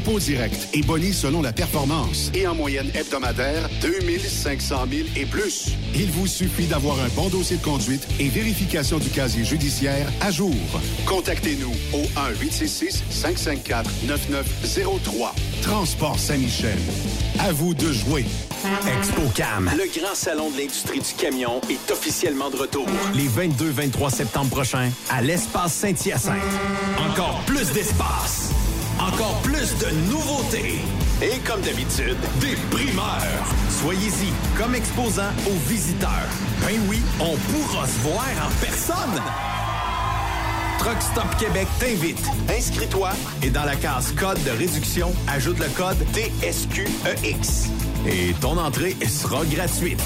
dépôt direct et boni selon la performance. Et en moyenne hebdomadaire, 2500 000 et plus. Il vous suffit d'avoir un bon dossier de conduite et vérification du casier judiciaire à jour. Contactez-nous au 1-866-554-9903. Transport Saint-Michel. À vous de jouer. ExpoCam, le grand salon de l'industrie du camion, est officiellement de retour. Les 22-23 septembre prochains, à l'espace Saint-Hyacinthe. Encore plus d'espace. Encore plus de nouveautés. Et comme d'habitude, des primeurs. Soyez-y comme exposant aux visiteurs. Ben oui, on pourra se voir en personne. Truck Stop Québec t'invite. Inscris-toi et dans la case code de réduction, ajoute le code TSQEX. Et ton entrée sera gratuite.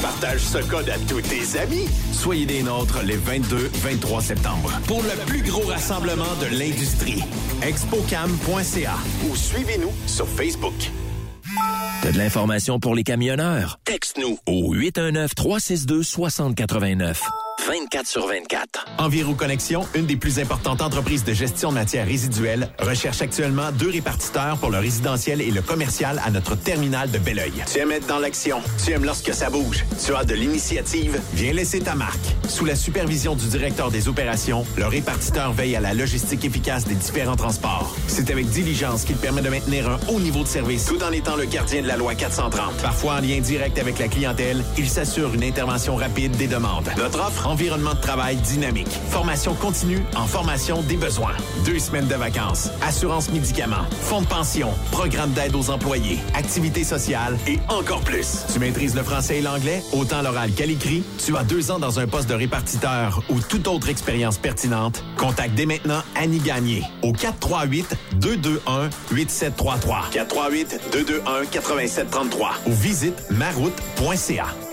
Partage ce code à tous tes amis. Soyez des nôtres les 22-23 septembre pour le plus gros rassemblement de l'industrie. Expocam.ca ou suivez-nous sur Facebook. T'as de l'information pour les camionneurs? Texte-nous au 819-362-6089. 24 sur 24. Environ Connexion, une des plus importantes entreprises de gestion de matières résiduelles, recherche actuellement deux répartiteurs pour le résidentiel et le commercial à notre terminal de Belleuil. Tu aimes être dans l'action, tu aimes lorsque ça bouge, tu as de l'initiative, viens laisser ta marque. Sous la supervision du directeur des opérations, le répartiteur veille à la logistique efficace des différents transports. C'est avec diligence qu'il permet de maintenir un haut niveau de service tout en étant le gardien de la loi 430. Parfois en lien direct avec la clientèle, il s'assure une intervention rapide des demandes. Notre offre environnement de travail dynamique. Formation continue en formation des besoins. Deux semaines de vacances. Assurance médicaments. Fonds de pension. Programme d'aide aux employés. Activités sociales et encore plus. Tu maîtrises le français et l'anglais, autant l'oral qu'à l'écrit. Tu as deux ans dans un poste de répartiteur ou toute autre expérience pertinente. Contacte dès maintenant Annie Gagné au 438-221-8733. 438-221-8733 ou visite maroute.ca.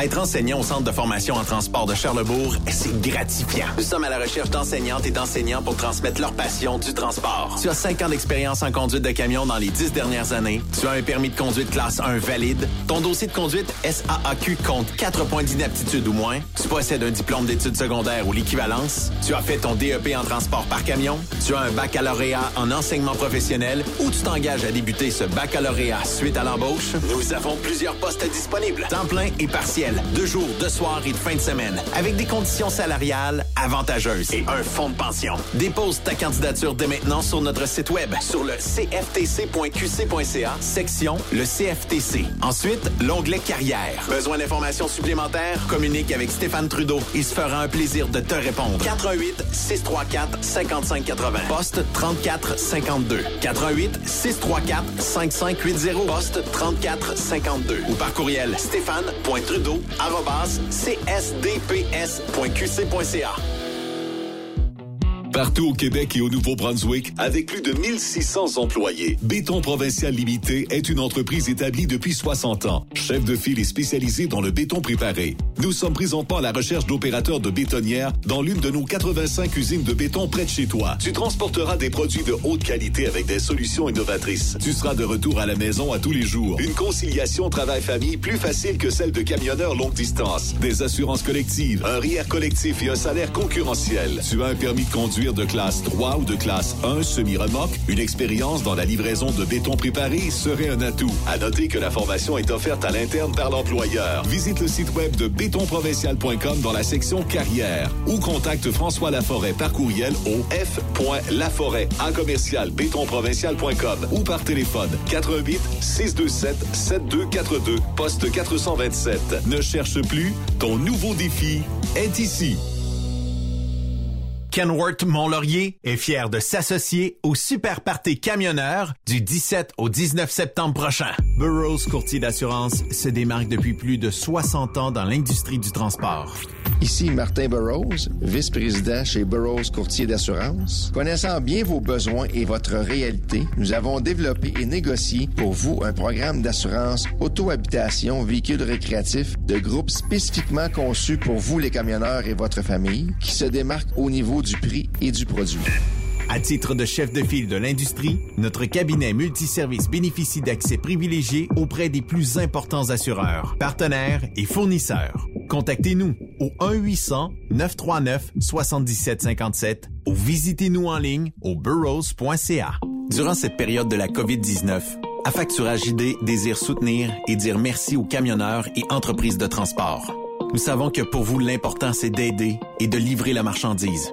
Être enseignant au Centre de formation en transport de Charlebourg, c'est gratifiant. Nous sommes à la recherche d'enseignantes et d'enseignants pour transmettre leur passion du transport. Tu as 5 ans d'expérience en conduite de camion dans les 10 dernières années. Tu as un permis de conduite classe 1 valide. Ton dossier de conduite SAAQ compte 4 points d'inaptitude ou moins. Tu possèdes un diplôme d'études secondaires ou l'équivalence. Tu as fait ton DEP en transport par camion. Tu as un baccalauréat en enseignement professionnel ou tu t'engages à débuter ce baccalauréat suite à l'embauche. Nous avons plusieurs postes disponibles. Temps plein et partiel partiel, de jour, de soir et de fin de semaine, avec des conditions salariales avantageuses et un fonds de pension. Dépose ta candidature dès maintenant sur notre site web, sur le cftc.qc.ca, section le CFTC. Ensuite, l'onglet Carrière. Besoin d'informations supplémentaires? Communique avec Stéphane Trudeau. Il se fera un plaisir de te répondre. 88 634 5580. Poste 34 52. 88 634 5580. Poste 34 52. Ou par courriel stéphane.trudeau csdps.qc.ca. Partout au Québec et au Nouveau-Brunswick, avec plus de 1600 employés, Béton Provincial Limité est une entreprise établie depuis 60 ans. Chef de file et spécialisé dans le béton préparé. Nous sommes présentement à la recherche d'opérateurs de bétonnières dans l'une de nos 85 usines de béton près de chez toi. Tu transporteras des produits de haute qualité avec des solutions innovatrices. Tu seras de retour à la maison à tous les jours. Une conciliation travail-famille plus facile que celle de camionneurs longue distance. Des assurances collectives, un RIER collectif et un salaire concurrentiel. Tu as un permis de conduire de classe 3 ou de classe 1 semi-remorque, une expérience dans la livraison de béton préparé serait un atout. À noter que la formation est offerte à l'interne par l'employeur. Visite le site web de bétonprovincial.com dans la section carrière ou contacte François Laforêt par courriel au f.laforêt en commercial bétonprovincial.com ou par téléphone 88 627 7242 poste 427. Ne cherche plus, ton nouveau défi est ici. Kenworth Mont-Laurier est fier de s'associer au Super Party Camionneur du 17 au 19 septembre prochain. Burroughs Courtier d'assurance se démarque depuis plus de 60 ans dans l'industrie du transport. Ici Martin Burroughs, vice-président chez Burroughs Courtier d'assurance. Connaissant bien vos besoins et votre réalité, nous avons développé et négocié pour vous un programme d'assurance auto-habitation véhicule récréatif de groupe spécifiquement conçu pour vous les camionneurs et votre famille qui se démarque au niveau du prix et du produit. À titre de chef de file de l'industrie, notre cabinet multiservice bénéficie d'accès privilégié auprès des plus importants assureurs, partenaires et fournisseurs. Contactez-nous au 1-800-939-7757 ou visitez-nous en ligne au burrows.ca. Durant cette période de la COVID-19, Affacturage ID désire soutenir et dire merci aux camionneurs et entreprises de transport. Nous savons que pour vous, l'important, c'est d'aider et de livrer la marchandise.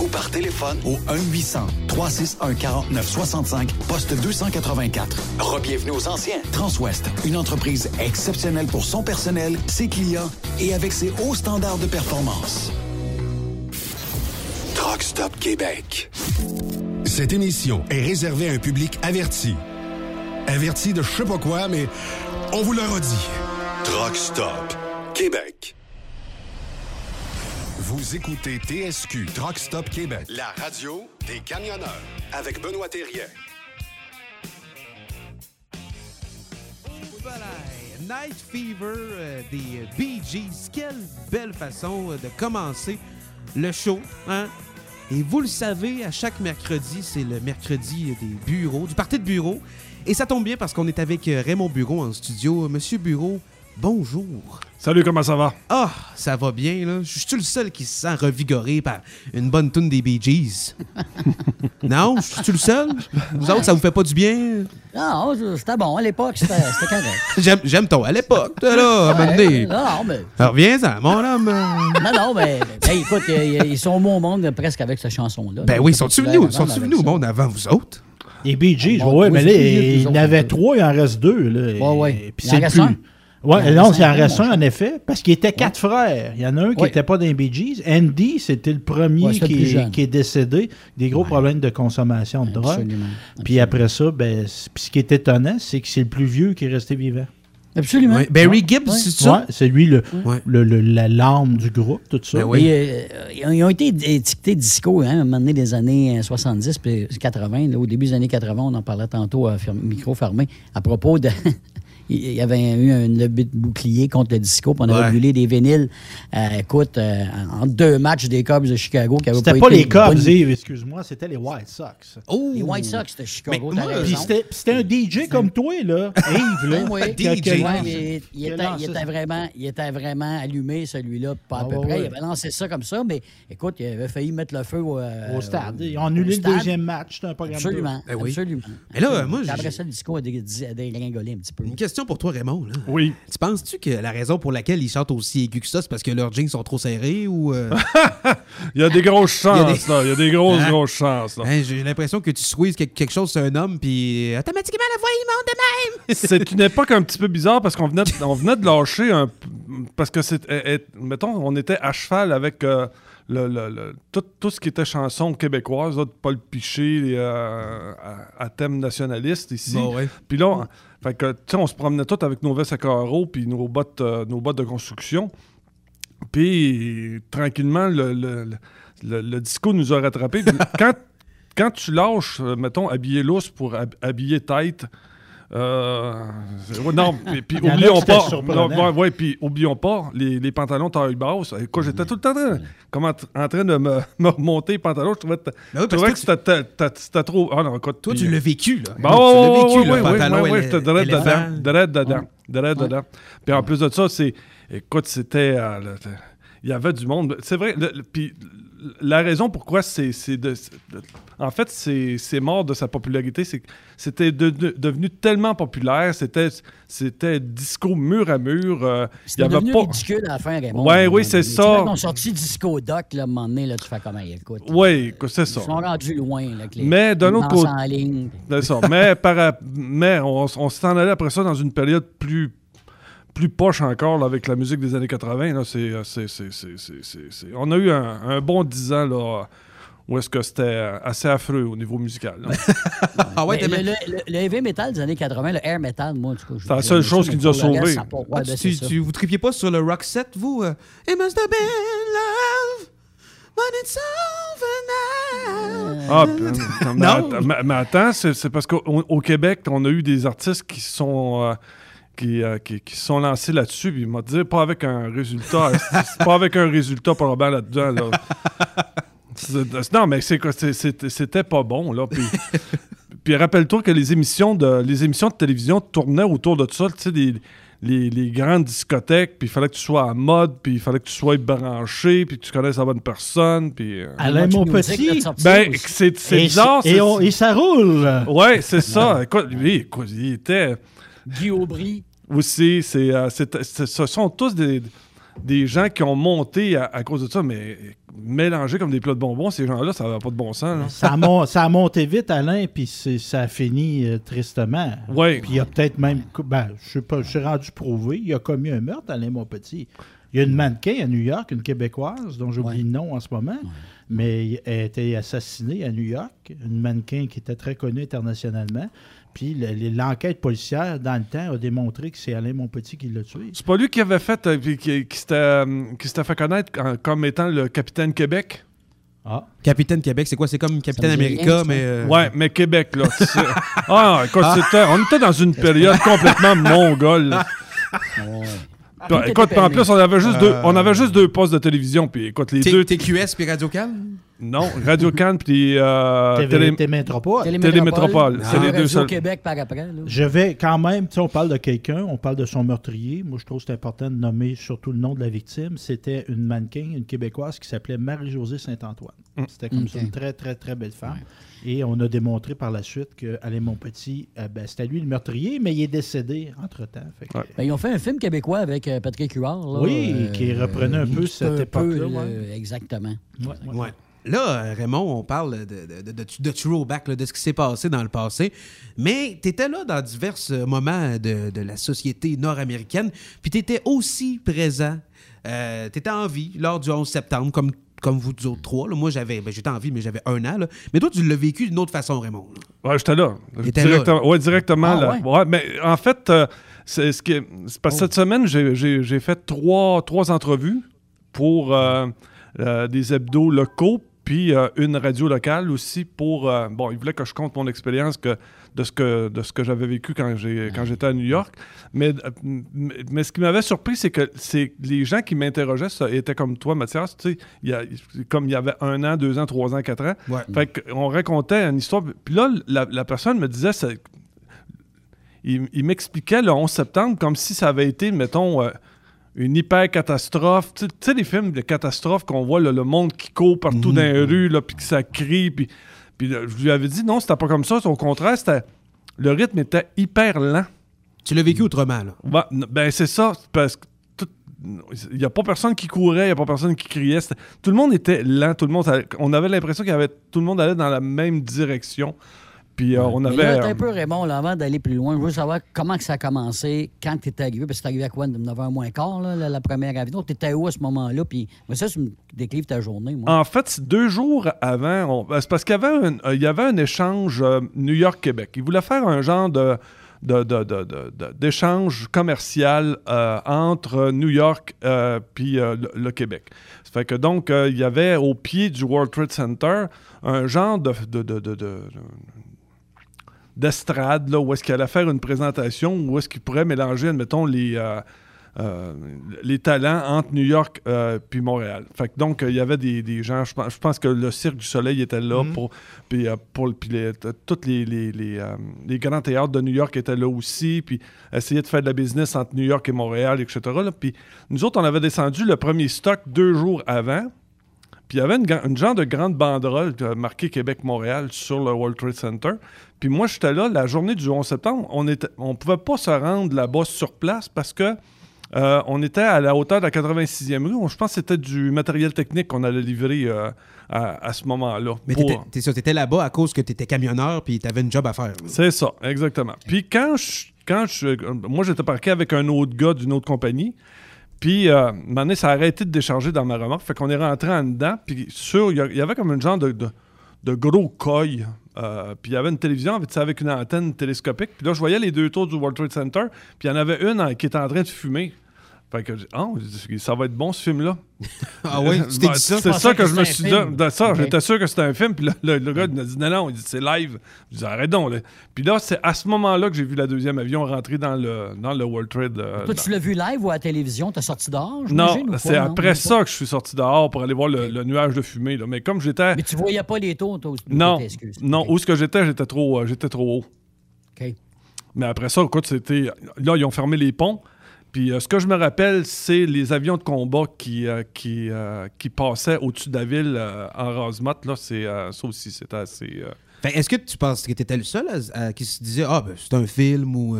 ou par téléphone au 1-800-361-4965, poste 284. Rebienvenue aux anciens. Transwest, une entreprise exceptionnelle pour son personnel, ses clients et avec ses hauts standards de performance. Truck Stop Québec. Cette émission est réservée à un public averti. Averti de je sais pas quoi, mais on vous le redit. Truck Stop Québec. Vous écoutez TSQ Truck Stop Québec. La radio des camionneurs avec Benoît Thérien. Voilà, Night Fever euh, des Bee Gees. Quelle belle façon euh, de commencer le show, hein? Et vous le savez, à chaque mercredi, c'est le mercredi des bureaux, du parti de bureau. Et ça tombe bien parce qu'on est avec euh, Raymond Bureau en studio. Monsieur Bureau, bonjour. Salut, comment ça va? Ah, ça va bien, là. Je suis le seul qui se sent revigoré par une bonne tune des Bee Gees? non? Je suis le seul? Vous autres, ça vous fait pas du bien? Non, c'était bon. À l'époque, c'était correct. J'aime, j'aime ton à l'époque, toi, là, à un moment donné. Non, non, mais. Alors, reviens-en, mon homme. Non, non, mais. ben, écoute, ils, ils sont au monde presque avec cette chanson-là. Ben oui, c'est sont-ils venus, sont venus au monde avant vous autres? Les Bee Gees, Bon, oui, oui, mais là, il y en avait trois, il en reste deux. Là, Ouais, ouais. Et- puis Il en c'est plus. un? En non, il en un, en effet, parce qu'il était quatre frères. Il y en a un qui Ouais. n'était pas dans les Bee Gees. Andy, c'était le premier Ouais, le qui, est décédé, des gros problèmes de consommation de drogue. Absolument. Puis après ça, ben, ce qui est étonnant, c'est que c'est le plus vieux qui est resté vivant. Absolument. Ouais. Barry Gibbs, Ouais. c'est ça? Ouais, c'est lui le, Ouais. le- le- la larme du groupe, tout ça. Ben oui. Et, euh, ils ont- été étiquetés disco hein, à un moment donné des années euh, 70 puis 80. là, au début des années 80, on en parlait tantôt à micro fermé, à propos de... Il y avait eu un lobby de bouclier contre le disco, puis on avait Ouais. brûlé des vinyles. euh, écoute, euh, en deux matchs des Cubs de Chicago qui avaient C'était pas, pas été les Cubs, Yves, excuse-moi, c'était les White Sox. Oh! Les White Sox de Chicago, c'était un DJ comme toi, là, Yves, là. Oui, DJ. Ouais, mais il, était, il était vraiment, il était vraiment allumé, celui-là, pas à Ah, peu ouais, près. ouais. Il avait lancé ça comme ça, mais écoute, il avait failli mettre le feu au, euh, Au stade. Ils ont annulé le deuxième match. C'était un programme de- Absolument, Ben oui. absolument. Mais là, moi, Après ça, le disco a dégringolé un petit peu. Une question pour toi, Raymond. Là. Oui. Tu penses-tu que la raison pour laquelle ils chantent aussi aigu que ça, c'est parce que leurs jeans sont trop serrés ou. euh, Il y a des grosses Il y a des- chances, là. Il y a des grosses, Hein? grosses chances, là. hein, J'ai l'impression que tu squeezes quelque chose sur un homme, puis automatiquement la voix, il monte de même. C'est une époque un petit peu bizarre parce qu'on venait, de- on venait de lâcher un. Parce que c'est. eh, eh, Mettons, on était à cheval avec euh, le, le- le- tout, tout ce qui était chanson québécoise, là, de Paul Piché euh, à, à thème nationaliste ici. Bon, ouais. Puis là, on, fait que, tu sais, on se promenait tous avec nos vestes à carreaux puis nos bottes, euh, nos bottes de construction. Puis tranquillement, le, le, le- disco nous a rattrapés. Quand, quand tu lâches, euh, mettons, habiller lousse pour hab- habiller tête, euh, non, puis, puis oublions pas, non, ouais, ouais, puis oublions pas les, les pantalons taille basse. Écoute, j'étais tout le temps en comme en, en train de me, me remonter les pantalons. Je trouvais, Ben oui, je parce trouvais que c'était trop. Ah non, écoute, Toi, puis- tu l'as vécu, là. Bon, tu l'as vécu, le pantalon éle- j'étais direct dedans. Direct dedans. Direct dedans. Puis en plus de ça, c'est. Écoute, c'était. euh, il y avait du monde. C'est vrai. puis la raison pourquoi c'est. en fait, c'est mort de sa popularité. C'est que c'était de- de- devenu tellement populaire. C'était c'était disco mur à mur. euh, il y C'était avait devenu pas. ridicule à la fin, Raymond. Ouais, oui, c'est ça. Tu sais, Quand on sorti Disco Doc, là, à un moment donné, là, tu fais comment, écoute. Oui, c'est ça. Ils sont rendus loin, là, les, Mais d'un autre côté- en ligne. C'est ça. Mais, par, mais on, on s'en allait après ça dans une période plus, plus poche encore là, avec la musique des années 80. Là, c'est, euh, c'est- c'est- c'est- c'est- c'est- c'est- On a eu un, un bon 10 ans là, où est-ce que c'était euh, assez affreux au niveau musical. Ah ouais, le, le- le heavy metal des années 80, le air metal, moi, en tout cas. je- C'est la seule chose qui nous a sauvés. Ah, ben, tu, vous tripiez pas sur le rock set, vous? euh, It must have been love, but it's over now. Ah, mais, mais- attends, c'est, c'est parce qu'au au Québec, on a eu des artistes qui sont. euh, qui, euh, qui, qui se sont lancés là-dessus, puis il m'a dit pas avec un résultat, pas avec un résultat probant là-dedans. Là. Non, mais c'était pas bon, là. Puis, puis rappelle-toi que les émissions, de, les émissions de télévision tournaient autour de ça, tu sais, les, les, les grandes discothèques, puis il fallait que tu sois à mode, puis il fallait que tu sois branché, puis que tu connaisses la bonne personne, puis... euh, Alain Mon Petit. ben, c'est, bizarre. et, on- et ça roule. Ouais, c'est ça. Écoute, lui, écoute, il était Guy Aubry. Aussi. C'est, euh, c'est- ce sont tous des, des gens qui ont monté à, à cause de ça, mais mélangés comme des plats de bonbons, ces gens-là, ça n'a pas de bon sens. là. Ça a, mon- ça a monté vite, Alain, puis ça a fini euh, tristement. Ouais. Puis il y a peut-être même. Ben, je sais pas, je suis rendu prouvé. Il a commis un meurtre, Alain Mon Petit. Il y a une mannequin à New York, une Québécoise, dont j'oublie Ouais. le nom en ce moment, mais elle a été assassinée à New York. Une mannequin qui était très connue internationalement. Puis le- l'enquête policière, dans le temps, a démontré que c'est Alain Mon Petit qui l'a tué. C'est pas lui qui avait fait, euh, puis qui, qui s'était, euh, qui s'était fait connaître en- comme étant le capitaine Québec? Ah. Capitaine Québec, c'est quoi? C'est comme Capitaine America, mais... euh, Ouais, mais Québec, là. ah, écoute, c'était- on était dans une période complètement mongole. Puis, était écoute, puis en plus, on avait juste, deux, on avait juste deux postes de télévision. Puis écoute, les T- deux. TQS puis Radio Can? Non, Radio Can puis euh, Télé- Télémétropole. Télémétropole. C'est les deux seuls. Québec par après. Là. Je vais quand même, tu sais, on parle de quelqu'un, on parle de son meurtrier. Moi, je trouve que c'est important de nommer surtout le nom de la victime. C'était une mannequin, une Québécoise qui s'appelait Marie-Josée Saint-Antoine. C'était comme ça une très, très, très belle femme. Et on a démontré par la suite que Alain Monpetit, euh, ben, c'était lui le meurtrier, mais il est décédé entre-temps. Fait que- Ouais. Ben, ils ont fait un film québécois avec euh, Patrick Huard. là, Oui, euh, qui reprenait un peu cette époque-là, euh, ouais. Exactement. Ouais, ouais. Ouais. Là, Raymond, on parle de, de, de, de throwback, là, de ce qui s'est passé dans le passé. Mais tu étais là dans divers euh, moments de, de la société nord-américaine. Puis tu étais aussi présent. Euh, tu étais en vie lors du 11 septembre, comme, comme vous autres trois. là. Moi, j'avais, ben, j'étais en vie, mais j'avais un an. là. Mais toi, tu l'as vécu d'une autre façon, Raymond. Ouais, j'étais là. T'étais directement, là. Ouais, directement. Ah, là. ouais? Ouais, mais en fait, euh, c'est ce qui est- c'est parce que cette semaine, j'ai- j'ai j'ai fait trois, trois entrevues pour euh, euh, des hebdos locaux, puis euh, une radio locale aussi pour. euh, bon, ils voulaient que je compte mon expérience que, de ce que, de ce que j'avais vécu quand j'ai- quand j'étais à New York. Mais, euh, mais ce qui m'avait surpris, c'est que c'est les gens qui m'interrogeaient ça, étaient comme toi, Mathias. Tu sais, il y a- comme il y avait un an, deux ans, trois ans, quatre ans. Ouais. Fait qu'on racontait une histoire. Puis là, la, la personne me disait, c'est- il, il m'expliquait le 11 septembre comme si ça avait été, mettons, euh, une hyper catastrophe. Tu sais- les films de catastrophes qu'on voit, là, le monde qui court partout dans les rues, puis que ça crie. Puis, je lui avais dit, non, c'était pas comme ça. Au contraire, c'était, le rythme était hyper lent. Tu l'as vécu autrement, là. Ben, c'est ça. Parce que il n'y a pas personne qui courait, il n'y a pas personne qui criait. Tout le monde était lent. Tout le monde, on avait l'impression qu'il y avait tout le monde allait dans la même direction. Puis euh, on Mais avait. là, euh, un peu, Raymond, là, avant d'aller plus loin, je veux savoir comment que ça a commencé, quand tu étais arrivé, parce que c'est arrivé à quoi, 9h moins quart, là, la, la première avion. Tu étais où à ce moment-là? Puis moi, ça, ça me déclive ta journée, moi. En fait, c'est deux jours avant, on- ben, c'est parce qu'il y avait un, euh, il y avait un échange euh, New York-Québec. Ils voulaient faire un genre de, commercial euh, entre New York euh, puis euh, le, le Québec. Ça fait que donc, euh, il y avait au pied du World Trade Center un genre de, de- de- de- de- d'estrade, là, où est-ce qu'il allait faire une présentation, où est-ce qu'il pourrait mélanger, admettons, les, euh, euh, les talents entre New York euh, puis Montréal. Fait que donc, euh, il y avait des, des gens, je pense, je pense que le Cirque du Soleil était là, pour, puis, pour, puis les, tous les, les, les, les grands théâtres de New York étaient là aussi, puis essayer de faire de la business entre New York et Montréal, etc. là. Puis nous autres, on avait descendu le premier stock deux jours avant, puis il y avait une, genre de grande banderole marquée Québec-Montréal sur le World Trade Center. Puis moi, j'étais là la journée du 11 septembre. On ne on pouvait pas se rendre là-bas sur place parce que euh, on était à la hauteur de la 86e rue. On- Je pense que c'était du matériel technique qu'on allait livrer euh, à, à ce moment-là. Mais pour- t'étais- t'es ça, t'étais là-bas à cause que t'étais camionneur puis t'avais une job à faire. c'est ça, exactement. Puis quand je, quand je, moi j'étais parqué avec un autre gars d'une autre compagnie, puis euh, un moment donné, ça a arrêté de décharger dans ma remorque, fait qu'on est rentré en dedans, puis sur, il y avait comme une genre de, de, gros coil, euh, puis il y avait une télévision avec, avec une antenne télescopique, puis là je voyais les deux tours du World Trade Center, puis il y en avait une qui était en train de fumer. Fait que j'ai dit, ah, ça va être bon ce film-là. Ah oui, tu t'es Ben, dit ça? C'est ça que, que je me c'était suis dit. de ça, j'étais sûr que c'était un film. Puis là, le, le gars il m'a dit non, non, il dit c'est live. Je dis arrête donc. là. Puis là, c'est à ce moment-là que j'ai vu la deuxième avion rentrer dans le, dans le World Trade. euh, Toi, dans- tu l'as vu live ou à la télévision? T'as sorti dehors? Non, c'est après ça que je suis sorti dehors pour aller voir le, le nuage de fumée. là. Mais comme j'étais. Mais tu voyais pas les tours, toi? Non, non, où ce que j'étais, j'étais trop, euh, j'étais trop haut. OK. Mais après ça, écoute, c'était. Là, ils ont fermé les ponts. Puis euh, ce que je me rappelle, c'est les avions de combat qui, euh, qui, euh, qui passaient au-dessus de la ville en Rosemont. Là, c'est, ça aussi, c'était assez. Est-ce que tu penses que tu étais le seul à, qui se disait Ah, ben, c'est un film ou.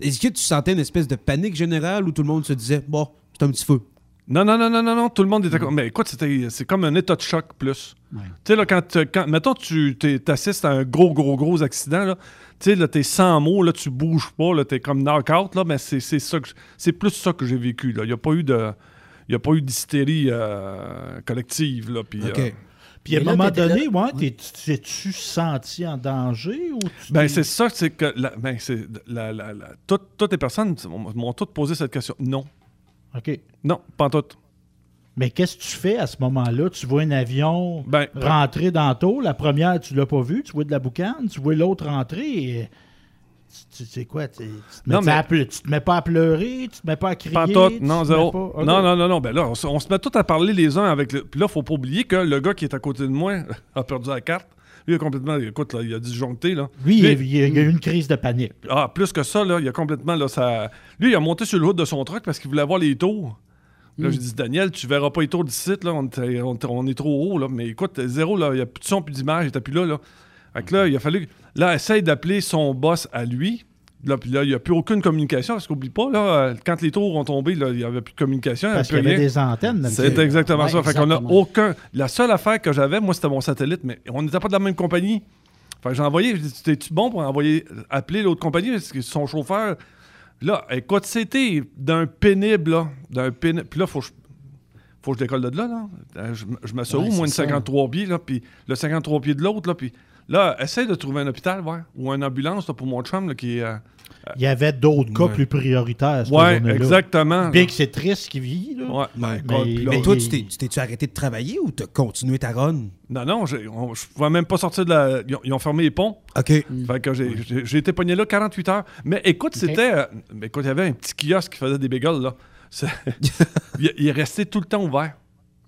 Est-ce que tu sentais une espèce de panique générale où tout le monde se disait Bon, c'est un petit feu? Non, non, non, non, non, non, tout le monde était comme. Mais écoute, c'est comme un état de choc plus. Tu sais, là, quand, tu- quand. Mettons, tu t'es- t'assistes à un gros, gros, gros accident, là. Tu sais, là, t'es sans mots, là, tu bouges pas, là, t'es comme knock-out, là, mais c'est, c'est ça que. j- C'est plus ça que j'ai vécu, là. Il n'y a pas eu de. Il y a pas eu d'hystérie euh, collective, là. Puis, OK. euh, Puis à un moment donné, là- ouais, t'es- t'es-tu senti en danger ou tu Ben, c'est ça, c'est que. La, ben, c'est. La, la, la- toutes, toutes les personnes m'ont m'ont toutes posé cette question. Non. OK. Non, pas en tout. Mais qu'est-ce que tu fais à ce moment-là? Tu vois un avion Ben, rentrer dans tôt. La première, tu l'as pas vu. Tu vois de la boucane. Tu vois l'autre rentrer. et- Tu, sais quoi? Tu, te Non, mets mais- à ple- tu te mets pas à pleurer. Tu te mets pas à crier. Pas tout, non, zéro. pas-. Non, non, non, non. Ben là, on, se- on se met tout à parler les uns avec le. Puis là, faut pas oublier que le gars qui est à côté de moi a perdu la carte. Lui, il a complètement. Écoute, là, il a disjoncté, là. Lui, il y a- il y a- il y a eu une crise de panique. Ah, plus que ça, là, il a complètement. Là, ça... Lui, il a monté sur le hood de son truck parce qu'il voulait voir les tours. Là, Mm. j'ai dit, Daniel, tu verras pas les tours d'ici, là. On, est trop haut, là. Mais écoute, zéro, là. Il n'y a plus de son, plus d'image. Il plus là, là. Fait que là, il a fallu. Là, essaye d'appeler son boss à lui. Là, puis là, il n'y a plus aucune communication, parce qu'oublie pas, là, quand les tours ont tombé, là, il n'y avait plus de communication. Parce il y qu'il y avait rien. des antennes. dans le C'est exactement Ouais, ça. Fait qu'on a exactement. aucun. La seule affaire que j'avais, moi, c'était mon satellite, mais on n'était pas de la même compagnie. Fait que j'ai envoyé, j'ai dit, t'es-tu bon pour envoyer, appeler l'autre compagnie, parce que son chauffeur. Là, écoute, c'était d'un pénible, là. D'un pénible. Puis là, faut que je. Faut que je décolle de là, là. Euh, Je, je me Ouais, où, moi, une c'est ça. 53 pieds, là, puis le 53 pieds de l'autre, là, puis là, essaye de trouver un hôpital, ouais, ou une ambulance, là, pour mon chum, là, qui est... euh, Il y avait d'autres cas Ouais. plus prioritaires. journée-là. exactement. Bien que c'est triste qu'il vit. Là. Ouais. Mais, Mais toi, tu t'es- tu t'es-tu arrêté de travailler ou t'as continué ta run? Non, non, je ne pouvais même pas sortir de la. Ils ont, ils ont fermé les ponts. OK. Fait que j'ai- été pogné là 48 heures. Mais écoute, c'était. euh, mais écoute, il y avait un petit kiosque qui faisait des bagels, là. Il, il est resté tout le temps ouvert.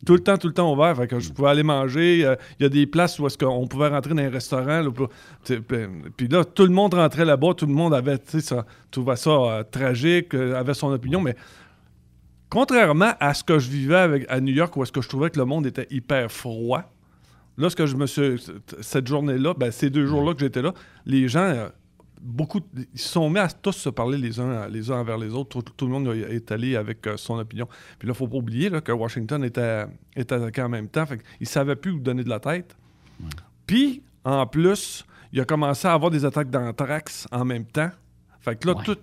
Tout le temps, tout le temps ouvert. Fait que je pouvais aller manger. euh, Il y a des places où est-ce qu'on pouvait rentrer dans un restaurant. là, pour- t'sais, puis là, tout le monde rentrait là-bas. Tout le monde avait, ça, trouvait ça euh, tragique, euh, avait son opinion. Mais contrairement à ce que je vivais avec, à New York, où est-ce que je trouvais que le monde était hyper froid, là, ce que je me suis. Cette journée-là, ben, ces deux jours-là que j'étais là, les gens, beaucoup, ils se sont mis à tous se parler les uns, les uns envers les autres. Tout, tout le monde est allé avec euh, son opinion. Puis là, il ne faut pas oublier là, que Washington était, était attaqué en même temps. Fait il ne savait plus où donner de la tête. Puis, en plus, il a commencé à avoir des attaques d'anthrax en même temps. Fait que là, tout,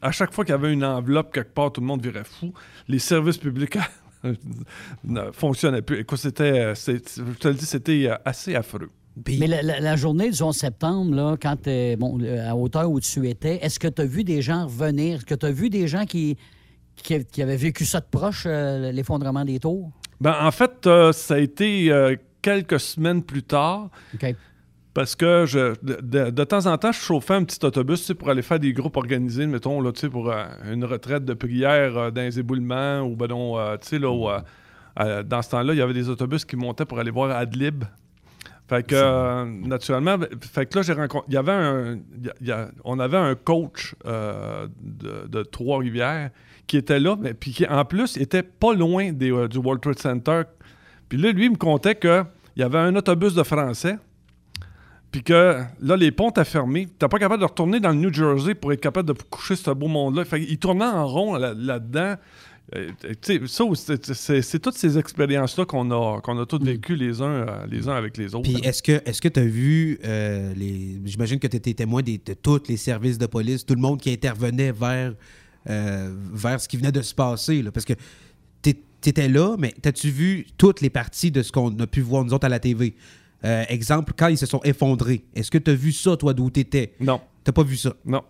à chaque fois qu'il y avait une enveloppe quelque part, tout le monde virait fou. Les services publics ne fonctionnaient plus. Écoute, c'était, euh, je te le dis, c'était euh, assez affreux. Mais la, la- la journée du 11 septembre, là, quand t'es- bon, euh, à hauteur où tu étais, est-ce que tu as vu des gens revenir? Est-ce que tu as vu des gens qui, qui, qui avaient vécu ça de proche, euh, l'effondrement des tours? Ben, en fait, euh, ça a été euh, quelques semaines plus tard. Parce que je, de, de- de temps en temps, je chauffais un petit autobus tu sais, pour aller faire des groupes organisés, mettons, là, tu sais, pour euh, une retraite de prière euh, dans les éboulements ou ben non, euh, tu sais, là, où, euh, euh, dans ce temps-là, il y avait des autobus qui montaient pour aller voir Adlib. Fait que, euh, naturellement, fait que là, j'ai rencontré. On avait un coach euh, de, Trois-Rivières qui était là, mais puis qui, en plus, était pas loin euh, du World Trade Center. Puis là, lui, il me contait qu'il y avait un autobus de Français. Puis que là, les ponts étaient fermés. T'es pas capable de retourner dans le New Jersey pour être capable de coucher ce beau monde-là. Fait qu'il tournait en rond là- ça, c'est- c'est toutes ces expériences-là qu'on a, qu'on a toutes vécues les uns, euh, les uns avec les autres. Puis est-ce que est-ce que tu as vu euh, les. J'imagine que tu étais témoin des- de tous les services de police, tout le monde qui intervenait vers, euh, vers ce qui venait de se passer. là, parce que tu étais là, mais as-tu vu toutes les parties de ce qu'on a pu voir nous autres à la TV? Euh, exemple, quand ils se sont effondrés, est-ce que tu as vu ça, toi, d'où tu étais? Non. T'as pas vu ça? Non.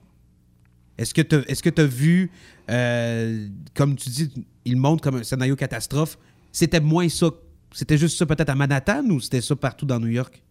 Est-ce que tu as vu, euh, comme tu dis, il montre comme un scénario catastrophe, c'était moins ça, c'était juste ça peut-être à Manhattan ou c'était ça partout dans New York?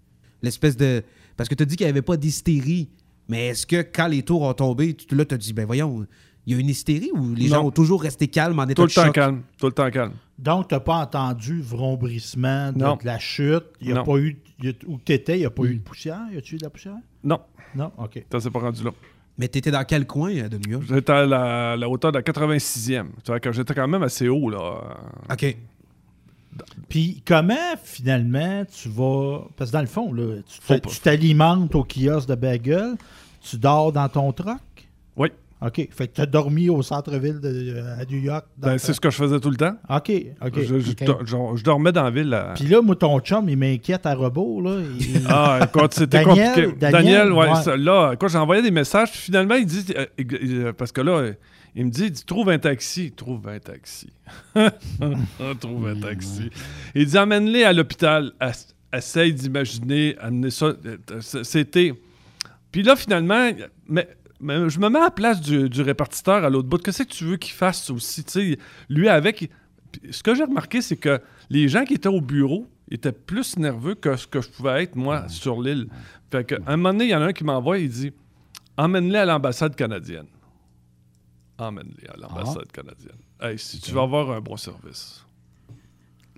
L'espèce de... Parce que tu as dit qu'il n'y avait pas d'hystérie, mais est-ce que quand les tours ont tombé, tu, là, tu as dit, ben voyons, il y a une hystérie ou les Non. gens ont toujours resté calmes en état Tout le de temps choc? calme. Tout le temps calme. Donc, tu n'as pas entendu vrombrissement de, Non. de la chute? Il y a Non. pas eu. il y a- où tu étais, il n'y a pas eu de poussière? Y a-tu eu de la poussière? Non. Non, OK. Ça s'est pas rendu là. Mais tu étais dans quel coin euh, de New York? J'étais à la, la hauteur de la 86e. Tu vois, que j'étais quand même assez haut, là. OK. Puis comment finalement tu vas. Parce que dans le fond, là, tu t'alimentes au kiosque de bagel, tu dors dans ton truck? Oui. OK. Fait que tu as dormi au centre-ville de, à New York. Ben, c'est ce que je faisais tout le temps. OK, OK. Je, je- OK. je- je dormais dans la ville. là. Puis là, moi, ton chum, il m'inquiète à rebours. Là. Il- Ah, écoute, c'était Daniel- compliqué. Daniel, Daniel, ouais, ouais. ça, là, quand j'ai envoyé des messages, puis finalement, il dit, euh, euh, parce que là, euh, il me dit, il dit, trouve un taxi, trouve un taxi. trouve un taxi. Il dit, emmène-les à l'hôpital, Ess- essaye d'imaginer, amener ça. Euh, C'était. Puis là, finalement, mais je me mets à la place du, du répartiteur à l'autre bout. Qu'est-ce que tu veux qu'il fasse aussi? Tu sais, lui, avec. Ce que j'ai remarqué, c'est que les gens qui étaient au bureau étaient plus nerveux que ce que je pouvais être, moi, sur l'île. Fait que, à un moment donné, il y en a un qui m'envoie, il dit Emmène-les à l'ambassade canadienne. Emmène-les à l'ambassade canadienne. Hey, si tu veux avoir un bon service,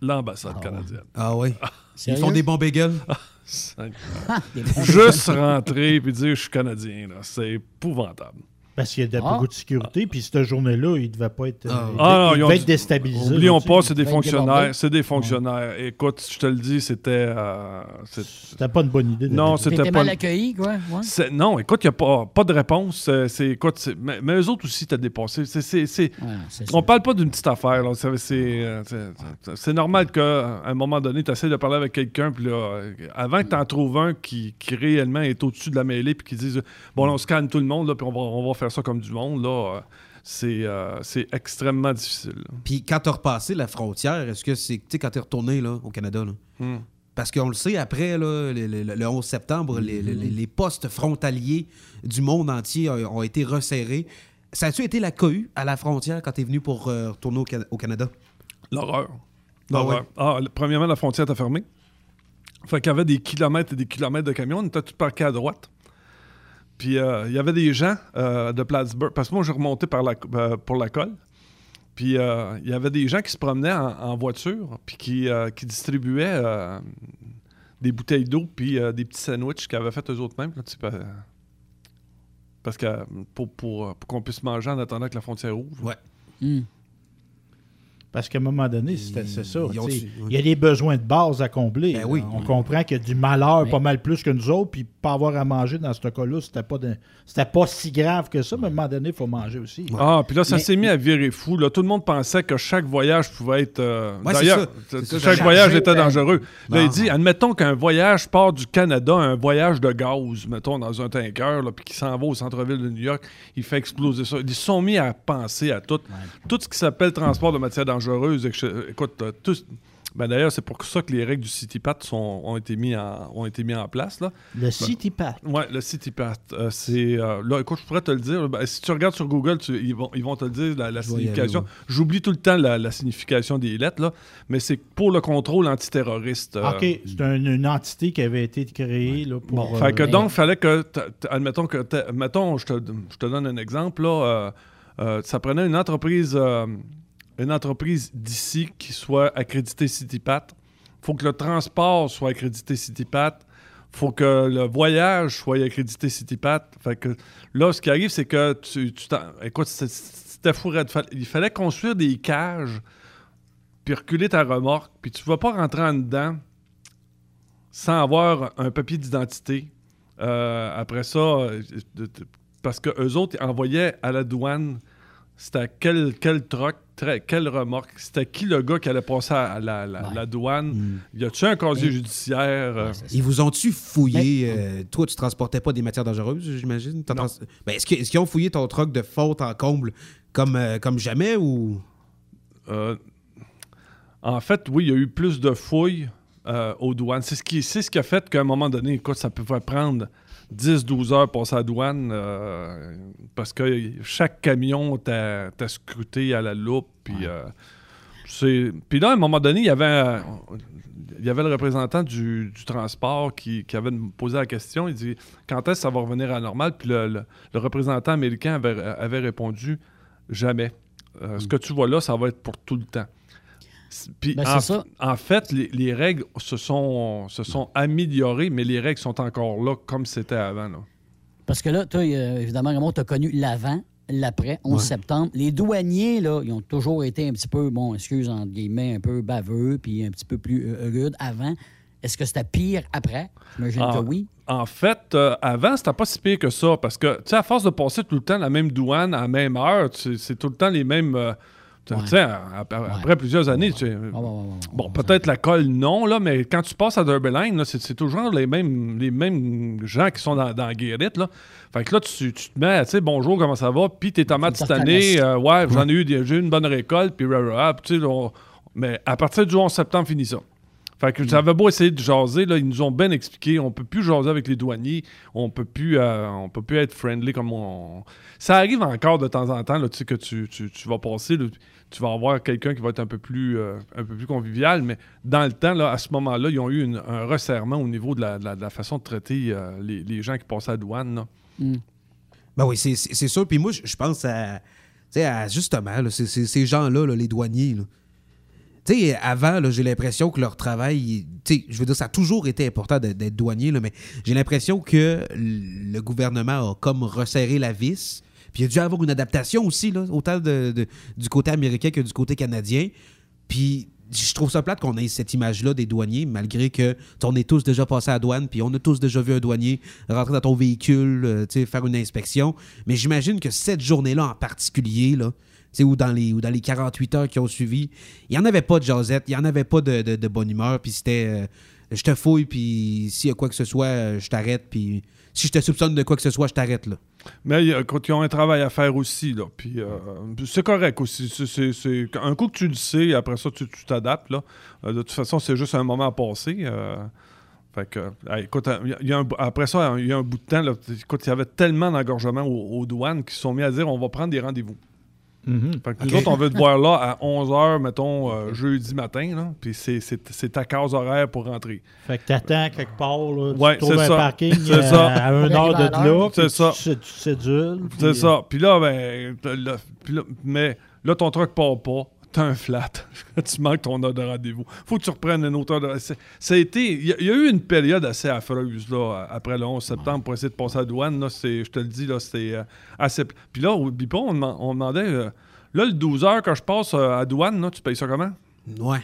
l'ambassade canadienne. Ah oui. Ils Sérieux? font des bons bagels? Juste rentrer et dire je suis canadien, c'est épouvantable. Parce qu'il y a de- Ah. beaucoup de sécurité, puis cette journée-là, il ne devait pas être, il Ah, non, devait- il ils ont devait dit- être déstabilisé. Oublions pas, c'est des fonctionnaires. C'est des fonctionnaires. Écoute, je te le dis, c'était. euh, C'était pas une bonne idée. de Non, c'était pas. mal accueilli, quoi. ouais. Non, écoute, il n'y a pas, pas de réponse. Euh, C'est, écoute, mais, mais eux autres aussi, t'as dépassé. C'est, on parle pas d'une petite affaire. C'est, normal qu'à un moment donné, tu essaies de parler avec quelqu'un, puis là, euh, avant que tu en trouves un qui, qui réellement est au-dessus de la mêlée, puis qui dise Bon, là, on scanne tout le monde, là, puis on va, on va faire ça comme du monde, là, euh, c'est, euh, c'est extrêmement difficile. Puis quand t'as repassé la frontière, est-ce que c'est, tu sais, quand t'es retourné là, au Canada, là, Hmm. parce qu'on le sait, après, là, le, le- le 11 septembre, les, les- les postes frontaliers du monde entier ont, ont été resserrés. Ça a-tu été la cohue à la frontière quand t'es venu pour euh, retourner au, Can- au Canada? L'horreur. Ah L'horreur. ouais? Ah, premièrement, la frontière était fermée. Fait qu'il y avait des kilomètres et des kilomètres de camions. On était tout parqués à droite. Puis euh, il y avait des gens euh, de Plattsburgh. Parce que moi, je remontais par la, euh, pour la colle. Puis euh, il y avait des gens qui se promenaient en, en voiture. Puis qui, euh, qui distribuaient euh, des bouteilles d'eau. Puis euh, des petits sandwichs qu'ils avaient fait eux autres mêmes. là, tu sais, pa- parce que pour, pour, pour qu'on puisse manger en attendant que la frontière ouvre. Ouais. Hmm. Parce qu'à un moment donné, c'était- c'est ça. Il y a des besoins de base à combler. Ben oui. On comprend qu'il y a du malheur Mais- pas mal plus que nous autres, puis pas avoir à manger dans ce cas-là, c'était pas, de- pas si grave que ça, mais à un moment donné, il faut manger aussi. Ah, puis là, ça Mais- s'est mis à virer fou. Là. Tout le monde pensait que chaque voyage pouvait être. euh, Ouais, D'ailleurs, chaque voyage était ben- dangereux. Là, il dit admettons qu'un voyage part du Canada, un voyage de gaz, mettons, dans un tanker, là, puis qui s'en va au centre-ville de New York, il fait exploser ça. Ils se sont mis à penser à tout. Tout ce qui s'appelle transport de matières dangereuses. Écoute, euh, tout. Ben d'ailleurs, c'est pour ça que les règles du CityPat sont, ont, été mis en, ont été mis en place. Là. Le City Pack. Ouais, le CityPat. euh, c'est. euh, là, écoute, je pourrais te le dire. Ben, si tu regardes sur Google, tu- ils, vont, ils vont te le dire, la, signification. ouais. J'oublie tout le temps la, la signification des lettres, là, mais c'est pour le contrôle antiterroriste. euh, OK, c'est un- une entité qui avait été créée là, pour. Bon, fait que donc, il fallait que. Admettons que. Mettons, je te, je te donne un exemple. Là, ça prenait une entreprise. Une entreprise d'ici qui soit accréditée CityPat. faut que le transport soit accrédité CityPat. faut que le voyage soit accrédité CityPat. Fait que là, ce qui arrive, c'est que tu. tu t'en- écoute, c'est- c'était fou. raide. Fa- Il fallait construire des cages, puis reculer ta remorque, puis tu vas pas rentrer en dedans sans avoir un papier d'identité. Euh, après ça, euh, parce que eux autres envoyaient à la douane, c'était quel, quel truck, très- quelle remorque, c'était qui le gars qui allait passer à la, la- la douane? Y a-tu un casier judiciaire? euh, Ils vous ont-tu fouillé? euh, toi, tu transportais pas des matières dangereuses, j'imagine? Trans- Ben, est-ce, qu'ils ont fouillé ton truck de faute en comble comme, euh, comme jamais ou? Euh, en fait, oui, il y a eu plus de fouilles euh, aux douanes. C'est ce, qui, c'est ce qui a fait qu'à un moment donné, écoute, ça pouvait prendre 10-12 heures passer à la douane euh, parce que chaque camion t'a scruté à la loupe. Puis, euh, c'est- puis là, à un moment donné, il y avait, il y avait le représentant du, du transport qui, qui avait posé la question. Il dit Quand est-ce que ça va revenir à la normale? Puis le, le- le représentant américain avait, avait répondu Jamais. Euh, Ce que tu vois là, ça va être pour tout le temps. Puis Ben, en, c'est ça. en fait, les, les règles se sont, se sont améliorées, mais les règles sont encore là comme c'était avant. Là. Parce que là, toi, euh, évidemment, Raymond, tu as connu l'avant, l'après, 11 Ouais. septembre. Les douaniers, là, ils ont toujours été un petit peu, bon, excuse, entre guillemets, un peu baveux, puis un petit peu plus euh, rudes avant. Est-ce que c'était pire après? J'imagine que oui. En fait, euh, avant, c'était pas si pire que ça, parce que, tu sais, à force de passer tout le temps la même douane à la même heure, c'est tout le temps les mêmes... tu sais, ap- ap- après plusieurs années, tu sais, bon, peut-être la colle, non, là, mais quand tu passes à Derby Line, là, c'est, toujours les mêmes, les mêmes gens qui sont dans, dans la guérite, là. Fait que là, tu, tu te mets, tu sais, bonjour, comment ça va? Puis tes tomates cette te année, euh, ouais, j'en ai eu, j'ai eu une bonne récolte, puis tu sais, mais à partir du 11 septembre, fini ça. Fait que j'avais beau essayer de jaser, là, ils nous ont bien expliqué, on peut plus jaser avec les douaniers, on peut plus, euh, on peut plus être friendly comme on... Ça arrive encore de temps en temps, là, tu sais, que tu, tu- tu vas passer, là, tu vas avoir quelqu'un qui va être un peu plus, euh, un peu plus convivial, mais dans le temps, là, à ce moment-là, ils ont eu une- un resserrement au niveau de la, de la- de la façon de traiter euh, les, les gens qui passaient à la douane. là. Ben oui, c'est, sûr. Puis moi, je pense à. Tu sais, à justement, là, ces gens-là, là, les douaniers. là. Tu sais, avant, j'ai l'impression que leur travail. je veux dire, ça a toujours été important d'être, douanier, là, mais j'ai l'impression que le gouvernement a comme resserré la vis. Puis il a dû avoir une adaptation aussi, là, autant du côté américain que du côté canadien. Puis je trouve ça plate qu'on ait cette image-là des douaniers, malgré que on est tous déjà passé à la douane, puis on a tous déjà vu un douanier rentrer dans ton véhicule, euh, faire une inspection. Mais j'imagine que cette journée-là en particulier, là, ou dans, les, ou dans les 48 heures qui ont suivi, il n'y en avait pas de jasette, il n'y en avait pas de, bonne humeur, puis c'était euh, je te fouille, puis s'il y a quoi que ce soit, euh, je t'arrête, puis si je te soupçonne de quoi que ce soit, je t'arrête, là. Mais ils ont un travail à faire aussi, là. Puis euh, c'est correct aussi. C'est- un coup que tu le sais, après ça, tu t'adaptes, là. De toute façon, c'est juste un moment à passer. fait que, écoute, il y a après ça, il y a un bout de temps, là, écoute, il y avait tellement d'engorgement aux, aux douanes qui se sont mis à dire on va prendre des rendez-vous. Fait que nous autres, on veut te voir là à 11h, mettons, euh, jeudi matin, là. Puis c'est- c'est c'est ta case horaire pour rentrer. Fait que t'attends quelque part, là, Ouais, tu trouves c'est un ça. parking C'est euh, ça. à une heure de là, C'est ça. tu. C'est puis- ça. Puis là, ben, t'as- là- puis là- mais là, ton truck part pas. T'as un flat. tu manques ton heure de rendez-vous. Faut que tu reprennes une autre heure de c'est- Ça a été. Il y, a- il y a eu une période assez affreuse, là, après le 11 septembre, pour essayer de passer à la douane. Là, c'est, je te le dis, là, c'était euh, assez. Puis là, au Bipo, on, deman- on demandait. euh, là, le 12 heures que je passe euh, à la douane, là, tu payes ça comment? Ouais.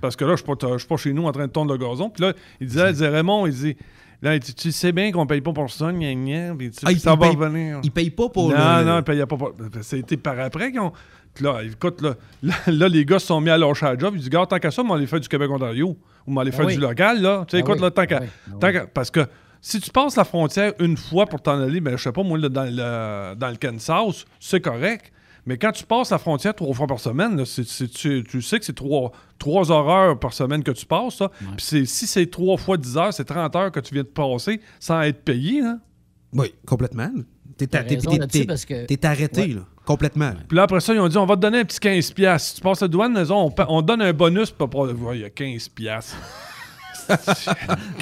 Parce que là, je suis pas, je suis pas chez nous en train de tondre le gazon. Puis là, il disait, il disait, Raymond, il dit. Là, dit, tu sais bien qu'on paye pas pour ça, gna gna, puis tu- Ah, il- ça il va paye- revenir. il paye pas pour Non, le- non, il payait pas pour. C'était par après qu'ils ont. Puis Là, écoute, là, là, là, les gars se sont mis à lâcher la job. Ils disent, gars, tant qu'à ça, on les faire du Québec-Ontario. Ou on les faire oui. du local, là. Tu sais, Ben écoute, oui. là, tant qu'à. Oui. tant qu'à- Parce que si tu passes la frontière une fois pour t'en aller, ben, je sais pas, moi, là, dans, le, dans le Kansas, c'est correct. Mais quand tu passes la frontière trois fois par semaine, là, c'est- c'est- tu, tu sais que c'est trois, trois heures par semaine que tu passes. ça. Puis c'est- si c'est trois fois 10 heures, c'est 30 heures que tu viens de passer sans être payé. Là. Oui, complètement. T'es que- t'es arrêté, Ouais. là. Complètement. Puis là, après ça, ils ont dit on va te donner un petit 15$. piastres. Si tu passes la douane, on, on donne un bonus. Pour, ouais, il y a 15$. Piastres.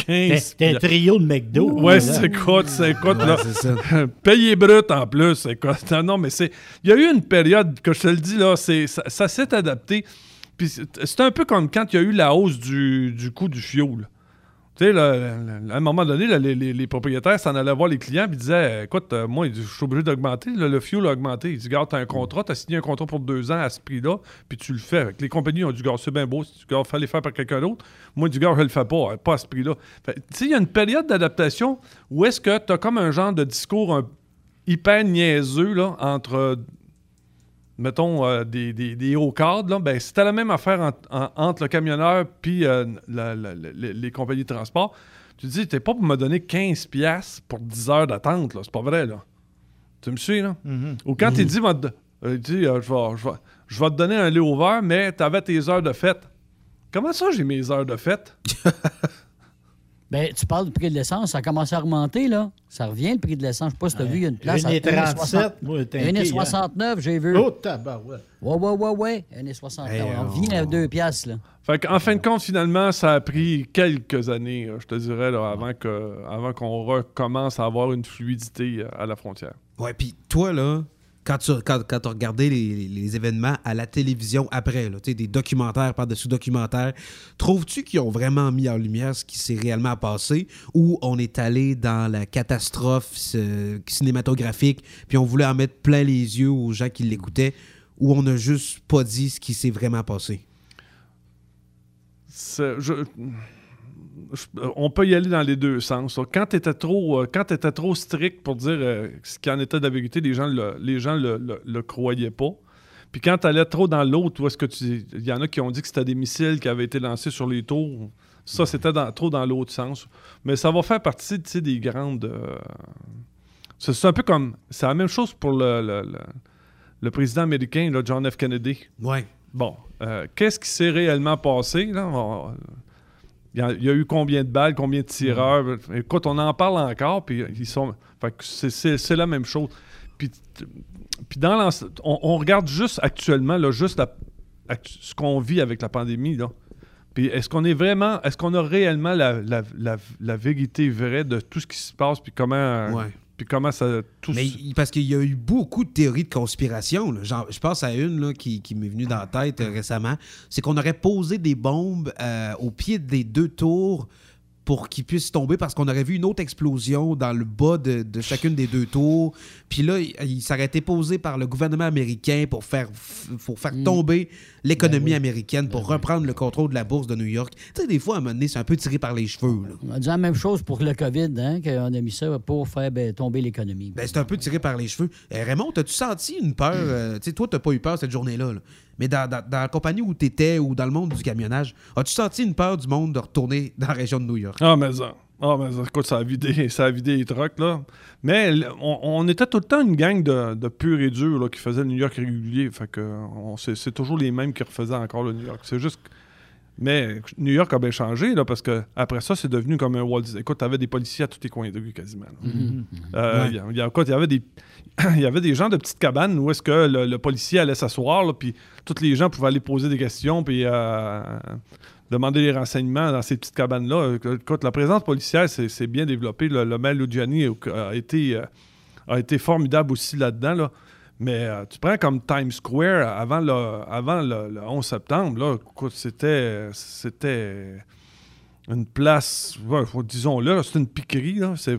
15$. T'es un trio de McDo. Ouais, c'est écoute, c'est écoute, Ouais, là. c'est. Payé brut en plus, écoute. Non, non, mais c'est. Il y a eu une période, que je te le dis, là, c'est, ça, ça s'est adapté. Puis c'est c'est un peu comme quand il y a eu la hausse du, du coût du fioul. Tu sais, là, à un moment donné, là, les, les- les propriétaires s'en allaient voir les clients et disaient Écoute, euh, moi, je suis obligé d'augmenter. le fuel a augmenté. Ils disent Regarde, tu as un contrat, tu as signé un contrat pour deux ans à ce prix-là, puis tu le fais. Fait que les compagnies ont dit Regarde, c'est bien beau, si tu fallait faire par quelqu'un d'autre. Moi, du gars, je le fais pas, hein, pas à ce prix-là. Tu sais, il y a une période d'adaptation où est-ce que tu as comme un genre de discours un- hyper niaiseux là, entre. Mettons, euh, des, des, des hauts cadres, là, ben, c'était la même affaire en- en- entre le camionneur puis euh, la- la- la- les, les compagnies de transport. Tu te dis, t'es pas pour me donner 15$ piastres pour 10 heures d'attente, là. C'est pas vrai, là. Tu me suis, là? Mhm. Ou quand il dit, va te- euh, il dit euh, je, vais, je, vais, je vais te donner un lait ouvert, mais t'avais tes heures de fête. Comment ça, j'ai mes heures de fête? Ben, tu parles du prix de l'essence, ça a commencé à remonter, là. Ça revient, le prix de l'essence. Je sais pas si tu as vu, il y a une place à 1,37, moi, t'es inquiet, 1,69, j'ai vu. Oh, tabarouette. Ouais, ouais, ouais, ouais. 1,69. Hey, on on- vient à 2 piastres, là. Fait qu'en fin de compte, finalement, ça a pris quelques années, je te dirais, là, avant que avant qu'on recommence à avoir une fluidité euh, à la frontière. Ouais, puis toi, là, quand tu quand, les, événements à la télévision après, des documentaires par-dessus documentaires, trouves-tu qu'ils ont vraiment mis en lumière ce qui s'est réellement passé ou on est allé dans la catastrophe cinématographique puis on voulait en mettre plein les yeux aux gens qui l'écoutaient ou on n'a juste pas dit ce qui s'est vraiment passé? Je- on peut y aller dans les deux sens. Quand tu étais trop, euh, trop strict pour dire euh, ce qui en était de la vérité, les gens le, les gens le, le- le croyaient pas. Puis quand tu allais trop dans l'autre, où est-ce que tu. Il y en a qui ont dit que c'était des missiles qui avaient été lancés sur les tours. Ça, c'était dans- trop dans l'autre sens. Mais ça va faire partie des grandes. euh, C'est c'est un peu comme. C'est la même chose pour le, le- le- le président américain, là, John F. Kennedy. Ouais. Bon, euh, qu'est-ce qui s'est réellement passé? Là? On- il y, a, eu combien de balles, combien de tireurs? Écoute, on en parle encore, puis ils sont. c'est- la même chose. Puis, puis dans on, regarde juste actuellement, là, juste ce qu'on vit avec la pandémie, là. Puis est-ce qu'on est vraiment, est-ce qu'on a réellement la, la- la- la vérité vraie de tout ce qui se passe, puis comment. Puis comment ça, tout Mais parce qu'il y a eu beaucoup de théories de conspiration. Genre, je pense à une là, qui, qui m'est venue dans la tête euh, récemment. C'est qu'on aurait posé des bombes euh, au pied des deux tours pour qu'ils puissent tomber parce qu'on aurait vu une autre explosion dans le bas de, de chacune des deux tours. Puis là, il, il s'aurait été posé par le gouvernement américain pour faire, pour faire Mm. tomber l'économie Ben oui. américaine, pour reprendre le contrôle de la bourse de New York. Tu sais, des fois, à un moment donné, c'est un peu tiré par les cheveux. là. On a dit la même chose pour le COVID, hein, qu'on a mis ça pour faire ben, tomber l'économie. Ben, c'est un peu tiré par les cheveux. Euh, Raymond, as-tu senti une peur? euh, tu sais, toi, t'as pas eu peur cette journée-là. là? Mais dans, la compagnie où tu étais ou dans le monde du camionnage, as-tu senti une peur du monde de retourner dans la région de New York? Ah, mais ça. Ah, mais ça, écoute, ça a vidé, ça a vidé les trucks, là. Mais on, était tout le temps une gang de, purs et durs, là, qui faisaient le New York régulier. Fait que c'est toujours les mêmes qui refaisaient encore le New York. C'est juste. Mais New York a bien changé, là, parce que après ça, c'est devenu comme un Walt Disney. Écoute, t'avais des policiers à tous les coins de rue, quasiment. là. Mhm. Euh, Ouais. il y a- il y a- écoute, il y avait des. il y avait des gens de petites cabanes où est-ce que le, le policier allait s'asseoir, là, puis tous les gens pouvaient aller poser des questions, puis euh, demander des renseignements dans ces petites cabanes-là. Écoute, la présence policière, c'est bien développé. Le, le maire Luciani a été, euh, a été formidable aussi là-dedans. Là. Mais euh, tu prends comme Times Square avant le, avant le, le 11 septembre, c'était, c'était une place, disons-le, c'est une piquerie. C'est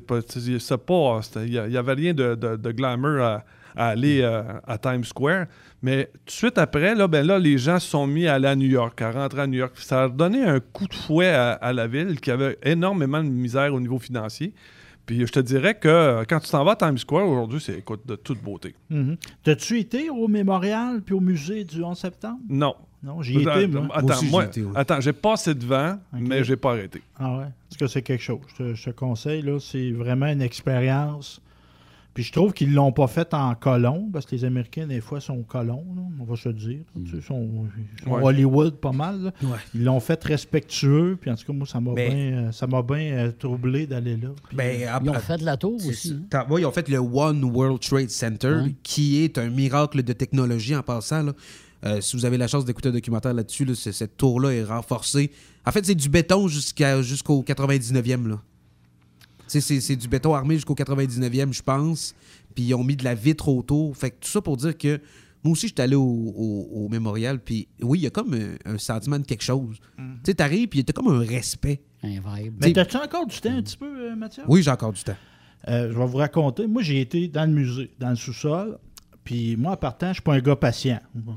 c'était- il n'y avait rien de, glamour à, aller euh, à Times Square. Mais tout de suite après, là, ben là, les gens sont mis à aller à New York, à rentrer à New York. Ça a donné un coup de fouet à la ville qui avait énormément de misère au niveau financier. Puis je te dirais que euh, quand tu t'en vas à Times Square aujourd'hui, c'est écoute, de toute beauté. Mhm. T'as-tu été au mémorial puis au musée du 11 septembre? Non. Non, j'y étais, moi. Attends, Moi étais, oui. attends, j'ai passé devant, Ok. mais j'ai pas arrêté. Ah ouais? Est-ce que c'est quelque chose? Je te, je te conseille, là, c'est vraiment une expérience. Puis je trouve qu'ils l'ont pas fait en colon, parce que les Américains, des fois, sont colons, là, on va se dire. Sais, Ils sont, ils sont Ouais. Hollywood pas mal. là. Ouais. Ils l'ont fait respectueux, puis en tout cas, moi, ça m'a Mais- bien euh, ça m'a bien euh, troublé d'aller là. Puis, Ben, Ils ont fait de la tour aussi. hein. Ouais, ils ont fait le One World Trade Center, qui est un miracle de technologie en passant. là. Euh, si vous avez la chance d'écouter un documentaire là-dessus, là, cette tour-là est renforcée. En fait, c'est du béton jusqu'à, jusqu'au 99e. Là. C'est, c'est du béton armé jusqu'au 99e, je pense. Puis ils ont mis de la vitre autour. Fait que tout ça pour dire que moi aussi, j'étais allé au, au- au mémorial. Puis oui, il y a comme un, un sentiment de quelque chose. Tu sais, t'arrives, puis il y a comme un respect. Un vibe. Mais t'as-tu encore du temps un petit peu, euh, Mathieu? Oui, j'ai encore du temps. Euh, je vais vous raconter. Moi, j'ai été dans le musée, dans le sous-sol. Puis moi, en partant, je suis pas un gars patient. Vous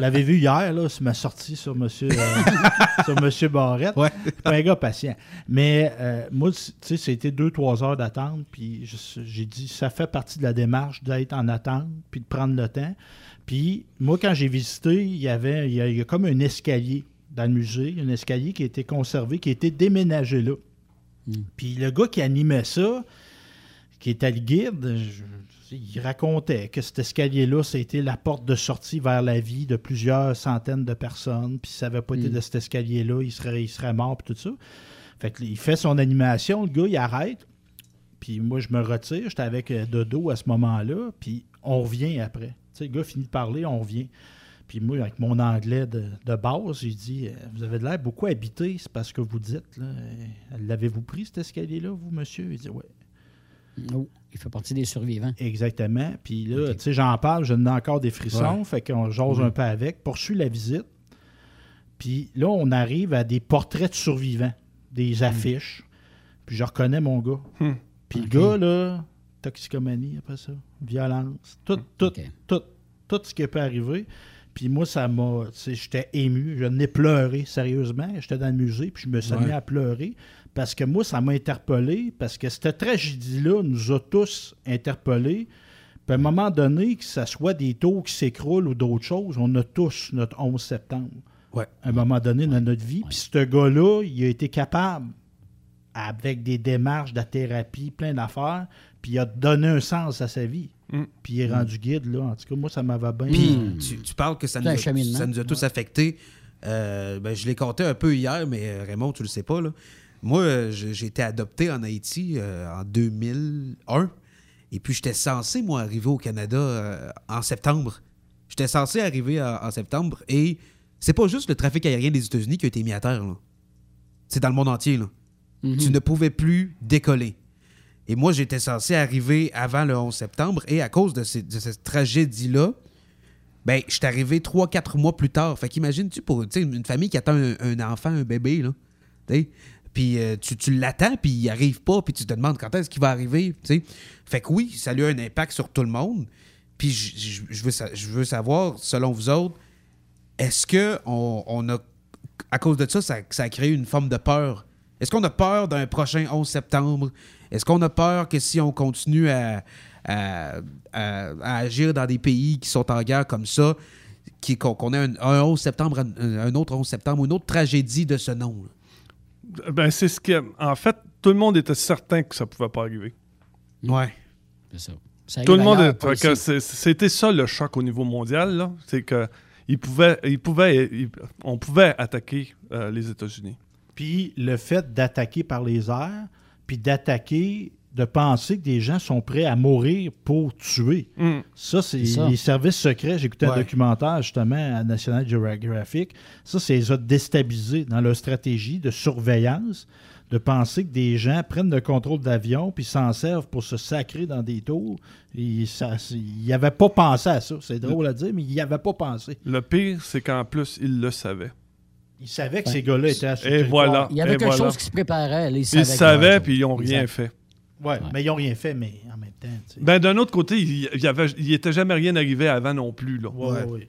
l'avez vu hier, là, c'est ma sortie sur Monsieur, euh, sur monsieur Barrette. Ouais. Je suis pas un gars patient. Mais euh, moi, tu sais, c'était deux, trois heures d'attente. Puis j'ai dit, ça fait partie de la démarche d'être en attente, puis de prendre le temps. Puis moi, quand j'ai visité, il y avait, il y a, il y a comme un escalier dans le musée, un escalier qui a été conservé, qui a été déménagé là. Puis le gars qui animait ça, qui était le guide, je- il racontait que cet escalier-là, c'était la porte de sortie vers la vie de plusieurs centaines de personnes. Puis si ça n'avait pas été Mm. de cet escalier-là, il serait, il serait mort, puis tout ça. Fait que, il fait son animation, le gars, il arrête. Puis moi, je me retire. J'étais avec euh, Dodo à ce moment-là. Puis on revient après. Tu sais, le gars finit de parler, on revient. Puis moi, avec mon anglais de, de base, j'ai dit euh, Vous avez de l'air beaucoup habité, c'est parce que vous dites. Euh, L'avez-vous pris, cet escalier-là, vous, monsieur Il dit Ouais. Oh, il fait partie des survivants. Exactement. Puis là, tu sais, j'en parle, je donne encore des frissons. Ouais. Fait qu'on jase un peu avec. Poursuit la visite. Puis là, on arrive à des portraits de survivants, des affiches. Puis je reconnais mon gars. Hmm. Puis le gars, là, toxicomanie après ça, violence, tout, tout, tout, tout ce qui peut arriver. Puis moi, ça m'a. tu sais, J'étais ému. Je n'ai pleuré, sérieusement. J'étais dans le musée, puis je me suis Ouais. mis à pleurer. Parce que moi, ça m'a interpellé. Parce que cette tragédie-là nous a tous interpellés. Puis à un moment donné, que ce soit des taux qui s'écroulent ou d'autres choses, on a tous notre 11 septembre. Ouais. À un moment donné dans notre vie. Puis ce gars-là, il a été capable, avec des démarches de thérapie, plein d'affaires, puis il a donné un sens à sa vie. Mm. Puis il est rendu guide, là. En tout cas, moi, ça m'avait bien. Puis euh, tu, tu parles que ça nous, a, ça nous a tous affectés. Euh, ben, je l'ai compté un peu hier, mais euh, Raymond, tu le sais pas. Là. Moi, euh, j'ai été adopté en Haïti euh, en 2001. Et puis, j'étais censé, moi, arriver au Canada euh, en septembre. J'étais censé arriver en, en septembre. Et c'est pas juste le trafic aérien des États-Unis qui a été mis à terre. là. C'est dans le monde entier. Là. Mhm. Tu ne pouvais plus décoller. Et moi, j'étais censé arriver avant le 11 septembre. Et à cause de, ces- de cette tragédie-là, ben, je suis arrivé 3-4 mois plus tard. Fait qu'imagine-tu pour une famille qui attend un, un enfant, un bébé, là. Puis euh, tu, tu l'attends, puis il arrive pas, puis tu te demandes quand est-ce qu'il va arriver. Fait que oui, ça a eu un impact sur tout le monde. Puis je, veux, veux savoir, selon vous autres, est-ce que on, on a, à cause de ça, ça, ça a créé une forme de peur? Est-ce qu'on a peur d'un prochain 11 septembre? Est-ce qu'on a peur que si on continue à, à- à- agir dans des pays qui sont en guerre comme ça, qu'on qu'on ait un, un 11 septembre, un, un autre 11 septembre, une autre tragédie de ce nom? là? Ben, c'est ce qui. En fait, tout le monde était certain que ça pouvait pas arriver. Ouais. C'est ça. Ça Tout le monde. que C'était ça le choc au niveau mondial, là. C'est que. Il pouvait, il pouvait, il- on pouvait attaquer euh, les États-Unis. Puis le fait d'attaquer par les airs, puis d'attaquer, de penser que des gens sont prêts à mourir pour tuer. Mm. Ça, c'est les services secrets. J'écoutais un Ouais. documentaire justement à National Geographic. Ça, c'est les a déstabilisés dans leur stratégie de surveillance, de penser que des gens prennent le contrôle d'avion puis s'en servent pour se sacrer dans des tours. Ils n'avaient pas pensé à ça. C'est drôle à dire, mais ils n'y avaient pas pensé. Le pire, c'est qu'en plus, ils le savaient. Ils savaient que ces gars-là étaient à ce Et voilà. Il y avait Et quelque voilà. chose qui se préparait. là, ils Ils savaient. savaient, quelque puis ils n'ont rien Exact. fait. Ouais, mais ils n'ont rien fait, mais en même temps. tu sais. Ben, d'un autre côté, il il y avait, il était jamais rien arrivé avant non plus, là. Ouais, ouais.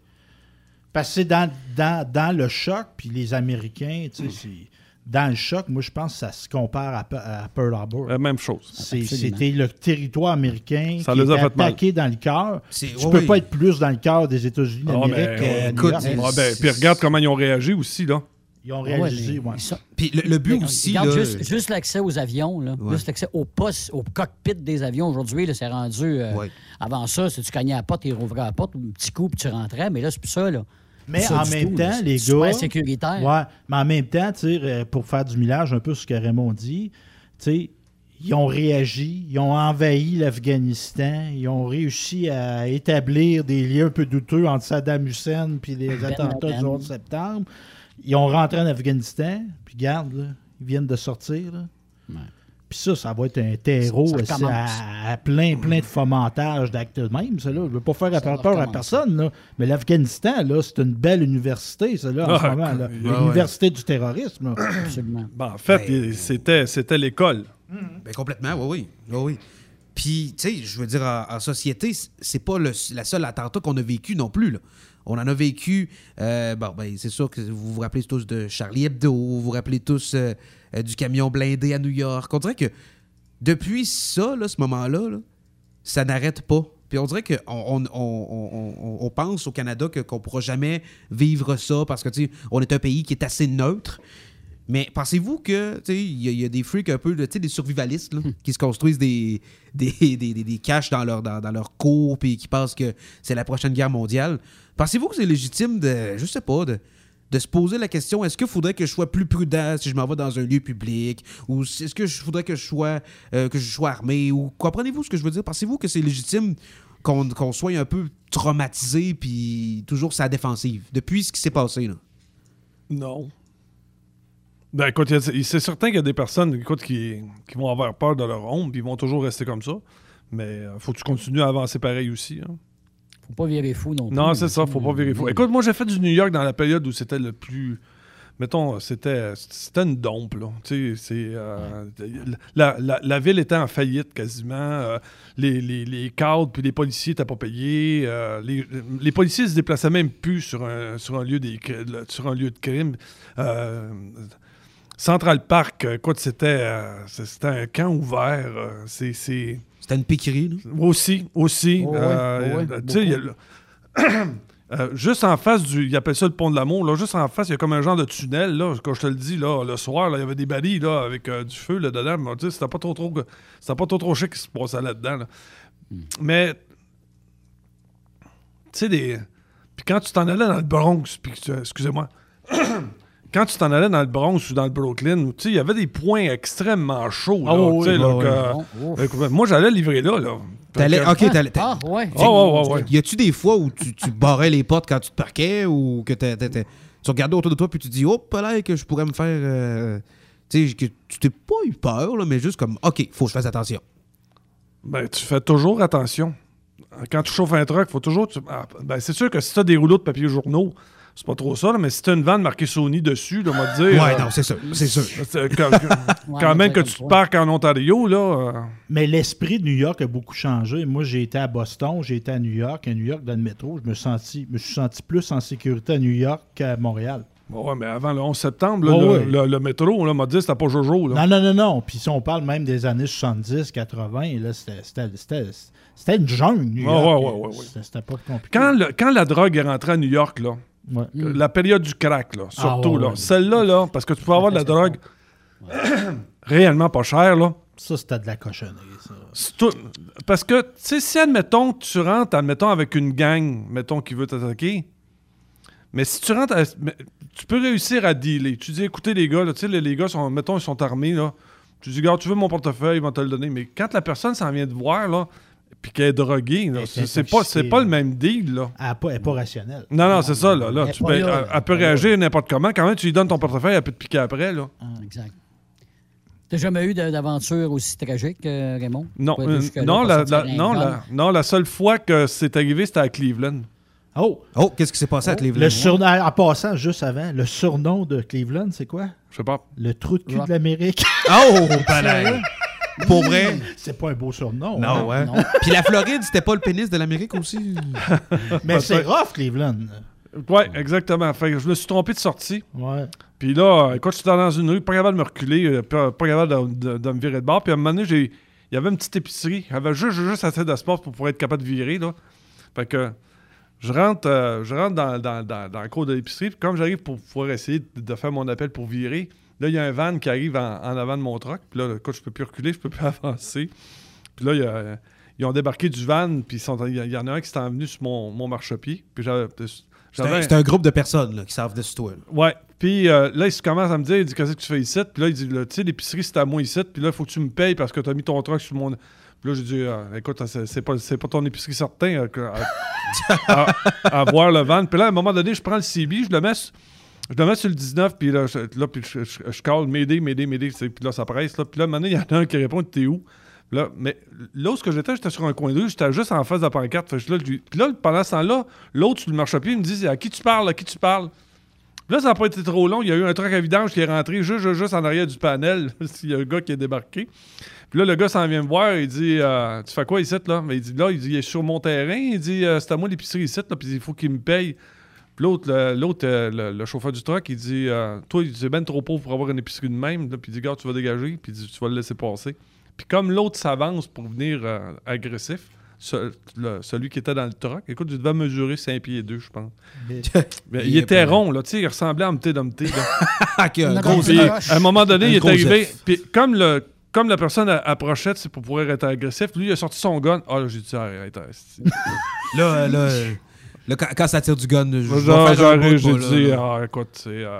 Parce que c'est dans, dans, dans le choc, puis les Américains, tu sais, c'est- dans le choc, moi, je pense que ça se compare à, Pe- à Pearl Harbor. La même chose. C'était le territoire américain Ça qui les a était fait mal. attaqué dans le cœur. Tu ouais, peux oui. pas être plus dans le cœur des États-Unis Ah, d'Amérique ben, qu'à New écoute, Ah, ben, puis regarde comment ils ont réagi aussi, là. Ils ont Ah réagi, ouais. ils Puis le, le but Mais aussi, regarde, là, juste, juste l'accès aux avions, là, Ouais. juste l'accès au poste, au cockpit des avions aujourd'hui, c'est rendu. euh, Ouais. Avant ça, si tu cognais à la porte, tu rouvrais la porte, un petit coup, puis tu rentrais, mais là, c'est plus ça. Là. Mais Ça en même tout, temps, C'est les super gars. sécuritaire. Ouais, mais en même temps, tu sais, euh, pour faire du millage, un peu ce que Raymond dit, tu sais, ils ont réagi, ils ont envahi l'Afghanistan, ils ont réussi à établir des liens un peu douteux entre Saddam Hussein puis les Ben attentats du 11 septembre. Ils ont rentré en Afghanistan, puis garde, là, ils viennent de sortir. là. Ouais. Puis ça, ça va être un terreau Ça- ça à, à plein, plein de fomentage d'actes de même. Ça, là. Je ne veux pas faire peur à personne, là. mais l'Afghanistan, là, c'est une belle université, ça, là, en Ah, ce moment. là. ouais, L'université du terrorisme. Absolument. Ben, en fait, Ben, c'était, c'était l'école. Ben, complètement, oui, oui. oui, oui. Puis, tu sais, je veux dire, en, en société, c'est pas le, la seule attentat qu'on a vécu non plus. Là. On en a vécu. euh, ben, c'est sûr que vous vous rappelez tous de Charlie Hebdo, vous vous rappelez tous euh, euh, du camion blindé à New York. On dirait que depuis ça, là, ce moment-là, là, ça n'arrête pas. Puis on dirait qu'on on, pense au Canada qu'on pourra jamais vivre ça parce que, on est un pays qui est assez neutre. Mais pensez-vous que, il y, a- des freaks un peu, de- des survivalistes, là, qui se construisent des, des, des, des- caches dans leur, dans, leur cour puis qui pensent que c'est la prochaine guerre mondiale. Pensez-vous que c'est légitime de, je sais pas, de, de se poser la question est-ce qu'il faudrait que je sois plus prudent si je m'en vais dans un lieu public ou est-ce que je faudrait que je sois euh, que je sois armé ou comprenez-vous ce que je veux dire? Pensez-vous que c'est légitime qu'on qu'on soit un peu traumatisé puis toujours sa défensive depuis ce qui s'est passé là? Non. Ben, écoute, c'est certain qu'il y a des personnes écoute, qui, qui vont avoir peur de leur ombre, puis ils vont toujours rester comme ça. Mais euh, faut que tu continues à avancer pareil aussi. hein. Faut pas virer fou non plus. Non, c'est ça, faut pas virer fou. Écoute, moi, j'ai fait du New York dans la période où c'était le plus. Mettons, c'était c'était une dompe, là. Tu sais, c'est. euh, la, la- la ville était en faillite quasiment. euh, les, les, les cadres puis les policiers n'étaient pas payés. euh, les, les policiers se déplaçaient même plus sur un, sur un, lieu, des, sur un lieu de crime. Euh, Central Park, écoute, c'était euh, c'était un camp ouvert. euh, c'est. c'est- c'était une piquerie là? Aussi, aussi. Oh, euh, oh, a Euh, juste en face du. Ils appellent ça le pont de l'amour. Là, juste en face, il y a comme un genre de tunnel. Là, quand je te le dis, là, le soir, là, il y avait des barils là, avec euh, du feu là, dedans. Mais, tu sais, C'était pas trop trop. C'était pas trop trop chic qui se passait là-dedans. là. Mais. Tu sais, des. Puis quand tu t'en allais dans le Bronx, puis que tu- excusez-moi. Quand tu t'en allais dans le Bronx ou dans le Brooklyn, tu sais, il y avait des points extrêmement chauds. là, Ah oui, tu sais, oui, là, oui, que- oui. écoute, moi, j'allais livrer là. là. T'allais- que- ok t'allais- Ah, ouais. Oh, ouais, ouais, ouais. Y a-tu des fois où tu, tu barrais les portes quand tu te parquais ou que t'as- t'as- t'as- tu regardais autour de toi puis tu dis, oh, là que je pourrais me faire. euh, tu sais, que tu t'es pas eu peur, là, mais juste comme, OK, faut que je fasse attention. Ben, tu fais toujours attention. Quand tu chauffes un truck, faut toujours. tu- ah, ben, c'est sûr que si tu as des rouleaux de papier journaux, c'est pas trop ça, là, mais si t'as une vanne marquée Sony dessus, là, on va te dire. Ouais, euh, non, c'est sûr, c'est sûr. c'est- Quand, même que tu te parques en Ontario, là. euh, Mais l'esprit de New York a beaucoup changé. Moi, j'ai été à Boston, j'ai été à New York. À New York, dans le métro, je me, senti, me suis senti plus en sécurité à New York qu'à Montréal. ouais, mais avant le 11 septembre, là, Oh, le, ouais. le- le métro, là, m'a dit c'était pas Jojo. Là. Non, non, non, non. Puis si on parle même des années 70, 80, là, c'était- c'était c'était- c'était une jungle, New York. ouais, ouais, ouais, ouais. C'était- C'était pas compliqué. Quand, le- quand la drogue est rentrée à New York, là, Ouais. la période du crack, là, surtout, Ah, ouais, là, ouais. celle-là, là, parce que tu peux avoir de la drogue réellement pas chère, là. Ça, c'était de la cochonnerie, ça. C'est tout- Parce que, tu sais, si, admettons, tu rentres, admettons, avec une gang, mettons, qui veut t'attaquer, mais si tu rentres, à- mais tu peux réussir à dealer. Tu dis, écoutez, les gars, là, tu sais, les, les gars, sont, mettons, ils sont armés, là. Tu dis, gars, tu veux mon portefeuille, ils vont te le donner. Mais quand la personne s'en vient de voir, là, puis qu'elle est droguée, là, Elle est c'est c'est pas, pas le même deal, là. Elle n'est pas, elle est pas rationnelle. Non, non, c'est ça, là. là Elle tu est peux- pas là, elle, elle peut réagir n'importe comment. Quand même, tu lui donnes ton portefeuille, elle peut te piquer après, là. Ah, exact. T'as jamais eu d'aventure aussi tragique, euh, Raymond? Non, euh, non, la, non, la, non, la seule fois que c'est arrivé, c'était à Cleveland. Oh! Oh, qu'est-ce qui s'est passé à Cleveland? Le surnom, en passant juste avant, le surnom de Cleveland, c'est quoi? Je sais pas. Le trou de cul Rock. de l'Amérique. Oh, palais. Pour vrai? C'est pas un beau surnom. Non, hein? ouais. non. Puis la Floride, c'était pas le pénis de l'Amérique aussi? Mais c'est rough, Cleveland. Ouais, exactement. Fait que je me suis trompé de sortie. Ouais. Puis là, écoute, j'étais dans une rue, pas capable de me reculer, euh, pas, pas capable de, de- de me virer de bord. Puis à un moment donné, j'ai- il y avait une petite épicerie. Il y avait juste, juste assez d'espace pour pouvoir être capable de virer. Là. Fait que je rentre, euh, je rentre dans, dans, dans, dans le cours de l'épicerie. Puis comme j'arrive pour pouvoir essayer de, de faire mon appel pour virer, là, il y a un van qui arrive en, en avant de mon truck. Puis là, écoute, je peux plus reculer, je peux plus avancer. Puis là, il y a- ils ont débarqué du van, puis ils il y, en a un qui s'est venu sur mon, mon marchepied. Puis j'avais. C'est un, groupe de personnes là, qui savent de toi. là. Ouais. Puis euh, là, il se commence à me dire, il dit, qu'est-ce que tu fais ici? Puis là, il dit, tu sais, l'épicerie, c'est à moi ici. Puis là, il faut que tu me payes parce que tu as mis ton truck sur mon. Puis là, j'ai dit, euh, écoute, c'est pas, c'est pas ton épicerie certain euh, à, à- à voir le van. Puis là, à un moment donné, je prends le CB, je le mets, sur- je le mets sur le 19, puis là, je, là, puis je, je, m'aider, m'aider, m'aider. Puis là, ça presse. Là. Puis là, donné, il y en a un qui répond, t'es où? Là, mais là où j'étais, j'étais sur un coin de rue, j'étais juste en face de la pancarte. Fait là, puis là, pendant ce temps-là, l'autre sur le marchepied, il me dit, à qui tu parles, à qui tu parles? Puis Là, ça n'a pas été trop long. Il y a eu un truc à vidange qui est rentré juste, juste, juste en arrière du panel. Il y a un gars qui est débarqué. Puis là, le gars s'en vient me voir. Il dit euh, Tu fais quoi ici, là Mais il dit Là, il, dit, il est sur mon terrain. Il dit euh, C'est à moi l'épicerie ici, là, puis il faut qu'il me paye. Puis l'autre, le, l'autre, euh, le, le chauffeur du truck, il dit euh, Toi, c'est ben trop pauvre pour avoir une épicerie de même. Là, puis il dit Gars, tu vas dégager. Puis il dit Tu vas le laisser passer. Puis comme l'autre s'avance pour venir euh, agressif, ce- le- celui qui était dans le truck, écoute, il devait mesurer 5 pieds et 2, je pense. Mais il était rond, là, tu sais, il ressemblait à Humpty Dumpty. Ah, à un moment donné, Un il est arrivé. Puis comme, le, comme la personne approchait, c'est pour pouvoir être agressif, lui, il a sorti son gun. Ah, là, j'ai dit, arrête, arrête. Là, là, là, quand, quand ça tire du gun, je, je vais faire un j'ai dit, ah, écoute, c'est. Euh,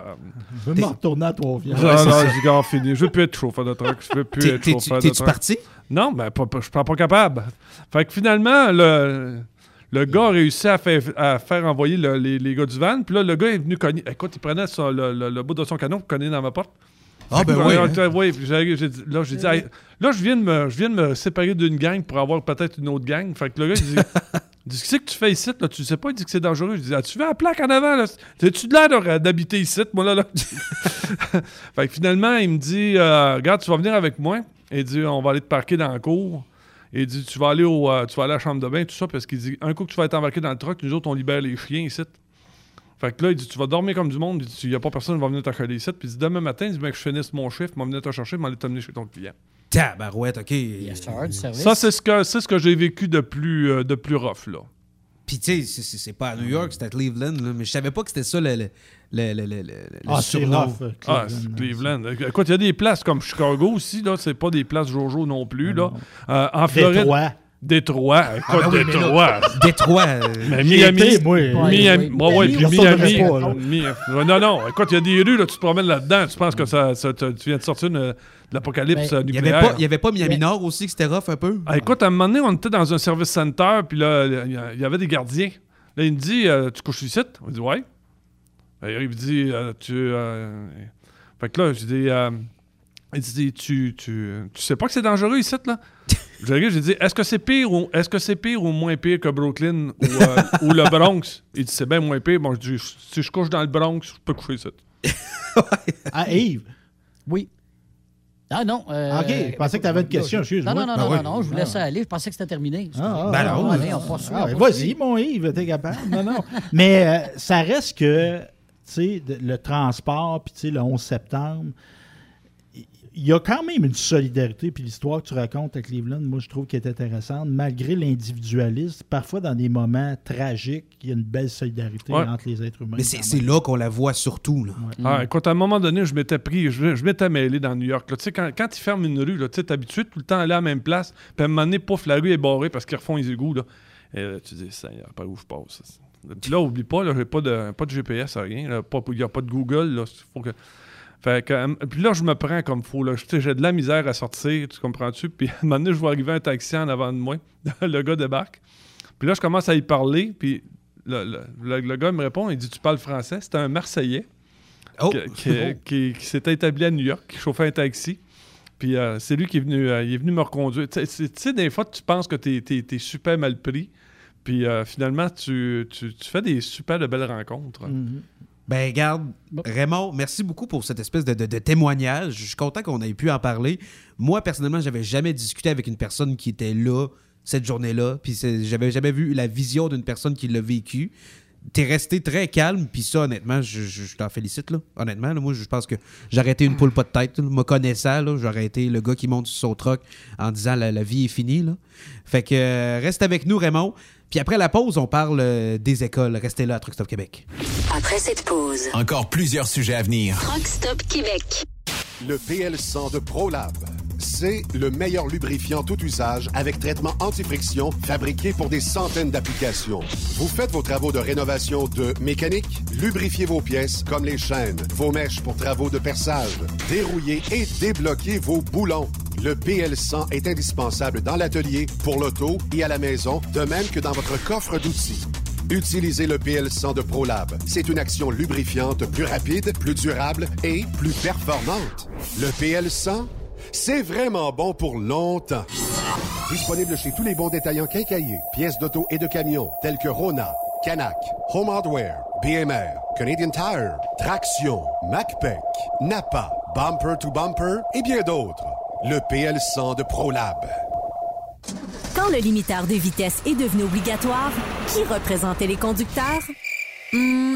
Je veux me retourner à Trois-Rivières. non, ça. j'ai dit, fini. Je veux plus être chauffeur de truck. Je veux plus être chauffeur de T'es-tu truck. parti? Non, ben, pas- je suis pas capable. Fait que finalement, le, le gars a réussi à faire, à faire envoyer le- les, les gars du van. Puis là, le gars est venu cogner. Écoute, il prenait son- le, le- le bout de son canon pour cogner dans ma porte. Ah, ben Ouais, oui. ouais, ouais, puis j'ai- là, j'ai dit, Hey, là, je viens, de me, je viens de me séparer d'une gang pour avoir peut-être une autre gang. Fait que le gars, il dit, dit, qu'est-ce que tu fais ici? Là? Tu sais pas, il dit que c'est dangereux. Je dis, as-tu vu la plaque en avant? Là? As-tu de l'air d'habiter ici, moi, là? là? fait que finalement, il me dit, euh, regarde, tu vas venir avec moi. Il dit, on va aller te parquer dans la cour. Et il dit, tu vas aller au, euh, tu vas aller à la chambre de bain, tout ça, parce qu'il dit, un coup que tu vas être embarqué dans le truck, nous autres, on libère les chiens ici. Fait que là, il dit, tu vas dormir comme du monde. Il dit, il n'y a pas personne qui va venir t'accueillir ici. Puis demain matin, il dit, ben, que je finisse mon chiffre, va venir te chercher, il va aller t'amener chez ton client. Tabarouette, OK. Yes, sir, du service. Ça, c'est ce que, c'est ce que j'ai vécu de plus, euh, de plus rough, là. Puis, tu sais, c'est- c'est c'est pas à New York, c'était à Cleveland, là, mais je savais pas que c'était ça le, le, le, le, le, Ah, c'est surnom. rough, euh, Ah, Cleveland. c'est Cleveland. Écoute, il y a des places comme Chicago aussi, là. C'est pas des places Jojo non plus, là. Euh, en Floride. Détroit. Détroit. Écoute, Ah, ben oui, Détroit. Détroit. euh, Mais Miami. moi. Miami. Ouais, ouais, Miami, puis Non, non. Écoute, il y a des rues, là, tu te promènes là-dedans. Tu penses que ça, ça- tu viens de sortir une- de l'apocalypse Ben, euh, Il y avait nucléaire. pas, il y avait pas Miami Nord aussi, que c'était rough un peu? Ah, écoute, à un moment donné, on était dans un service center, puis là, il y avait des gardiens. Là, il me dit euh, Tu couches ici? On dit Ouais. Ben, il me dit euh, Tu. euh, Fait que là, je dis euh, Il dit tu, tu, tu sais pas que c'est dangereux ici, là? J'ai dit, est-ce que c'est pire ou est-ce que c'est pire ou moins pire que Brooklyn ou, euh, ou le Bronx? Il dit, c'est bien moins pire. Bon, je dis, si je couche dans le Bronx, je peux coucher ça. Ah, Yves? Oui. Ah non. euh, OK, je pensais que tu avais une question, excuse-moi. Non, non, non, Ben non, oui. non, non, je vous laisse Ah. aller. Je pensais que c'était terminé. Ah, ah, Ben ah, non, ah, allez, ah, on ah, poursuit. Vas-y, mon Yves, t'es capable? Non, non. Mais euh, ça reste que, tu sais, le transport, puis tu sais, le 11 septembre, il y a quand même une solidarité, puis l'histoire que tu racontes à Cleveland, moi, je trouve qu'elle est intéressante. Malgré l'individualisme, parfois, dans des moments tragiques, il y a une belle solidarité Ouais. entre les êtres humains. Mais c'est là qu'on la voit surtout. Là. Ah, écoute, à un moment donné, je m'étais pris, je, je m'étais mêlé dans New York. là. Tu sais, quand, quand ils ferment une rue, tu sais, t'es habitué tout le temps à aller à la même place. Puis à un moment donné, pouf, la rue est barrée parce qu'ils refont les égouts. Là. Et là, tu dis, ça, par où je passe? Puis là, oublie pas, là, j'ai pas de, pas de GPS, rien. Il n'y a pas de Google. Là. Faut que... Fait que, euh, puis là, je me prends comme sais, J'ai de la misère à sortir, tu comprends-tu? Puis à un moment donné, je vois arriver un taxi en avant de moi. le gars débarque. Puis là, je commence à y parler. Puis le, le- le- le gars me répond, il dit, tu parles français? C'était un Marseillais Oh! qui, qui- qui- qui s'était établi à New York, qui chauffait un taxi. Puis euh, c'est lui qui est venu, euh, il est venu me reconduire. Tu sais, des fois, tu penses que tu es, super mal pris. Puis euh, finalement, tu, tu- tu fais des super de belles rencontres. Mhm. Ben, garde, Raymond, merci beaucoup pour cette espèce de, de- de témoignage. Je suis content qu'on ait pu en parler. Moi, personnellement, j'avais jamais discuté avec une personne qui était là cette journée-là. Puis j'avais jamais vu la vision d'une personne qui l'a vécu. T'es resté très calme, puis ça, honnêtement, je, je- je t'en félicite, là. Honnêtement, là, moi, je pense que j'aurais été une poule pas de tête. Me connaissant, là, j'aurais été le gars qui monte sur son truck en disant la, la vie est finie, là. Fait que euh, reste avec nous, Raymond. Puis après la pause, on parle euh, des écoles. Restez là à Truck Stop Québec. Après cette pause, Encore plusieurs sujets à venir. Truck Stop Québec. Le PL100 de ProLab. C'est le meilleur lubrifiant tout usage avec traitement anti-friction fabriqué pour des centaines d'applications. Vous faites vos travaux de rénovation de mécanique, lubrifiez vos pièces comme les chaînes, vos mèches pour travaux de perçage, dérouillez et débloquez vos boulons. Le PL100 est indispensable dans l'atelier, pour l'auto et à la maison, de même que dans votre coffre d'outils. Utilisez le PL100 de ProLab. C'est une action lubrifiante plus rapide, plus durable et plus performante. Le PL100, c'est vraiment bon pour longtemps. Disponible chez tous les bons détaillants quincailliers, pièces d'auto et de camions, tels que Rona, Canac, Home Hardware, BMR, Canadian Tire, Traction, MacPac, Napa, Bumper to Bumper et bien d'autres. Le PL100 de ProLab. Quand le limiteur de vitesse est devenu obligatoire, qui représentait les conducteurs? Hmm,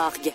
org.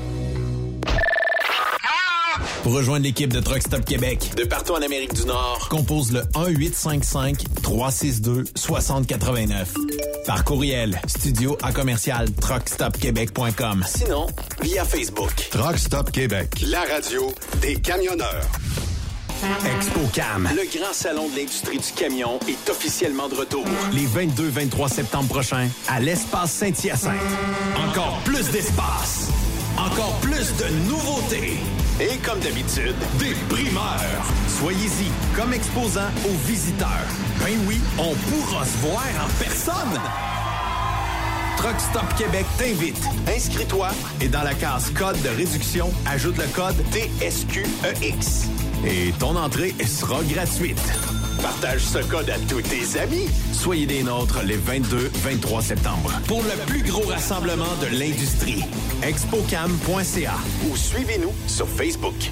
Pour rejoindre l'équipe de Truck Stop Québec, de partout en Amérique du Nord, compose le 1-855-362-6089. Par courriel, studio à commercial truckstopquebec.com. Sinon, via Facebook. Truck Stop Québec, la radio des camionneurs. ExpoCam, le grand salon de l'industrie du camion, est officiellement de retour. Les 22-23 septembre prochains, à l'espace Saint-Hyacinthe. Encore plus d'espace, encore plus de nouveautés. Et comme d'habitude, des primeurs. Soyez-y comme exposant aux visiteurs. Ben oui, on pourra se voir en personne. Truck Stop Québec t'invite. Inscris-toi et dans la case code de réduction, ajoute le code TSQEX. Et ton entrée sera gratuite. Partage ce code à tous tes amis. Soyez des nôtres les 22, 23 septembre pour le plus gros rassemblement de l'industrie. Expocam.ca ou suivez-nous sur Facebook.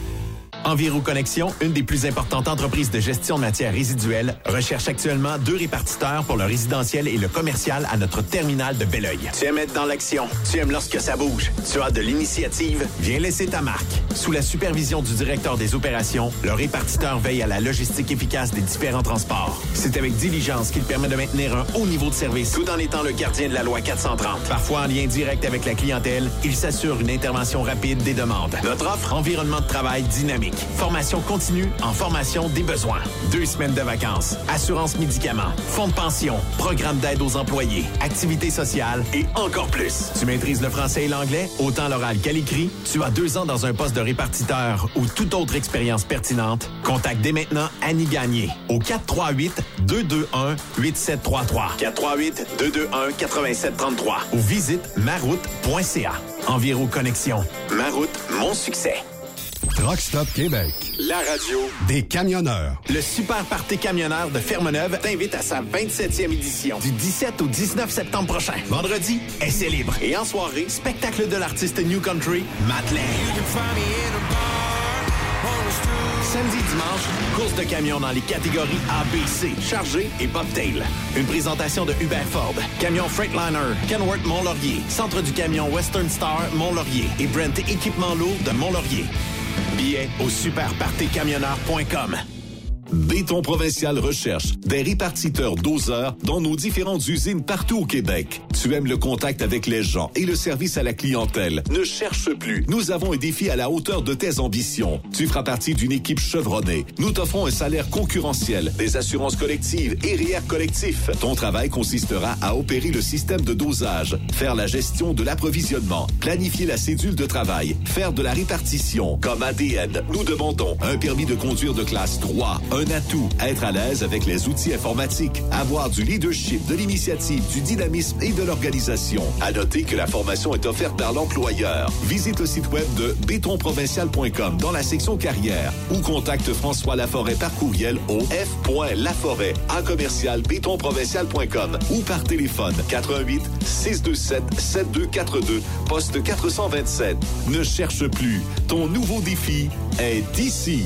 Enviro Connexion, une des plus importantes entreprises de gestion de matières résiduelles, recherche actuellement deux répartiteurs pour le résidentiel et le commercial à notre terminal de Belleuil. Tu aimes être dans l'action, tu aimes lorsque ça bouge, tu as de l'initiative, viens laisser ta marque. Sous la supervision du directeur des opérations, le répartiteur veille à la logistique efficace des différents transports. C'est avec diligence qu'il permet de maintenir un haut niveau de service tout en étant le gardien de la loi 430. Parfois en lien direct avec la clientèle, il s'assure une intervention rapide des demandes. Notre offre, environnement de travail dynamique. Formation continue en formation des besoins. Deux semaines de vacances. Assurance médicaments. Fonds de pension. Programme d'aide aux employés. Activités sociales et encore plus. Tu maîtrises le français et l'anglais, autant l'oral qu'à l'écrit. Tu as deux ans dans un poste de répartiteur ou toute autre expérience pertinente? Contacte dès maintenant Annie Gagné au 438-221-8733. 438-221-8733 ou visite maroute.ca. Enviro Connexion. Maroute, mon succès. Truck Stop Québec. La radio Des camionneurs. Le Super Party Camionneur de Fermeneuve t'invite à sa 27e édition du 17 au 19 septembre prochain. Vendredi, essai libre. Et en soirée, spectacle de l'artiste New Country, Matt. Samedi et dimanche, course de camions dans les catégories A, B, C, chargé et bobtail. Une présentation de Hubert Ford, Camion Freightliner, Kenworth Mont-Laurier, Centre du camion Western Star Mont-Laurier et Brent Équipement lourd de Mont-Laurier. Billets au superpartycamionneur.com. Béton Provincial recherche des répartiteurs doseurs dans nos différentes usines partout au Québec. Tu aimes le contact avec les gens et le service à la clientèle. Ne cherche plus. Nous avons un défi à la hauteur de tes ambitions. Tu feras partie d'une équipe chevronnée. Nous t'offrons un salaire concurrentiel, des assurances collectives et REER collectif. Ton travail consistera à opérer le système de dosage, faire la gestion de l'approvisionnement, planifier la cédule de travail, faire de la répartition. Comme ADN, nous demandons un permis de conduire de classe 3, un atout, être à l'aise avec les outils informatiques, avoir du leadership, de l'initiative, du dynamisme et de l'organisation. À noter que la formation est offerte par l'employeur. Visite le site web de bétonprovincial.com dans la section carrière ou contacte François Laforêt par courriel au f.laforêt en commercial bétonprovincial.com ou par téléphone 88 627 7242 poste 427. Ne cherche plus. Ton nouveau défi est ici.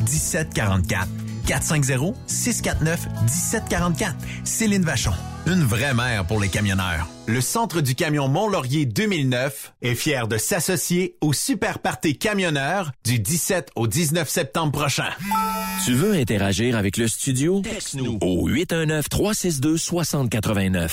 1744. 450-649-1744. Céline Vachon, une vraie mère pour les camionneurs. Le Centre du camion Mont-Laurier 2009 est fier de s'associer au Super Party Camionneur du 17 au 19 septembre prochain. Tu veux interagir avec le studio? Texte-nous au 819-362-6089.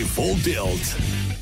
Full Tilt.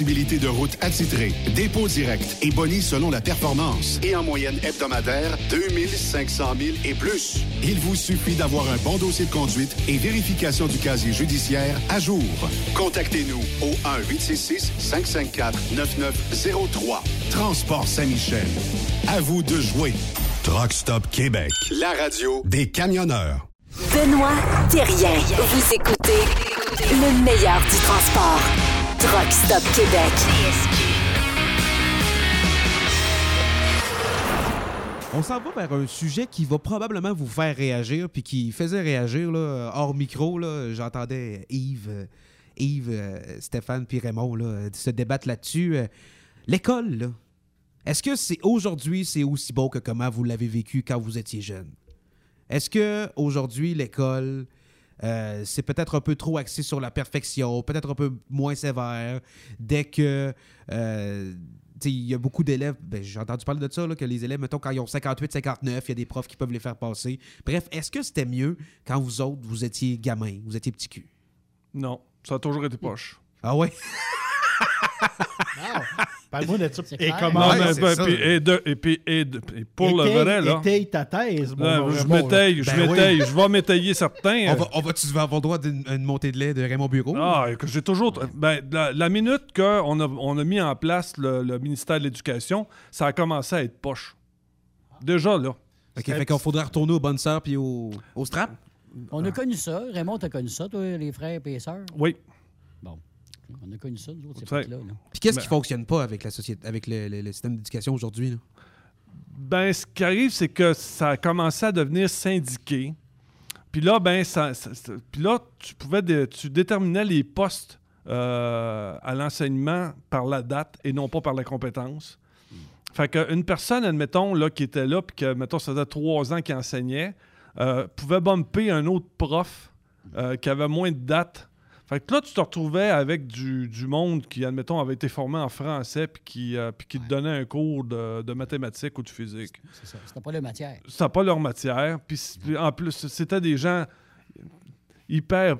possibilité de route attitrée, dépôt direct et boni selon la performance. Et en moyenne hebdomadaire, 2500 000 et plus. Il vous suffit d'avoir un bon dossier de conduite et vérification du casier judiciaire à jour. Contactez-nous au 1-866-554-9903. Transport Saint-Michel. À vous de jouer. Truck Stop Québec. La radio Des camionneurs. Benoît Thérien. Vous écoutez le meilleur du transport. On s'en va vers un sujet qui va probablement vous faire réagir, puis qui faisait réagir là, hors micro. J'entendais Yves, euh, Yves euh, Stéphane puis Raymond se débattre là-dessus. Euh, L'école, est-ce que c'est aujourd'hui c'est aussi beau que comment vous l'avez vécu quand vous étiez jeune? Est-ce que aujourd'hui l'école euh, c'est peut-être un peu trop axé sur la perfection, peut-être un peu moins sévère. Dès que euh, il y a beaucoup d'élèves, ben, j'ai entendu parler de ça, là, que les élèves, mettons, quand ils ont 58, 59, il y a des profs qui peuvent les faire passer. Bref, est-ce que c'était mieux quand vous autres, vous étiez gamins, vous étiez petits cul? Non, ça a toujours été poche. Ah ouais? Parle-moi de ça. Et comment et, de- et puis- et de- et pour le vrai, là. étaye ta thèse, je m'étaye, je Ben oui. m'étaye, je vais m'étayer certains. On va, on va, tu vas avoir droit d'une une montée de lait de Raymond Bureau? Ah, que j'ai toujours. Ben, la, la minute qu'on a, on a mis en place le, le ministère de l'Éducation, ça a commencé à être poche. Déjà, là. OK, fait qu'on faudrait retourner aux bonnes sœurs puis au, au strap? On a connu ça. Raymond, t'as connu ça, toi, les frères et les sœurs? Oui. On a connu ça, nous autres, ces Ouais. là là. Puis qu'est-ce Ben- qui fonctionne pas avec la société, avec le, le- le système d'éducation aujourd'hui? Ben, ce qui arrive, c'est que ça a commencé à devenir syndiqué. Puis là, ben, ça, ça- ça- puis là, tu pouvais, dé- tu déterminais les postes euh, à l'enseignement par la date et non pas par la compétence. Fait qu'une personne, admettons, là, qui était là, puis que, mettons, ça faisait trois ans qu'il enseignait, euh, pouvait bumper un autre prof euh, qui avait moins de dates. Fait que là, tu te retrouvais avec du, du monde qui, admettons, avait été formé en français puis qui, euh, puis qui te donnait un cours de, de mathématiques ou de physique. C'est ça. C'était pas la matière. C'était pas leur matière. Puis en plus, c'était des gens hyper.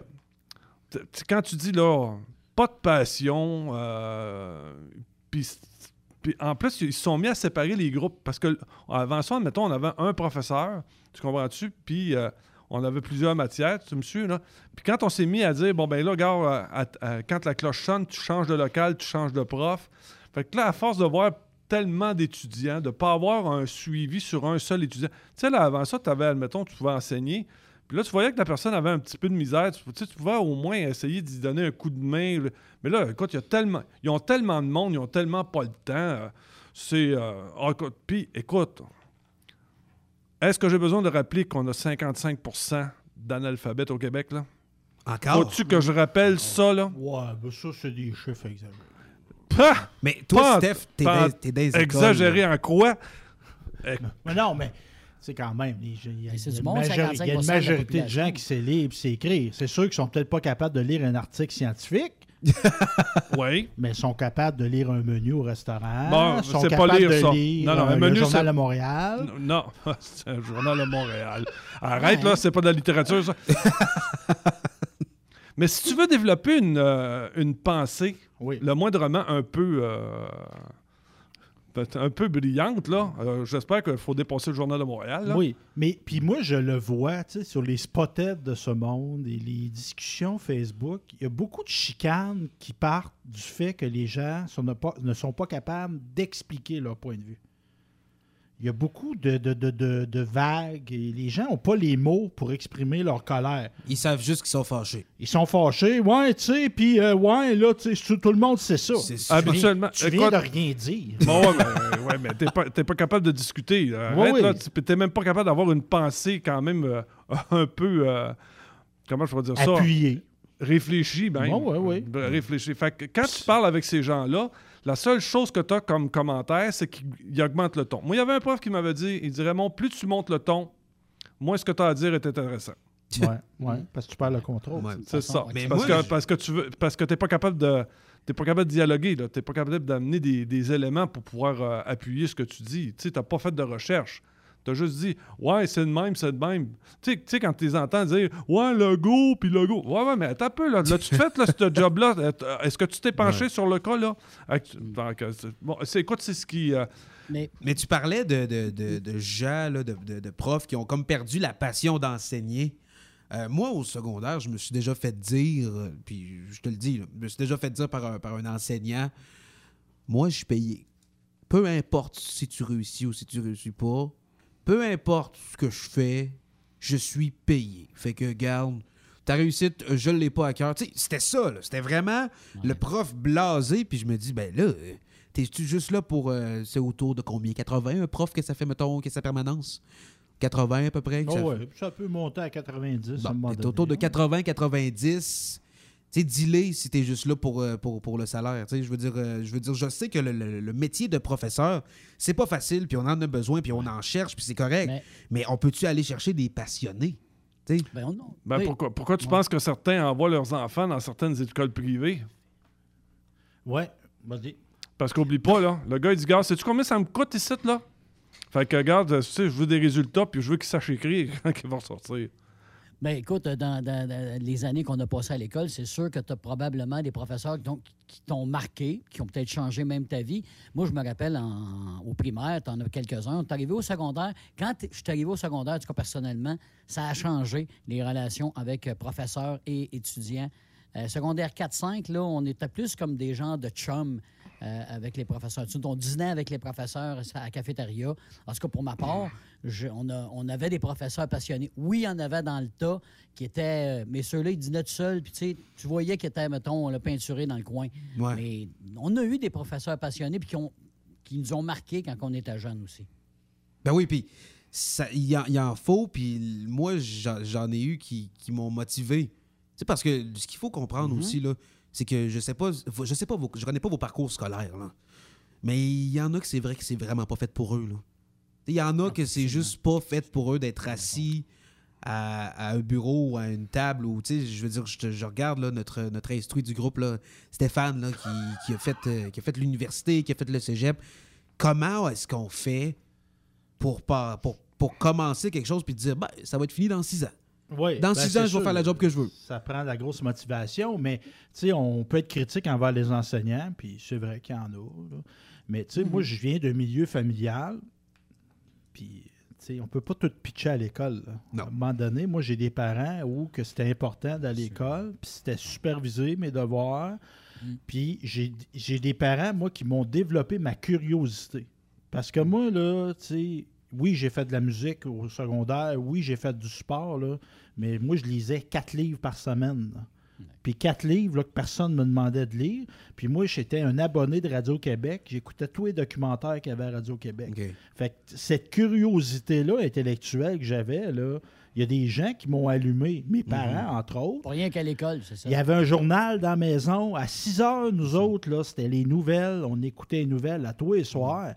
Quand tu dis là, pas de passion, euh, puis en plus, ils se sont mis à séparer les groupes parce que avant ça, mettons, on avait un professeur, tu comprends-tu, puis euh, on avait plusieurs matières, tu me suis, là. Puis quand on s'est mis à dire, bon, ben là, regarde, quand la cloche sonne, tu changes de local, tu changes de prof. Fait que là, à force de voir tellement d'étudiants, de ne pas avoir un suivi sur un seul étudiant. Tu sais, là, avant ça, tu avais, admettons, tu pouvais enseigner. Puis là, tu voyais que la personne avait un petit peu de misère. Tu, pouvais au moins essayer d'y donner un coup de main. Mais là, écoute, y a tellement, ils ont tellement de monde, ils ont tellement pas le temps. euh, C'est. euh, ah, puis, écoute, est-ce que j'ai besoin de rappeler qu'on a 55% d'analphabètes au Québec, là? Encore? Faut-tu que je rappelle ça, là? Ouais, ben ça, c'est des chiffres exagérés. Pah! Mais toi, Pas- Steph, t'es pas- des, t'es des écoles, Exagéré là. en quoi? Mais non, mais c'est quand même. Il y a, une monde, majori- 55% il y a une majorité de, gens qui sait lire et sait écrire. C'est sûr qu'ils sont peut-être pas capables de lire un article scientifique. Oui. Mais ils sont capables de lire un menu au restaurant. Bon, sont c'est pas capables lire de ça. lire Non, non, euh, un menu, le journal de Montréal. Non, c'est un journal de Montréal. Arrête, là, c'est pas de la littérature, ça. Mais si tu veux développer une, euh, une pensée, le moindrement un peu, euh, un peu brillante, là, euh, j'espère qu'il faut dépasser le journal de Montréal. Oui, mais puis moi, je le vois, tu sais, sur les spottets de ce monde et les discussions Facebook, il y a beaucoup de chicanes qui partent du fait que les gens ne sont pas capables d'expliquer leur point de vue. Il y a beaucoup de, de, de, de- de vagues et les gens n'ont pas les mots pour exprimer leur colère. Ils savent juste qu'ils sont fâchés. Ils sont fâchés, ouais, tu sais, puis euh, ouais, là, tu sais, tout le monde sait ça. C'est Tu viens- Habituellement, Tu viens de rien dire. Bon, ouais, mais, ouais, mais t'es pas, t'es pas capable de discuter. Arrête, oui. là, tu- t'es même pas capable d'avoir une pensée quand même euh, un peu... euh, comment je pourrais dire ça? Appuyé. Réfléchis, ben. Ouais, ouais, ouais. Réfléchis. Fait que quand tu parles avec ces gens-là, la seule chose que tu as comme commentaire, c'est qu'ils augmentent le ton. Moi, il y avait un prof qui m'avait dit il dirait Raymond, plus tu montes le ton, moins ce que tu as à dire est intéressant. Ouais, ouais, parce que tu perds le contrôle. Ouais. C'est ça. Mais parce, moi, que, je- parce que tu veux parce que t'es pas capable de t'es pas capable de dialoguer, là. T'es pas capable d'amener des, des éléments pour pouvoir euh, appuyer ce que tu dis. Tu sais, t'as pas fait de recherche. T'as juste dit Ouais, c'est de même, c'est de même. Tu sais- tu quand tu les entends dire Ouais, le go, puis le go. Ouais, ouais, mais attends un peu, là. L'as-tu fait, là, ce job-là? Euh, Est-ce que tu t'es penché Ouais. sur le cas, là? Donc, euh, c'est- Bon, c'est écoute, c'est ce qui. euh, Mais Mais tu parlais de, de, de- de gens, là, de, de- de profs qui ont comme perdu la passion d'enseigner. Euh, moi, au secondaire, je me suis déjà fait dire, euh, puis je te le dis, là, je me suis déjà fait dire par un, par un enseignant, moi, je suis payé. Peu importe si tu réussis ou si tu réussis pas, peu importe ce que je fais, je suis payé. Fait que, garde, ta réussite, euh, je l'ai pas à cœur. C'était ça, là. C'était vraiment le prof blasé, puis je me dis, ben là, euh, t'es-tu juste là pour. euh, c'est autour de combien? 80 un prof que ça fait, mettons, que sa permanence? 80 à peu près Oh, ça ouais, ça peut monter à 90 à un Bon, donné. autour de 80-90. Tu sais, dis-les si t'es juste là pour, euh, pour, pour le salaire. Tu sais, je veux dire, euh, je veux dire, je sais que le, le- le métier de professeur, c'est pas facile, puis on en a besoin, puis on en cherche, puis c'est correct. Mais- Mais, on peut-tu aller chercher des passionnés? Tu sais? ben, non. ben, Oui. pourquoi, pourquoi tu Ouais. penses que certains envoient leurs enfants dans certaines écoles privées? Ouais, vas-y. Parce qu'oublie pas, là, le gars, il dit, gars, sais-tu combien ça me coûte ici, là? Fait que, regarde, tu sais, je veux des résultats, puis je veux qu'ils sachent écrire quand ils vont sortir. Ben écoute, dans, dans- les années qu'on a passées à l'école, c'est sûr que tu as probablement des professeurs qui t'ont- marqué, qui ont peut-être changé même ta vie. Moi, je me rappelle en- au primaire, tu en as quelques-uns. Tu arrivé au secondaire. Quand je suis arrivé au secondaire, en tout personnellement, ça a changé les relations avec euh, professeurs et étudiants. Euh, secondaire 4-5, là, on était plus comme des gens de chum euh, avec les professeurs. On dînait avec les professeurs à la cafétéria. En tout cas, pour ma part, je- on, a- on avait des professeurs passionnés. Oui, il y en avait dans le tas qui étaient... euh, Mais ceux-là, ils dînaient tout seuls. Puis, tu sais, tu voyais qu'ils étaient, mettons, le peinturé dans le coin. Ouais. Mais on a eu des professeurs passionnés puis qui, ont, qui nous ont marqués quand on était jeunes aussi. Ben oui, puis il en, il en faut, puis moi, j'en ai eu qui, qui m'ont motivé. Tu sais, parce que ce qu'il faut comprendre aussi, là, c'est que je sais pas, je sais pas, vos, je connais pas vos parcours scolaires, là. Mais il y en a que c'est vrai que c'est vraiment pas fait pour eux, là. Il y en a que c'est juste pas fait pour eux d'être assis à, à un bureau ou à une table ou tu sais je veux dire je, regarde là, notre notre instruit du groupe là, Stéphane là, qui, qui a fait euh, qui a fait l'université qui a fait le cégep comment est-ce qu'on fait pour, pas- pour, pour commencer quelque chose puis dire ben, ça va être fini dans six ans? Oui, dans ben, six ans je vais faire la job que je veux Ça prend de la grosse motivation, mais on peut être critique envers les enseignants, puis c'est vrai qu'il y en a. là. Mais sais, moi, je viens d'un milieu familial, puis on peut pas tout pitcher à l'école. À un moment donné, moi, j'ai des parents où que c'était important d'aller à l'école, puis c'était supervisé mes devoirs. Puis j'ai des parents, moi, qui m'ont développé ma curiosité. Parce que moi, là, tu sais, oui, j'ai fait de la musique au secondaire, oui, j'ai fait du sport, là, mais moi, je lisais quatre livres par semaine. là. Puis quatre livres là, que personne ne me demandait de lire. Puis moi, j'étais un abonné de Radio-Québec. J'écoutais tous les documentaires qu'il y avait à Radio-Québec. Fait que cette curiosité-là intellectuelle que j'avais, là, il y a des gens qui m'ont allumé, mes parents, entre autres. Pas rien qu'à l'école, c'est ça. Il y avait un journal dans la maison. À 6 heures, nous autres, là, c'était les nouvelles. On écoutait les nouvelles à tous les soirs.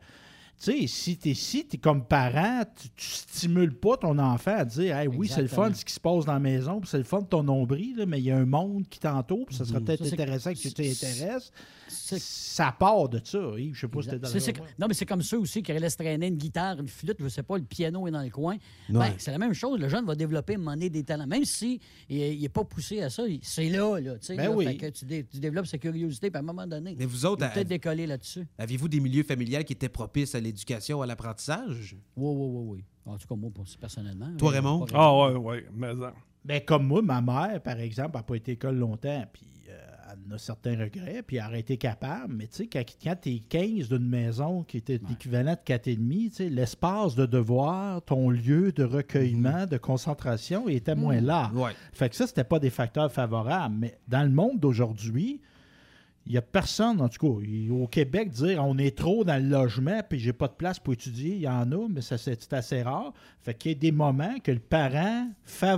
Tu sais, si t'es si t'es comme parent, tu, tu stimules pas ton enfant à dire hey, oui, c'est le fun ce qui se passe dans la maison, puis c'est le fun de ton nombril, là, mais il y a un monde qui t'entoure, puis ça serait peut-être intéressant que tu c'est- t'intéresses. Ça part de ça. Yves. Je sais pas si t'es d'accord. non, mais c'est comme ça aussi qu'il laisse traîner une guitare, une flûte, je sais pas, le piano est dans le coin. Ouais. Ben, c'est la même chose. Le jeune va développer donné des talents. Même si il n'est pas poussé à ça, c'est là, là. tu sais, Ben là. oui. Fait que tu, dé- tu développes sa curiosité, puis à un moment donné, Mais vous autres, peut-être décoller là-dessus. Aviez-vous des milieux familiales qui étaient propices à l'éducation, à l'apprentissage? Oui, oui, oui, oui. En tout cas, moi, pour- personnellement. Toi, Raymond? Ah ouais, ouais, mais ça. Ben, comme moi, ma mère, par exemple, n'a pas été à l'école longtemps, puis euh, elle en a certains regrets, puis elle aurait été capable. Mais tu sais, quand, quand tu es 15 d'une maison qui était l'équivalent de 4,5, tu sais, l'espace de devoir, ton lieu de recueillement, de concentration était moins là. Ouais. Fait que ça, c'était pas des facteurs favorables. Mais dans le monde d'aujourd'hui, il n'y a personne, en tout cas, au Québec, dire on est trop dans le logement puis j'ai pas de place pour étudier, il y en a, mais ça c'est c'est assez rare. Fait qu'il y a des moments que le parent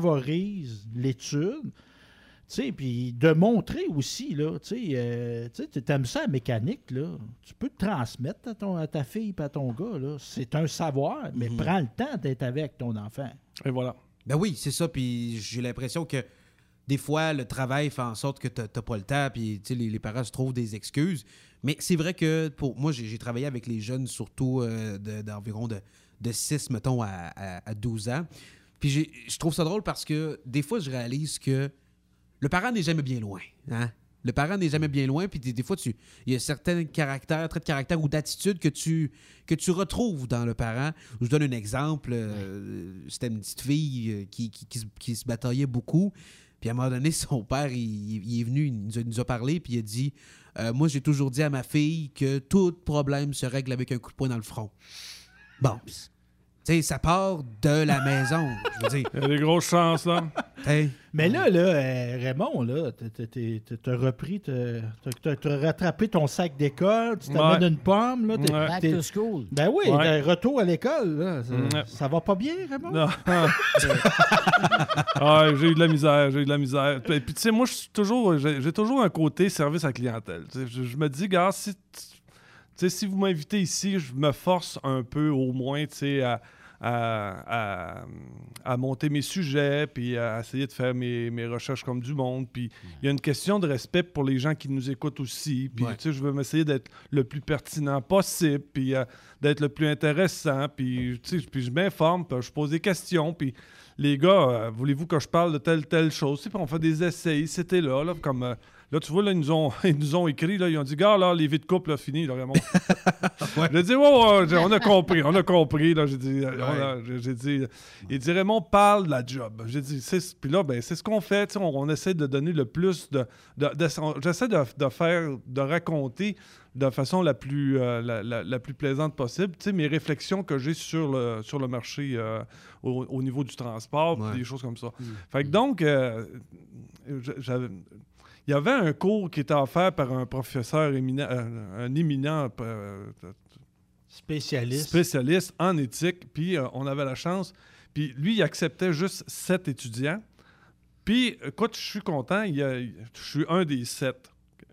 favorise l'étude. sais, puis de montrer aussi, là, tu sais, euh, t'aimes ça la mécanique, là, tu peux te transmettre à, ton, à ta fille et à ton gars, là. C'est un savoir, mais Mhm. prends le temps d'être avec ton enfant. Et voilà. Ben oui, c'est ça. Puis j'ai l'impression que des fois, le travail fait en sorte que t'as t'as pas le temps. Puis tu les, les parents se trouvent des excuses. Mais c'est vrai que pour moi, j'ai travaillé avec les jeunes, surtout euh, de- d'environ de, de 6, mettons, à, à- à 12 ans. Puis je trouve ça drôle parce que des fois, je réalise que le parent n'est jamais bien loin. Hein? Le parent n'est jamais bien loin, puis des, des fois, tu, il y a certains caractères, traits de caractère ou d'attitude que tu, que tu retrouves dans le parent. Je donne un exemple. euh, C'était une petite fille euh, qui, qui, qui se- qui se bataillait beaucoup. Puis à un moment donné, son père, il, est venu, il nous a, il nous a parlé, puis il a dit euh, Moi, j'ai toujours dit à ma fille que tout problème se règle avec un coup de poing dans le front. Bon. Sais, ça part de la maison. Je veux dire. Il y a des grosses chances, là. Mais là, là, euh, Raymond, là, t'as- repris, t'as rattrapé ton sac d'école, tu t'amènes Ouais. une pomme. Là, Ouais. Back to school. Ben oui, Ouais. retour à l'école. Ça, Ouais. ça va pas bien, Raymond? Non. Ah, j'ai eu de la misère, j'ai eu de la misère. Puis, puis, tu sais, moi, je suis toujours, j'ai j'ai toujours un côté service à clientèle. Je, je me dis, gars, si, tu sais, si vous m'invitez ici, je me force un peu au moins, à, à, à- à monter mes sujets, puis à essayer de faire mes, mes recherches comme du monde. Puis il y a une question de respect pour les gens qui nous écoutent aussi. Puis, Ouais. tu sais, je veux m'essayer d'être le plus pertinent possible, puis euh, d'être le plus intéressant. Puis, tu sais, puis je m'informe, puis je pose des questions, puis les gars, euh, voulez-vous que je parle de telle, telle chose? Puis on fait des essais, c'était là, là, comme... euh, Là, tu vois, là, ils nous ont, ils nous ont écrit, là, ils ont dit, gars, là, les vies de couple, là, fini, là, Raymond. J'ai dit, ouais, ouais, on a compris, on a compris, là, j'ai dit, euh, j'ai- dit, il dit, Raymond, parle de la job. J'ai dit, c'est- puis là, ben, c'est ce qu'on fait, on, on essaie de donner le plus de, de- j'essaie de, de faire, de raconter de façon la plus, euh, la, la- la plus plaisante possible, tu sais, mes réflexions que j'ai sur le, sur le marché euh, au, au niveau du transport, Ouais. des choses comme ça. Fait que donc, euh, j- j'avais... Il y avait un cours qui était offert par un professeur éminent, euh, un éminent euh, Spécialiste. spécialiste en éthique, puis euh, on avait la chance. Puis lui, il acceptait juste sept étudiants. Puis, écoute, je suis content, il y a- je suis un des sept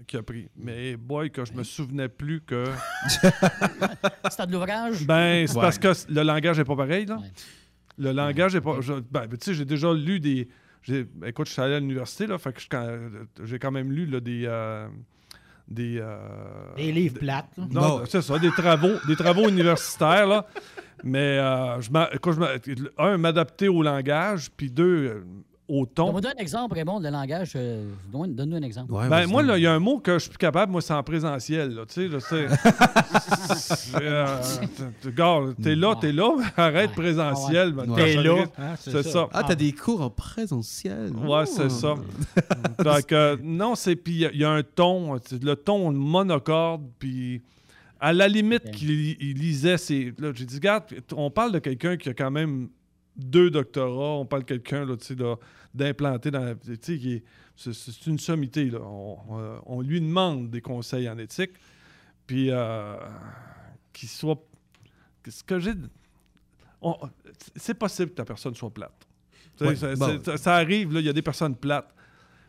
qui a pris. Mais boy, que je me souvenais plus que... C'était de l'ouvrage? Ben, c'est Ouais. parce que le langage n'est pas pareil, là. Le langage n'est pas... je- ben, tu sais, j'ai déjà lu des... j'ai- ben, écoute, je suis allé à l'université, là, fait que je- quand- j'ai quand même lu là, des... euh, des, euh, Des livres plates. là. non, c'est ça, des travaux, des travaux universitaires, là. Mais, euh, je m'a- écoute, je m'a- un, m'adapter au langage, puis deux, au ton. Donne-moi un exemple, Raymond, de langage. euh, donne- Donne-nous un exemple. Ben, moi, là, il y a un mot que je suis plus capable, moi, c'est en présentiel, tu sais, là, c'est... c'est, euh, t'es là, t'es là, arrête présentiel. ben, Ouais. t'as T'es là, hein, c'est ça. ça. Ah, t'as des cours en présentiel. Ouais, c'est ça. Donc, euh, non, c'est... Puis, il y a- il y, a un ton, le ton monocorde, puis... À la limite qu'il il lisait, c'est... Là, j'ai dit, regarde, on parle de quelqu'un qui a quand même deux doctorats, on parle de quelqu'un, là, tu sais, là, d'implanter dans... C'est, une sommité, là. On, on- on lui demande des conseils en éthique, puis euh, qu'il soit... Ce que j'ai... on- c'est possible que ta personne soit plate. Ouais, ça, bon. ça- ça arrive, là, il y a des personnes plates.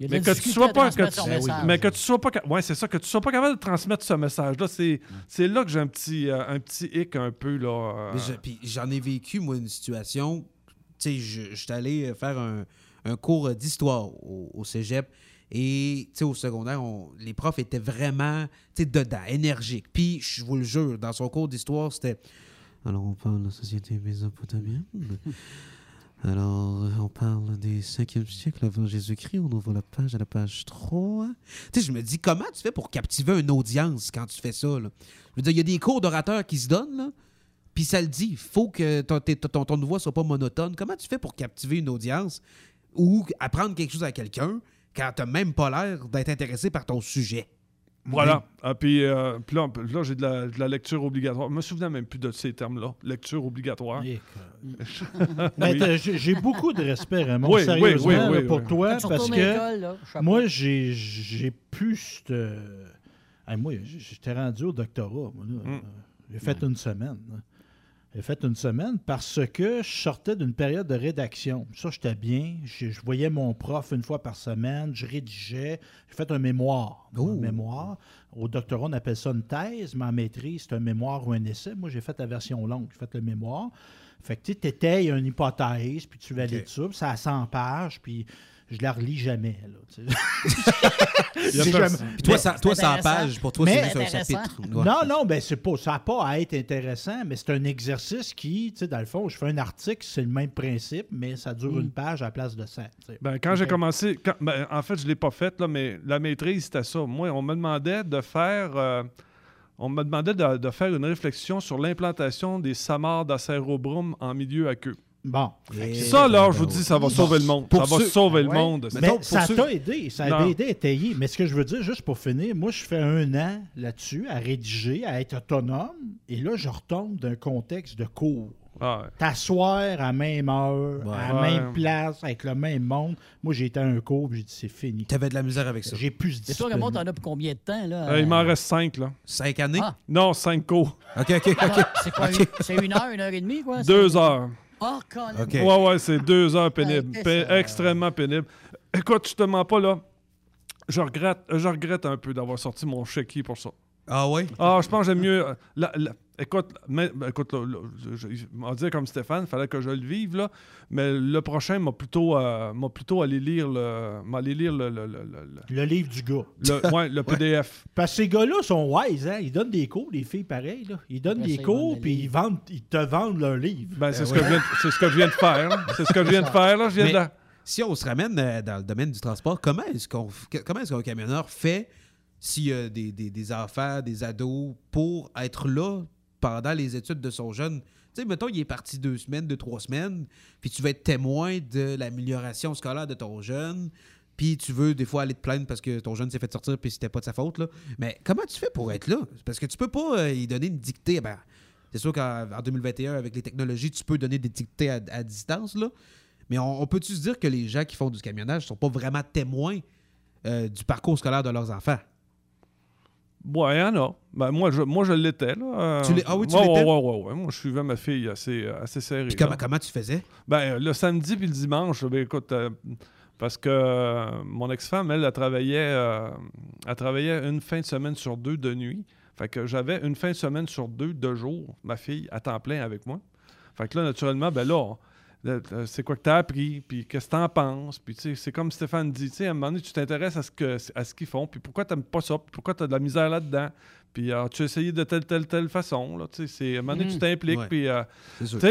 Il y a de la Mais que tu sois pas que tu, mais que tu sois pas ouais c'est ça que tu sois pas capable de transmettre ce message là c'est c'est là que j'ai un petit euh, un petit hic un peu là euh, j'en ai vécu, moi, une situation. Sais, je j'étais allé faire un, un cours d'histoire au, au cégep. Et, au secondaire, on- les profs étaient vraiment, dedans, énergiques. Puis, je vous le jure, dans son cours d'histoire, c'était. Alors, on parle de la société mésopotamienne. Alors, on parle des 5e siècle avant Jésus-Christ. On ouvre la page à la page 3. Tu sais, je me dis, comment tu fais pour captiver une audience quand tu fais ça? Là? Je veux dire, il y a des cours d'orateurs qui se donnent, là. Puis ça le dit, il faut que ton, ton, ton voix soit pas monotone. Comment tu fais pour captiver une audience ou apprendre quelque chose à quelqu'un quand t'as même pas l'air d'être intéressé par ton sujet? voilà Ah, puis euh, puis là, là, j'ai de la, de la lecture obligatoire je me souviens même plus de ces termes là lecture obligatoire Oui. j'ai beaucoup de respect, Raymond, Oui, oui, sérieusement, oui, là, oui, pour oui. toi, parce que là, moi, j'ai j'ai plus cette... Hey, moi, j'étais rendu au doctorat, moi, là. Mm. J'ai fait une semaine. là. J'ai fait une semaine parce que je sortais d'une période de rédaction. Ça, j'étais bien. Je, je voyais mon prof une fois par semaine. Je rédigeais. J'ai fait un mémoire. Un mémoire. Au doctorat, on appelle ça une thèse, mais en maîtrise, c'est un mémoire ou un essai. Moi, j'ai fait la version longue. J'ai fait le mémoire. Fait que tu étayes une hypothèse, puis tu valides ça. puis ça a 100 pages, puis je la relis jamais. Là, Puis toi, Mais- ça- toi, 100 pages, pour toi, c'est juste un chapitre. Ouais. Non, non, ben c'est pas, ça n'a pas à être intéressant, mais c'est un exercice qui, tu sais, dans le fond, je fais un article, c'est le même principe, mais ça dure Mm. une page à la place de 100. tu sais. Ben, quand j'ai commencé, quand- ben, en fait, je ne l'ai pas fait, là, mais la maîtrise, c'était ça. Moi, on me demandait de faire. euh, on me demandait de, de faire une réflexion sur l'implantation des samars d'acérobrum en milieu aqueux. Bon. Ça, là, je vous dis, ça va sauver le monde. Pour ça va ceux- sauver le monde. Mais ça ceux- t'a aidé, ça a aidé à étayer. Mais ce que je veux dire, juste pour finir, moi, je fais un an là-dessus, à rédiger, à être autonome, et là, je retombe d'un contexte de cours. Ah ouais. T'asseoir à la même heure, à la Ouais. même place, avec le même monde. Moi, j'ai été à un cours, puis j'ai dit, c'est fini. T'avais de la misère avec ça. J'ai plus Et toi, Raymond, t'en as pour combien de temps? Là? Euh, il m'en reste cinq, là. Cinq années? Ah. Non, cinq cours. OK, OK, OK. C'est quoi? une- C'est une heure, une heure et demie, quoi? Deux heures. Oh. Ouais, ouais, c'est deux heures pénibles. Pé- extrêmement pénible. Écoute, je te mens pas, là. Je regrette, je regrette un peu d'avoir sorti mon chéquier pour ça. Ah ouais? Ah, je pense que j'aime mieux. euh, la- la- écoute, mais- ben, écoute, là, là, je, je- je- on va dire comme Stéphane, il fallait que je le vive, là. Mais le prochain m'a plutôt, euh, m'a plutôt allé lire le, m'a allé lire le, le, le, le- Le livre du gars. le- ouais, le PDF. Parce que ces gars-là sont wise, hein? Ils donnent des cours, les filles pareilles. Là. Ils donnent Après des cours, puis ils, vendent, ils te vendent leur livre. Ben, c'est ce, que je viens de- c'est ce que je viens de faire. C'est ce que je viens de faire, là. Je viens Mais de la- si on se ramène euh, dans le domaine du transport, comment est-ce qu'on comment est-ce qu'un camionneur fait s'il y a des, des- des enfants, des ados, pour être là pendant les études de son jeune? Tu sais, mettons, il est parti deux semaines, deux, trois semaines, puis tu vas être témoin de l'amélioration scolaire de ton jeune, puis tu veux des fois aller te plaindre parce que ton jeune s'est fait sortir puis c'était pas de sa faute. Là. Mais comment tu fais pour être là? Parce que tu peux pas euh, y donner une dictée. Ben, c'est sûr qu'en en 2021, avec les technologies, tu peux donner des dictées à, distance, là. Mais on, on peut-tu se dire que les gens qui font du camionnage sont pas vraiment témoins euh, du parcours scolaire de leurs enfants? Ouais, il y en a. Ben, moi, je, moi, je l'étais. Là. Tu ah oui, tu ouais, l'étais? Ouais, ouais, ouais. Moi, je suivais ma fille assez, assez serrée. Puis comment, comment tu faisais? Ben, le samedi puis le dimanche, ben, écoute, euh, parce que euh, mon ex-femme, elle, elle travaillait, euh, elle travaillait une fin de semaine sur deux de nuit. Fait que j'avais une fin de semaine sur deux de jour, ma fille, à temps plein avec moi. Fait que là, naturellement, ben là, c'est quoi que tu as appris, puis qu'est-ce que tu en penses. Puis, tu sais, c'est comme Stéphane dit, tu sais, à un moment donné, tu t'intéresses à ce que à ce qu'ils font, puis pourquoi tu pas ça, puis pourquoi tu as de la misère là-dedans. Puis, euh, tu as essayé de telle, telle, telle façon. Là, c'est, à un moment donné, tu t'impliques, Ouais. puis... euh,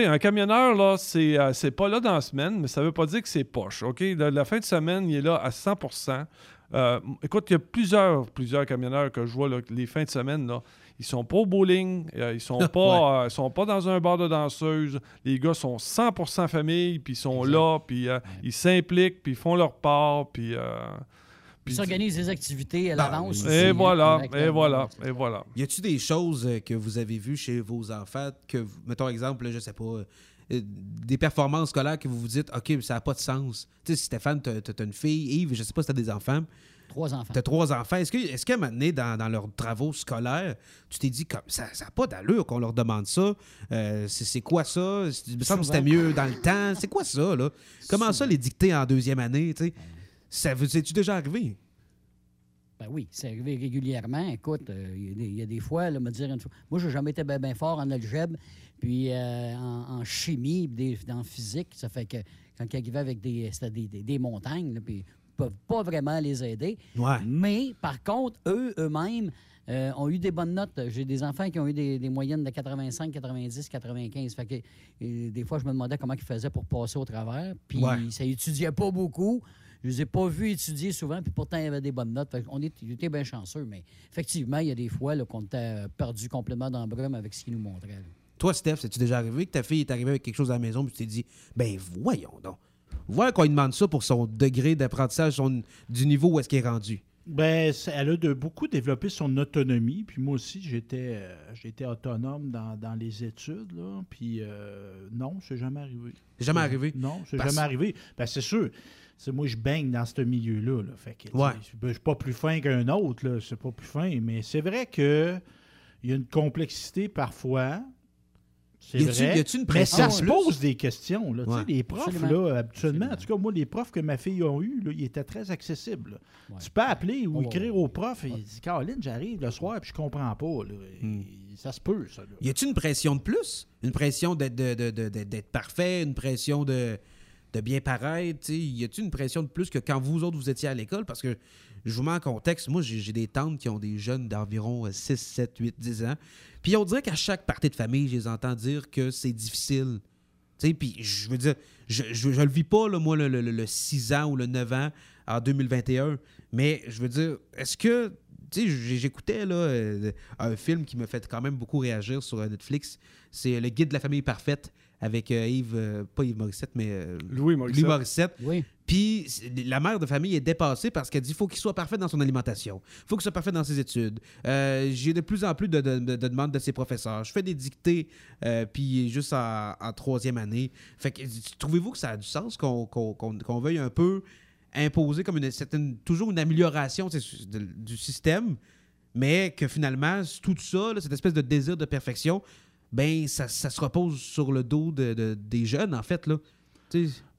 un camionneur, là, c'est, euh, c'est pas là dans la semaine, mais ça veut pas dire que c'est poche, OK? La, la fin de semaine, il est là à 100% Euh, Écoute, il y a plusieurs, plusieurs camionneurs que je vois, là, les fins de semaine, là, ils sont pas au bowling, euh, ils sont pas, euh, ils sont pas dans un bar de danseuse. Les gars sont 100% famille, puis ils sont là, puis euh, ils s'impliquent, puis ils font leur part, puis... euh, Ils puis- s'organisent des activités à Ben, l'avance. et hein, voilà, et voilà, et voilà. Y a-tu des choses que vous avez vues chez vos enfants que, mettons exemple, je sais pas, des performances scolaires que vous vous dites, OK, mais ça n'a pas de sens. Tu sais, Stéphane, t'as as une fille, Yves, je sais pas si t'as des enfants. Trois enfants. T'as trois enfants. Est-ce que, est-ce qu'à un moment donné, dans, dans leurs travaux scolaires, tu t'es dit, comme, ça n'a pas d'allure qu'on leur demande ça? Euh, c'est, c'est quoi ça? Il me semble que c'était mieux dans le temps. C'est quoi ça, là? Comment ça, les dicter en deuxième année? Ça vous est-tu déjà arrivé? Ben oui, c'est arrivé régulièrement. Écoute, euh, il y a des- il y, a des fois, là, me dire une fois. Moi, j'ai jamais été bien fort en algèbre, puis euh, en, en chimie, puis en physique. Ça fait que quand ils arrivaient avec des, c'était des, des- des montagnes, là, puis peuvent pas vraiment les aider. Ouais. Mais par contre, eux, eux-mêmes, euh, ont eu des bonnes notes. J'ai des enfants qui ont eu des, des moyennes de 85, 90, 95. Fait que euh, des fois, je me demandais comment ils faisaient pour passer au travers. Puis Ouais. ça étudiait pas beaucoup. Je les ai pas vus étudier souvent, puis pourtant, il y avait des bonnes notes. Fait on était, ils étaient bien chanceux, mais effectivement, il y a des fois qu'on était euh, perdu complètement dans le brume avec ce qu'ils nous montraient. là. Toi, Steph, c'est-tu déjà arrivé que ta fille est arrivée avec quelque chose à la maison puis tu t'es dit, ben voyons donc. Voilà qu'on lui demande ça pour son degré d'apprentissage, son- du niveau où est-ce qu'il est rendu. Ben, elle a de beaucoup développé son autonomie. Puis moi aussi, j'étais euh, j'étais autonome dans, dans les études. Là. Puis euh, non, c'est jamais arrivé. C'est jamais arrivé? Non, c'est Parce- jamais arrivé. Ben, c'est sûr. C'est moi, je baigne dans ce milieu-là. là. Fait que, Ouais. ben, je suis pas plus fin qu'un autre. là. C'est pas plus fin. Mais c'est vrai que il y a une complexité parfois. C'est Y a-tu- vrai. y a-tu une mais pression ça en se pose des questions. Là. Tu sais, Ouais. Les profs, Absolument. là, habituellement, en tout cas, moi, les profs que ma fille a eus, là, ils étaient très accessibles. Ouais. Tu peux appeler ou Oh, écrire au prof et il dit Caroline, j'arrive le soir puis je comprends pas. là. Hmm. Et Ça se peut, ça. là. Y a-t-il une pression de plus? Une pression d'être de- de- de- d'être- d'être parfait, une pression de, de bien paraître? Y a-t-il une pression de plus que quand vous autres vous étiez à l'école? Parce que je vous mets en contexte, moi j'ai des tantes qui ont des jeunes d'environ euh, 6, 7, 8, 10 ans. Puis on dirait qu'à chaque partie de famille, je les entends dire que c'est difficile. Puis je veux dire, je, je, je le vis pas, moi, le, le- le 6 ans ou le 9 ans en 2021. Mais je veux dire, est-ce que. Tu sais, j'écoutais là, euh, un film qui me fait quand même beaucoup réagir sur euh, Netflix. C'est Le Guide de la famille parfaite avec euh, Yves, euh, pas Yves Morissette, mais euh, Louis Morissette. Morissette. Oui. Puis la mère de famille est dépassée parce qu'elle dit faut qu'il soit parfait dans son alimentation, faut qu'il soit parfait dans ses études. Euh, J'ai de plus en plus de, de- de- de demandes de ses professeurs. Je fais des dictées, euh, puis juste en, en troisième année. Fait que trouvez-vous que ça a du sens qu'on veuille un peu imposer comme une, certaine, toujours une amélioration de- du système, mais que finalement tout ça, là, cette espèce de désir de perfection, ben ça, ça se repose sur le dos de- de- des jeunes en fait là.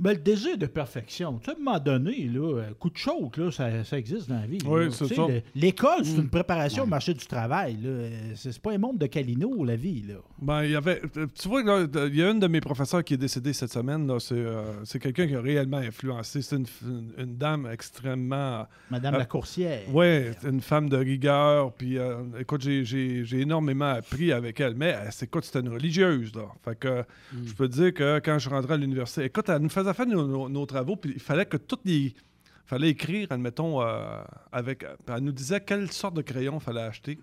Mais le désir de perfection, tu sais, à un moment donné, là, euh, coup de choke, là, ça, ça existe dans la vie. Oui, c'est ça. le- L'école, c'est Mm. une préparation au marché du travail. Euh, C'est pas un monde de Calino, la vie. Là. Ben, il y avait. euh, Tu vois, là, il y a une de mes professeurs qui est décédée cette semaine. C'est euh, quelqu'un qui a réellement influencé. C'est une, une- une dame extrêmement. Madame Euh, Lacourcière. Oui, une femme de rigueur. Puis, euh, écoute, j'ai- énormément appris avec elle. Mais, écoute, c'était une religieuse, là. Fait que je peux te dire que quand je rentrais à l'université, écoute, elle nous faisait faire nos, nos- nos travaux, puis il fallait que toutes les. fallait écrire, admettons, euh, avec. Elle nous disait quelle sorte de crayon il fallait acheter.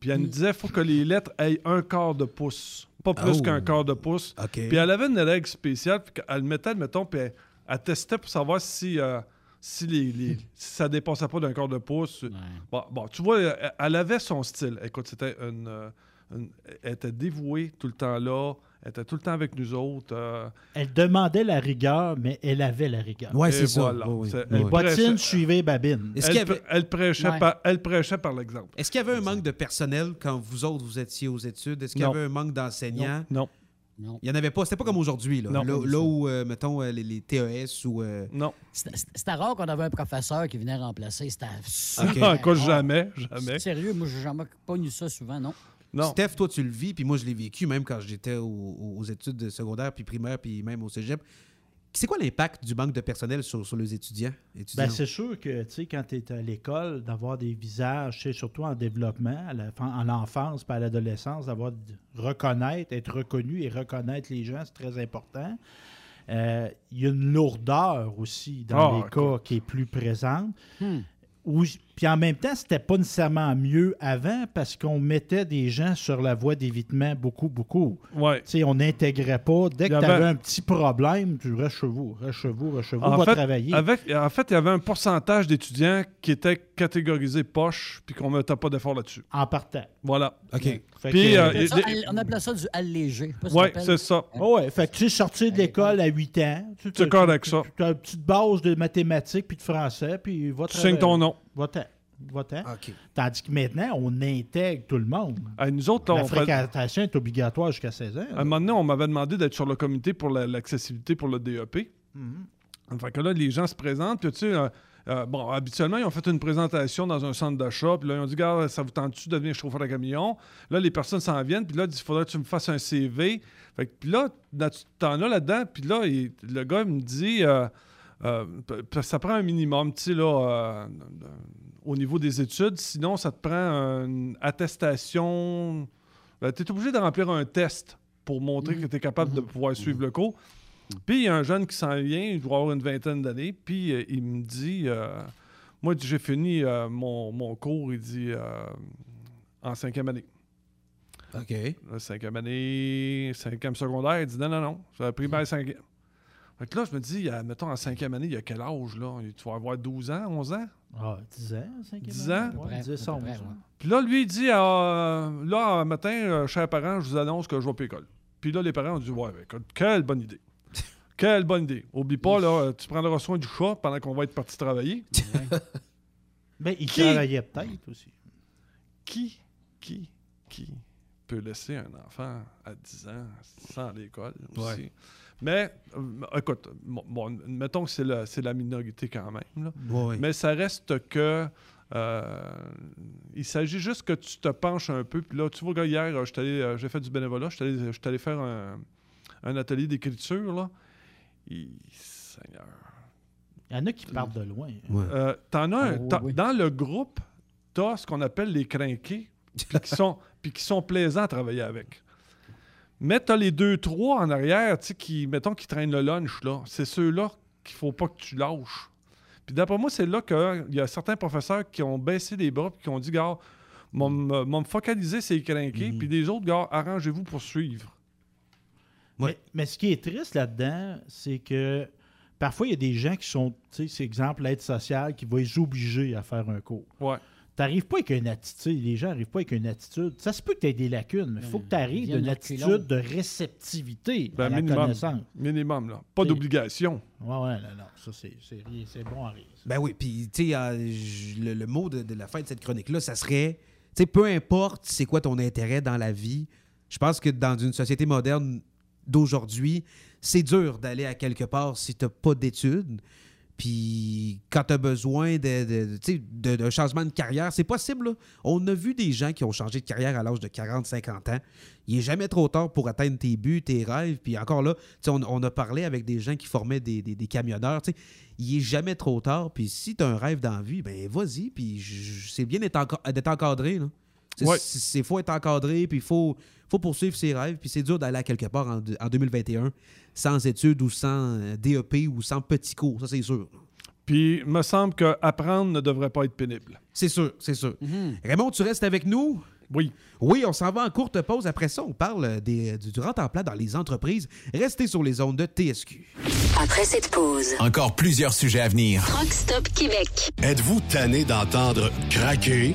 Puis elle nous disait il faut que les lettres aient un quart de pouce, pas plus Oh. qu'un quart de pouce. Puis elle avait une règle spéciale, puis elle le mettait, admettons, puis elle, elle testait pour savoir si, euh, si, les, les- si ça dépassait pas d'un quart de pouce. Bon, bon, tu vois, elle, elle avait son style. Écoute, c'était une, euh, une- Elle était dévouée tout le temps là. Elle était tout le temps avec nous autres. euh, Elle demandait la rigueur, mais elle avait la rigueur. Ouais, et c'est ça. voilà. Oui, oui. C'est- Oui, elle oui. Bottine prêchait- suivait babine. Elle, avait- elle prêchait Ouais. par, elle prêchait par l'exemple. Est-ce qu'il y avait un manque de personnel quand vous autres vous étiez aux études? Est-ce qu'il y avait un manque d'enseignants? Non, Non. Il n'y en avait pas. C'était pas comme aujourd'hui. Là, Non. là, là où, euh, mettons, euh, les, les TES ou. euh, non. C'était rare qu'on avait un professeur qui venait remplacer. C'était super Ok. Ah, écoute, rare. jamais, jamais. Sérieux, moi, j'ai jamais pas eu ça souvent, non? Non. Steph, toi, tu le vis, puis moi, je l'ai vécu même quand j'étais au- au- aux études secondaires, puis primaires, puis même au cégep. C'est quoi l'impact du manque de personnel sur, sur les étudiants? étudiants? Ben, c'est sûr que, tu sais, quand tu es à l'école, d'avoir des visages, tu sais, surtout en développement, à la- en l'enfance pas à l'adolescence, d'avoir reconnaître, être reconnu et reconnaître les gens, c'est très important. Euh, Il y a une lourdeur aussi dans Ah, les cas qui est plus présente. Hmm. Où- puis en même temps, c'était pas nécessairement mieux avant parce qu'on mettait des gens sur la voie d'évitement beaucoup, beaucoup. Ouais. Tu sais, on n'intégrait pas. Dès que tu avait- avais un petit problème, tu restes chez vous, reste chez vous, reste chez vous, En va fait, travailler. avec- en fait, il y avait un pourcentage d'étudiants qui étaient catégorisés poche, puis qu'on ne mettait pas d'effort là-dessus. En partant. Voilà. OK. Puis, que- euh, On appelait ça, des- all- on appelait ça du allégé. Oui, c'est ça. Oh ouais, fait que tu sais, sortir de l'école à 8 ans, tu C'est correct, ça. Tu as une petite base de mathématiques puis de français, puis va Tu signes ton nom. Va-t'en. Va-t'en. OK. Tandis que maintenant, on intègre tout le monde. À nous autres, là, La on fréquentation est obligatoire jusqu'à 16 ans. à un moment donné, on m'avait demandé d'être sur le comité pour la- l'accessibilité pour le DEP. Mhm. Fait que là, les gens se présentent, puis tu sais, euh, euh, bon, habituellement, ils ont fait une présentation dans un centre d'achat, puis là, ils ont dit, gars, ça vous tente-tu de devenir chauffeur de camion? Là, les personnes s'en viennent, puis là, ils disent, il faudrait que tu me fasses un CV. Fait que, puis là, dans- t'en as là-dedans, puis là, il- le gars, il me dit, euh, ça prend un minimum, tu sais, là, euh, au niveau des études, sinon, ça te prend une attestation. tu es obligé de remplir un test pour montrer que tu es capable de pouvoir suivre le cours. Puis il y a un jeune qui s'en vient, il doit avoir une vingtaine d'années, puis euh, il me dit Moi, j'ai fini mon, mon cours, il dit en cinquième année. OK. La cinquième année, cinquième secondaire, il dit non, non, non, primaire cinquième. Fait que là, je me dis, mettons, en cinquième année, il y a quel âge, là? Tu vas avoir 12 ans, 11 ans? Ah, 10 ans, 5 10 ans? Ouais, 10, 11 ans. Puis là, lui, il dit, euh, là, un matin, euh, chers parents, je vous annonce que je vais pas à l'école. Puis là, les parents ont dit, ouais, ben, écoute, quelle bonne idée. quelle bonne idée. Oublie pas, là, tu prendras soin du chat pendant qu'on va être parti travailler. Ben, il Qui? travaillait peut-être aussi. Qui, qui, qui peux laisser un enfant à 10 ans sans l'école aussi? Ouais. Mais, euh, écoute, bon, bon, mettons que c'est la, c'est la minorité quand même. là. Ouais. Mais ça reste que. euh, il s'agit juste que tu te penches un peu. Puis là, tu vois, hier, euh, j'étais allé, j'ai fait du bénévolat. J'étais allé, j'étais allé faire un, un atelier d'écriture. Là. Et, Seigneur. Il y en a qui partent de loin. Euh, t'en as un- Ah, oui, t'as- oui. Dans le groupe, tu as ce qu'on appelle les crinqués, puis qui sont, puis qui sont plaisants à travailler avec. Mais tu as les deux, trois en arrière, tu sais, qui, mettons, qui traînent le lunch, là. C'est ceux-là qu'il faut pas que tu lâches. Puis d'après moi, c'est là qu'il y a certains professeurs qui ont baissé les bras puis qui ont dit, gars, me m'ont focalisé ces crinqués, puis des autres, gars, arrangez-vous pour suivre. Mais, mais ce qui est triste là-dedans, c'est que parfois, il y a des gens qui sont, tu sais, c'est exemple l'aide sociale qui va les obliger à faire un cours. Ouais. Tu n'arrives pas avec une attitude, les gens n'arrivent pas avec une attitude. Ça se peut que tu aies des lacunes, mais il faut que tu arrives d'une de attitude de réceptivité Ben, à la minimum. connaissance. Minimum, là. Pas d'obligation. Ouais, ouais, non, non. Ça, c'est, bon à rire. Ben oui, puis tu sais, euh, le, le mot de, de la fin de cette chronique-là, ça serait, tu sais, peu importe c'est quoi ton intérêt dans la vie, je pense que dans une société moderne d'aujourd'hui, c'est dur d'aller à quelque part si t'as pas d'études. Puis quand tu as besoin de, de- d'un changement de carrière, c'est possible. là. On a vu des gens qui ont changé de carrière à l'âge de 40-50 ans. Il est jamais trop tard pour atteindre tes buts, tes rêves. Puis encore là, on, on a parlé avec des gens qui formaient des, des- des camionneurs. Il est jamais trop tard. Puis si tu as un rêve dans la vie, ben vas-y. Puis c'est bien d'être, enca- d'être encadré. là. Ouais. c'est- faut être encadré, puis il faut, faut poursuivre ses rêves. Puis c'est dur d'aller à quelque part en, en 2021 sans études ou sans euh, DEP ou sans petits cours. Ça, c'est sûr. Puis, il me semble que apprendre ne devrait pas être pénible. C'est sûr, c'est sûr. Raymond, tu restes avec nous? Oui. Oui, on s'en va en courte pause. Après ça, on parle des, du, du rente-en-plat dans les entreprises. Restez sur les ondes de TSQ. Après cette pause, Encore plusieurs sujets à venir. Truck Stop Québec. Êtes-vous tanné d'entendre craquer,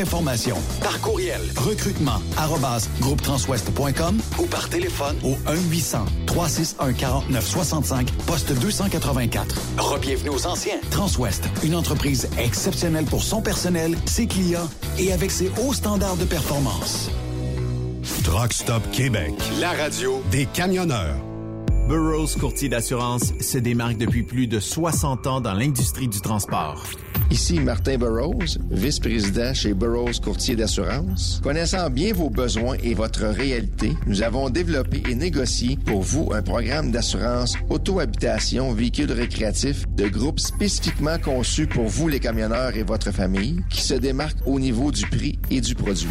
d'informations. Par courriel, recrutement, arrobas, groupetranswest.com ou par téléphone au 1-800-361-4965, poste 284. Rebienvenue aux anciens. Transwest, une entreprise exceptionnelle pour son personnel, ses clients et avec ses hauts standards de performance. Truck Stop Québec, la radio des camionneurs. Burroughs Courtier d'assurance se démarque depuis plus de 60 ans dans l'industrie du transport. Ici Martin Burroughs, vice-président chez Burroughs Courtier d'assurance. Connaissant bien vos besoins et votre réalité, nous avons développé et négocié pour vous un programme d'assurance auto-habitation véhicule récréatif de groupe spécifiquement conçu pour vous les camionneurs et votre famille qui se démarque au niveau du prix et du produit.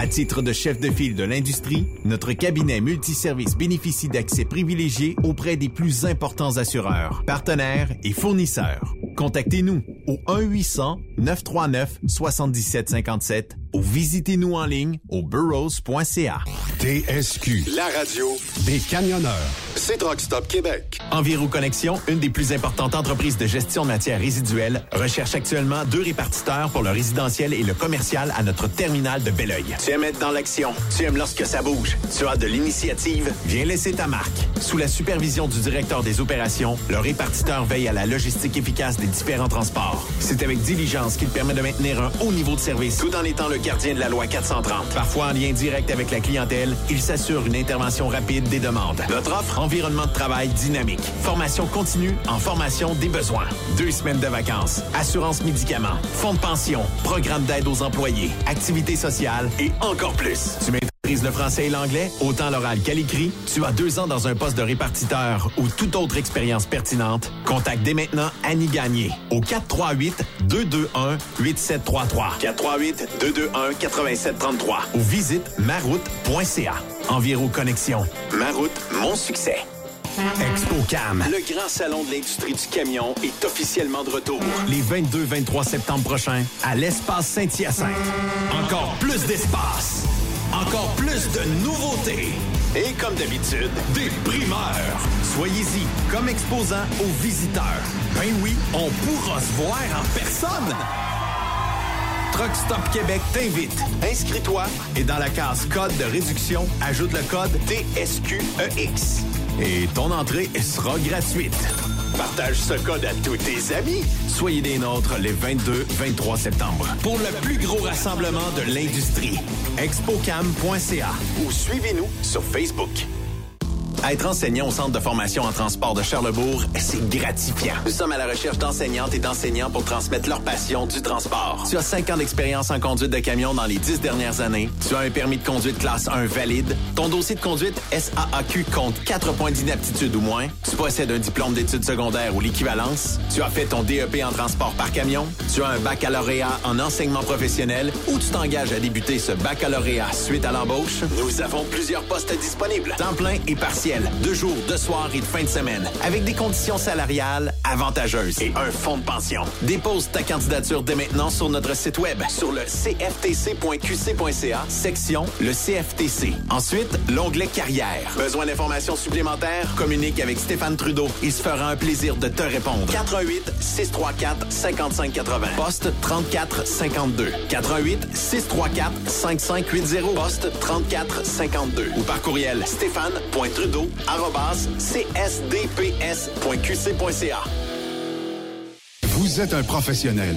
À titre de chef de file de l'industrie, notre cabinet multiservice bénéficie d'accès privilégié auprès des plus importants assureurs, partenaires et fournisseurs. Contactez-nous au 1-800-939-7757 ou visitez-nous en ligne au burrows.ca. TSQ, la radio des camionneurs. c'est Truck Stop Québec. Environ Connexion, une des plus importantes entreprises de gestion de matières résiduelles, recherche actuellement deux répartiteurs pour le résidentiel et le commercial à notre terminal de Belleuil. Tu aimes être dans l'action, tu aimes lorsque ça bouge, tu as de l'initiative, viens laisser ta marque. Sous la supervision du directeur des opérations, le répartiteur veille à la logistique efficace des différents transports. C'est avec diligence qu'il permet de maintenir un haut niveau de service tout en étant le de la loi 430. Parfois en lien direct avec la clientèle, il s'assure une intervention rapide des demandes. Notre offre, environnement de travail dynamique. Formation continue en formation des besoins. Deux semaines de vacances. Assurance médicaments. Fonds de pension. Programme d'aide aux employés. Activités sociales et encore plus. Maîtrises le français et l'anglais, autant l'oral qu'à l'écrit. Tu as deux ans dans un poste de répartiteur ou toute autre expérience pertinente. Contacte dès maintenant Annie Gagné au 438-221-8733. 438-221-8733 ou visite maroute.ca. Enviro Connexion. Maroute, mon succès. ExpoCam, le grand salon de l'industrie du camion, est officiellement de retour. Les 22-23 septembre prochains, à l'espace Saint-Hyacinthe. Encore plus d'espace, encore plus de nouveautés. Et comme d'habitude, des primeurs. Soyez-y comme exposant aux visiteurs. Ben oui, on pourra se voir en personne. Truck Stop Québec t'invite. Inscris-toi et dans la case code de réduction, ajoute le code TSQEX. Et ton entrée sera gratuite. Partage ce code à tous tes amis. Soyez des nôtres les 22-23 septembre pour le plus gros rassemblement de l'industrie. Expocam.ca ou suivez-nous sur Facebook. Être enseignant au Centre de formation en transport de Charlebourg, c'est gratifiant. Nous sommes à la recherche d'enseignantes et d'enseignants pour transmettre leur passion du transport. Tu as cinq ans d'expérience en conduite de camion dans les dix dernières années. Tu as un permis de conduite classe 1 valide. Ton dossier de conduite SAAQ compte 4 points d'inaptitude ou moins. Tu possèdes un diplôme d'études secondaires ou l'équivalence. Tu as fait ton DEP en transport par camion. Tu as un baccalauréat en enseignement professionnel ou tu t'engages à débuter ce baccalauréat suite à l'embauche. Nous avons plusieurs postes disponibles. Temps plein et partiel de jour, de soir et de fin de semaine, avec des conditions salariales avantageuses et un fonds de pension. Dépose ta candidature dès maintenant sur notre site web, sur le cftc.qc.ca, section le CFTC. Ensuite, l'onglet carrière. Besoin d'informations supplémentaires? Communique avec Stéphane Trudeau. Il se fera un plaisir de te répondre. 88 634 5580. Poste 34 52. 88 634 5580. Poste 34 52. Ou par courriel stéphane.trudeau csdps.qc.ca. Vous êtes un professionnel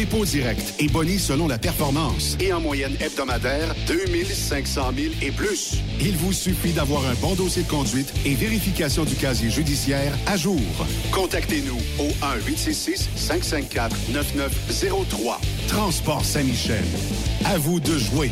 dépôt direct et boni selon la performance. Et en moyenne hebdomadaire, 2500 000 et plus. Il vous suffit d'avoir un bon dossier de conduite et vérification du casier judiciaire à jour. Contactez-nous au 1-866-554-9903. Transport Saint-Michel. À vous de jouer.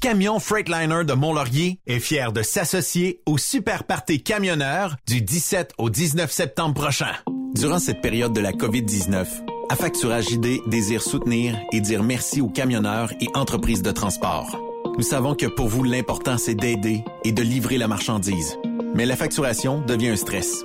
Camion Freightliner de Mont-Laurier est fier de s'associer au Super Party Camionneur du 17 au 19 septembre prochain. Durant cette période de la COVID-19, Affacturage ID désire soutenir et dire merci aux camionneurs et entreprises de transport. Nous savons que pour vous, l'important, c'est d'aider et de livrer la marchandise. mais la facturation devient un stress.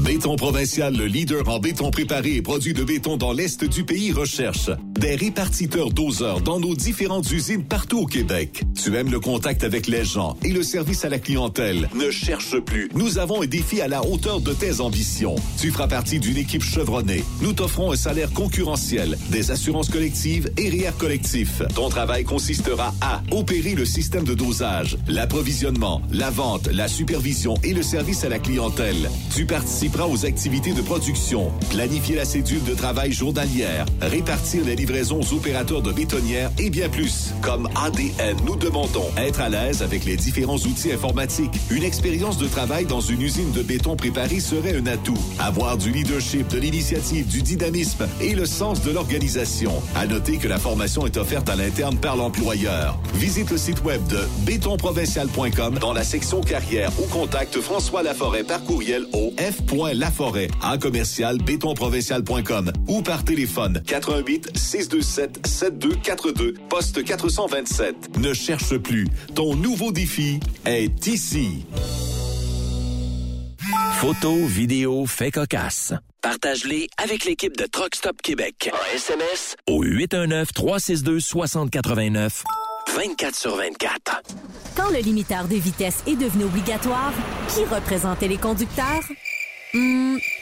Béton Provincial, le leader en béton préparé et produit de béton dans l'Est du pays, recherche des répartiteurs doseurs dans nos différentes usines partout au Québec. Tu aimes le contact avec les gens et le service à la clientèle. Ne cherche plus. Nous avons un défi à la hauteur de tes ambitions. Tu feras partie d'une équipe chevronnée. Nous t'offrons un salaire concurrentiel, des assurances collectives et REER collectif. Ton travail consistera à opérer le système de dosage, l'approvisionnement, la vente, la supervision et le service à la clientèle. Tu participeras aux activités de production, planifier la cédule de travail journalière, répartir les livraisons aux opérateurs de bétonnières et bien plus. Comme ADN, nous demandons être à l'aise avec les différents outils informatiques. Une expérience de travail dans une usine de béton préparé serait un atout. Avoir du leadership, de l'initiative, du dynamisme et le sens de l'organisation. À noter que la formation est offerte à l'interne par l'employeur. Visite le site web de bétonprovincial.com dans la section carrière ou contacte François Laforêt par courriel au f.laforêt en commercial bétonprovincial.com ou par téléphone 88 627 7242 poste 427. Ne cherche plus. Ton nouveau défi est ici. Photos, vidéos, faits cocasse. Partage-les avec l'équipe de Truck Stop Québec. En SMS au 819-362-6089. 24 sur 24. Quand le limiteur de vitesse est devenu obligatoire, qui représentait les conducteurs? Hmm,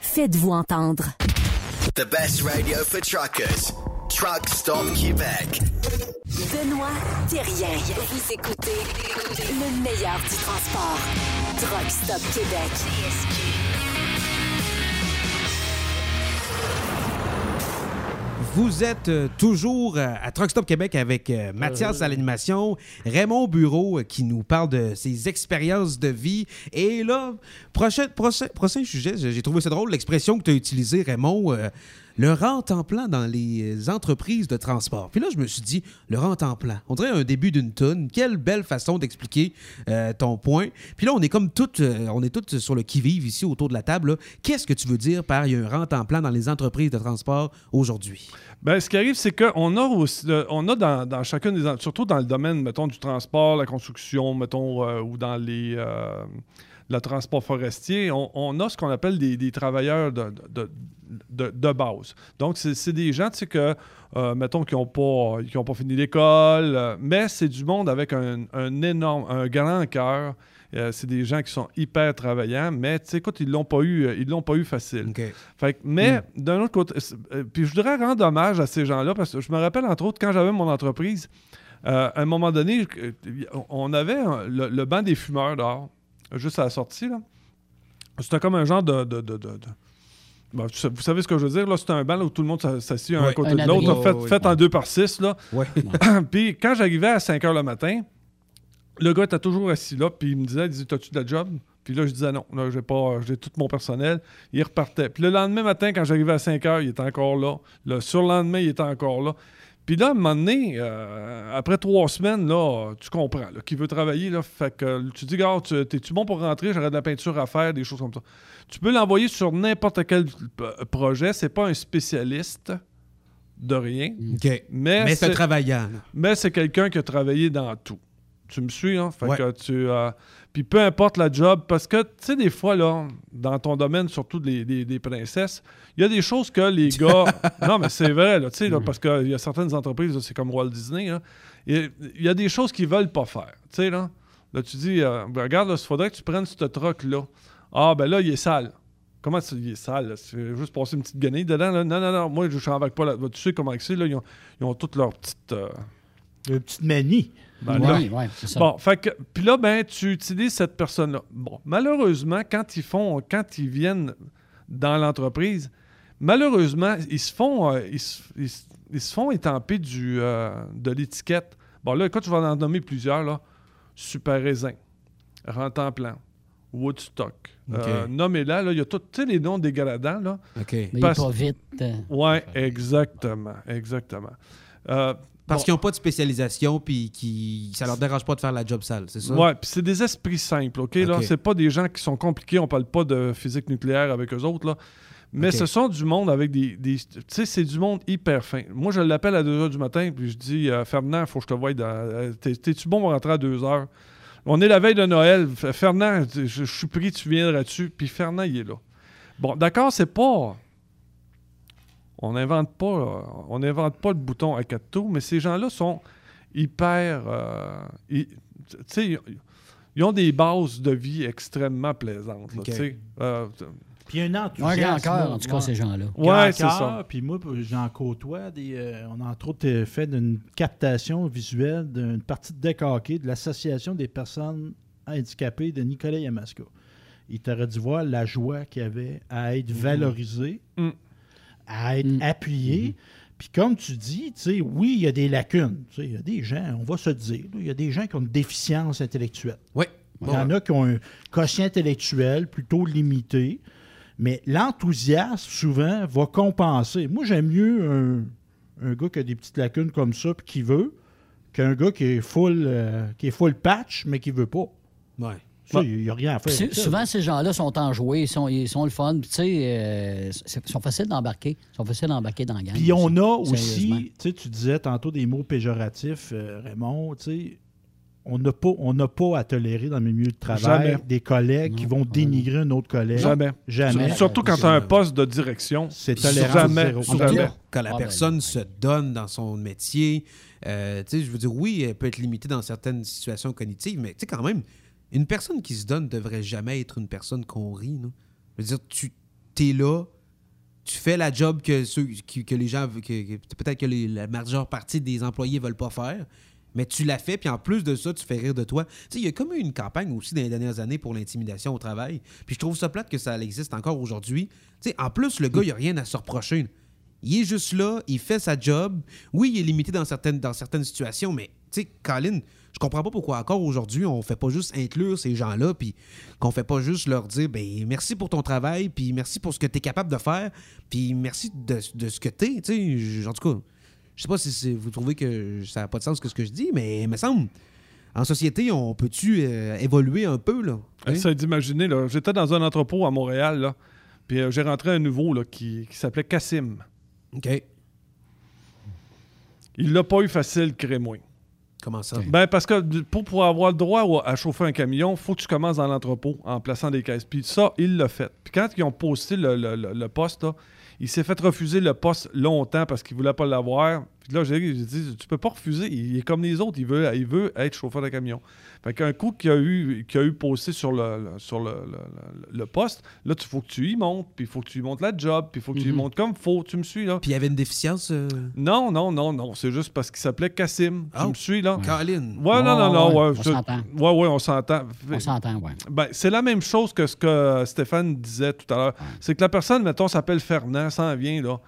Faites-vous entendre. The best radio for truckers. Truck Stop Québec. Benoît Thérien. Vous écoutez le meilleur du transport. Truck Stop Québec. Vous êtes euh, toujours euh, à Truck Stop Québec avec euh, Mathias à l'animation, Raymond Bureau qui nous parle de ses expériences de vie. Et là, prochain, sujet, j'ai trouvé ça drôle, l'expression que tu as utilisée, Raymond, le rente en plan dans les entreprises de transport. Puis là, je me suis dit, le rente en plan, on dirait un début d'une tonne. Quelle belle façon d'expliquer euh, ton point. Puis là, on est comme toutes, euh, on est toutes sur le qui-vive ici autour de la table. Qu'est-ce que tu veux dire par il y a un rente en plan dans les entreprises de transport aujourd'hui? Ben, ce qui arrive, c'est qu'on a aussi, euh, on a dans, chacune des, surtout dans le domaine, mettons, du transport, la construction, mettons, ou dans les, le transport forestier, on, on a ce qu'on appelle des, des travailleurs de, de, de- de base. Donc, c'est des gens, tu sais, que, euh, mettons, qui n'ont pas, qui ont pas fini l'école, euh, mais c'est du monde avec un, un énorme, un grand cœur. Euh, c'est des gens qui sont hyper travaillants, mais tu sais, écoute, ils l'ont pas eu, ils l'ont pas eu facile. Fait mais d'un autre côté, puis je voudrais rendre hommage à ces gens-là parce que je me rappelle entre autres quand j'avais mon entreprise, euh, à un moment donné, on avait le, le banc des fumeurs dehors, juste à la sortie là. C'était comme un genre de, de- de- vous savez ce que je veux dire, là, c'était un banc là, où tout le monde s'a- s'assied un Ouais. à côté Un de l'autre, fait, Ouais, en deux par six. Là. Ouais. puis quand j'arrivais à 5 h le matin, le gars était toujours assis là, puis il me disait, il disait, t'as-tu de la job? Puis là, je disais non, là, j'ai pas, j'ai tout mon personnel. Il repartait. Puis le lendemain matin, quand j'arrivais à 5 h, il était encore là. Le surlendemain, il était encore là. Puis là, à un moment donné, euh, après trois semaines, là, tu comprends, là, qui veut travailler, là, fait que tu dis, gars, tu, t'es-tu bon pour rentrer? J'aurais de la peinture à faire, des choses comme ça. Tu peux l'envoyer sur n'importe quel projet. C'est pas un spécialiste de rien. OK. Mais, Mais c'est travaillant. Mais c'est quelqu'un qui a travaillé dans tout. Tu me suis, hein? Fait Ouais. que tu. euh, puis peu importe la job, parce que, tu sais, des fois, là, dans ton domaine, surtout des, des- des princesses, il y a des choses que les gars. non, mais c'est vrai, là, tu sais, là, parce qu'il y a certaines entreprises, c'est comme Walt Disney, là, il y a- des choses qu'ils veulent pas faire. Tu sais, là. Là, tu dis, euh, Ben, regarde, il faudrait que tu prennes ce truck-là. Ah, ben là, il est sale. Comment ça, il est sale? fais juste passer une petite guenille dedans? Là? Non, non, non, moi, je ne pas là. Tu sais comment c'est, là? Ils ont, ils ont toutes leurs petites... euh, Une petite manie. ben ouais, c'est ça. Bon, fait que, puis là, ben, tu utilises cette personne-là. Bon, malheureusement, quand ils font, quand ils viennent dans l'entreprise, malheureusement, ils se font, euh, ils, se- ils se- ils se font étamper du, euh, de l'étiquette. Bon, là, écoute, je vais en nommer plusieurs, là. Super raisin, Rentemple, Woodstock. Ok. Euh, Nommez-la, là, il y a tous tu les noms dégradants, là. OK. Mais il est Parce- pas vite. euh, Ouais, exactement, exactement. Euh, Parce bon. qu'ils n'ont pas de spécialisation, puis qui, ça leur dérange pas de faire la job sale, c'est ça? Ouais, puis c'est des esprits simples, OK? Là, OK. c'est pas des gens qui sont compliqués, on parle pas de physique nucléaire avec eux autres, là. Mais ce sont du monde avec des. des- tu sais, c'est du monde hyper fin. Moi, je l'appelle à 2 h du matin, puis je dis euh, Fernand, il faut que je te voie. Dans, euh, t'es- T'es-tu bon pour rentrer à 2 h On est la veille de Noël. Fernand, je, je suis pris, tu viendras-tu? Puis Fernand, il est là. Bon, d'accord, c'est pas. On n'invente pas, euh, on n'invente pas le bouton à quatre tours, mais ces gens-là sont hyper. euh, ils- tu sais, ils- ont des bases de vie extrêmement plaisantes. là. Euh, Puis il y a un Un enthousiasme. grand cœur, en tout cas, ces gens-là. Ouais, c'est ça. Puis moi, j'en côtoie. Des, euh, on a entre autres fait une captation visuelle d'une partie de décaquée de l'Association des personnes handicapées de Nicolas Yamaska. Il t'aurait dû voir la joie qu'il y avait à être valorisé, Mm. À être Mm. appuyé. Puis comme tu dis, tu sais, oui, il y a des lacunes. Tu sais, Il y a des gens, on va se dire, il y a des gens qui ont une déficience intellectuelle. Oui. Il y en a qui ont un quotient intellectuel plutôt limité, mais l'enthousiasme, souvent, va compenser. Moi, j'aime mieux un, un gars qui a des petites lacunes comme ça puis qui veut qu'un gars qui est full euh, qui est full patch mais qui veut pas. Ouais. Ça, il n'y a rien à faire. Ça. souvent, ces gens-là sont enjoués, ils sont, ils sont le fun. Puis, tu sais, euh, sont faciles d'embarquer. Ils sont faciles d'embarquer dans la gang. Puis on a aussi, tu sais, tu disais tantôt des mots péjoratifs, euh, Raymond, tu sais, on n'a pas, on n'a pas à tolérer dans le milieu de travail Jamais. des collègues qui vont dénigrer un autre collègue. Jamais. Jamais. Sur- Surtout quand tu as un poste de direction. C'est tolérance Jamais. zéro. Surtout Jamais. quand la Ah, ben, personne se donne dans son métier. Euh, tu sais, je veux dire, oui, elle peut être limitée dans certaines situations cognitives, mais tu sais, quand même, une personne qui se donne devrait jamais être une personne qu'on rit. non? Je veux dire, tu es là, tu fais la job que, ceux, que les gens, que, peut-être que la majeure partie des employés veulent pas faire, mais tu l'as fait, puis en plus de ça, tu fais rire de toi. Tu sais, il y a comme eu une campagne aussi dans les dernières années pour l'intimidation au travail, puis je trouve ça plate que ça existe encore aujourd'hui. Tu sais, en plus, le gars, il a rien à se reprocher. Il est juste là, il fait sa job. Oui, il est limité dans certaines, dans certaines situations, mais tu sais, Colin, je comprends pas pourquoi encore aujourd'hui on fait pas juste inclure ces gens-là, puis qu'on fait pas juste leur dire, ben merci pour ton travail, puis merci pour ce que tu es capable de faire, puis merci de, de ce que tu es. Tu sais, je- en tout cas, je sais pas si vous trouvez que ça n'a pas de sens que ce que je dis, mais il me semble, en société, on peut-tu euh, évoluer un peu, là? Hein? D'imaginer, là. J'étais dans un entrepôt à Montréal, là. Puis euh, j'ai rentré un nouveau, là, qui, qui s'appelait Cassim. OK. Il l'a pas eu facile, crée-moi. Comment ça? Ben, parce que pour, pour avoir le droit à chauffer un camion, faut que tu commences dans l'entrepôt en plaçant des caisses. Puis ça, il l'a fait. Puis quand ils ont posté le, le- le- le poste, là, il s'est fait refuser le poste longtemps parce qu'il voulait pas l'avoir. Puis là, j'ai dit, tu peux pas refuser. Il est comme les autres. Il veut, il veut être chauffeur de camion. Fait qu'un coup qu'il a eu, qu'il a eu posté sur le, le- sur le, le- poste, là, il faut que tu y montes. Puis il faut que tu y montes la job. Puis il faut que tu y Mhm. montes comme faut. Tu me suis, là? Puis il y avait une déficience? euh, Non, non, non, non. C'est juste parce qu'il s'appelait Cassim. Tu Oh. me suis, là? Colin. Ouais, non, non, non. Ouais, Ouais, on s'entend. ouais, ouais, on s'entend. On s'entend, oui. Ben, c'est la même chose que ce que Stéphane disait tout à l'heure. C'est que la personne, mettons, s'appelle Fernand, s'en vient, là.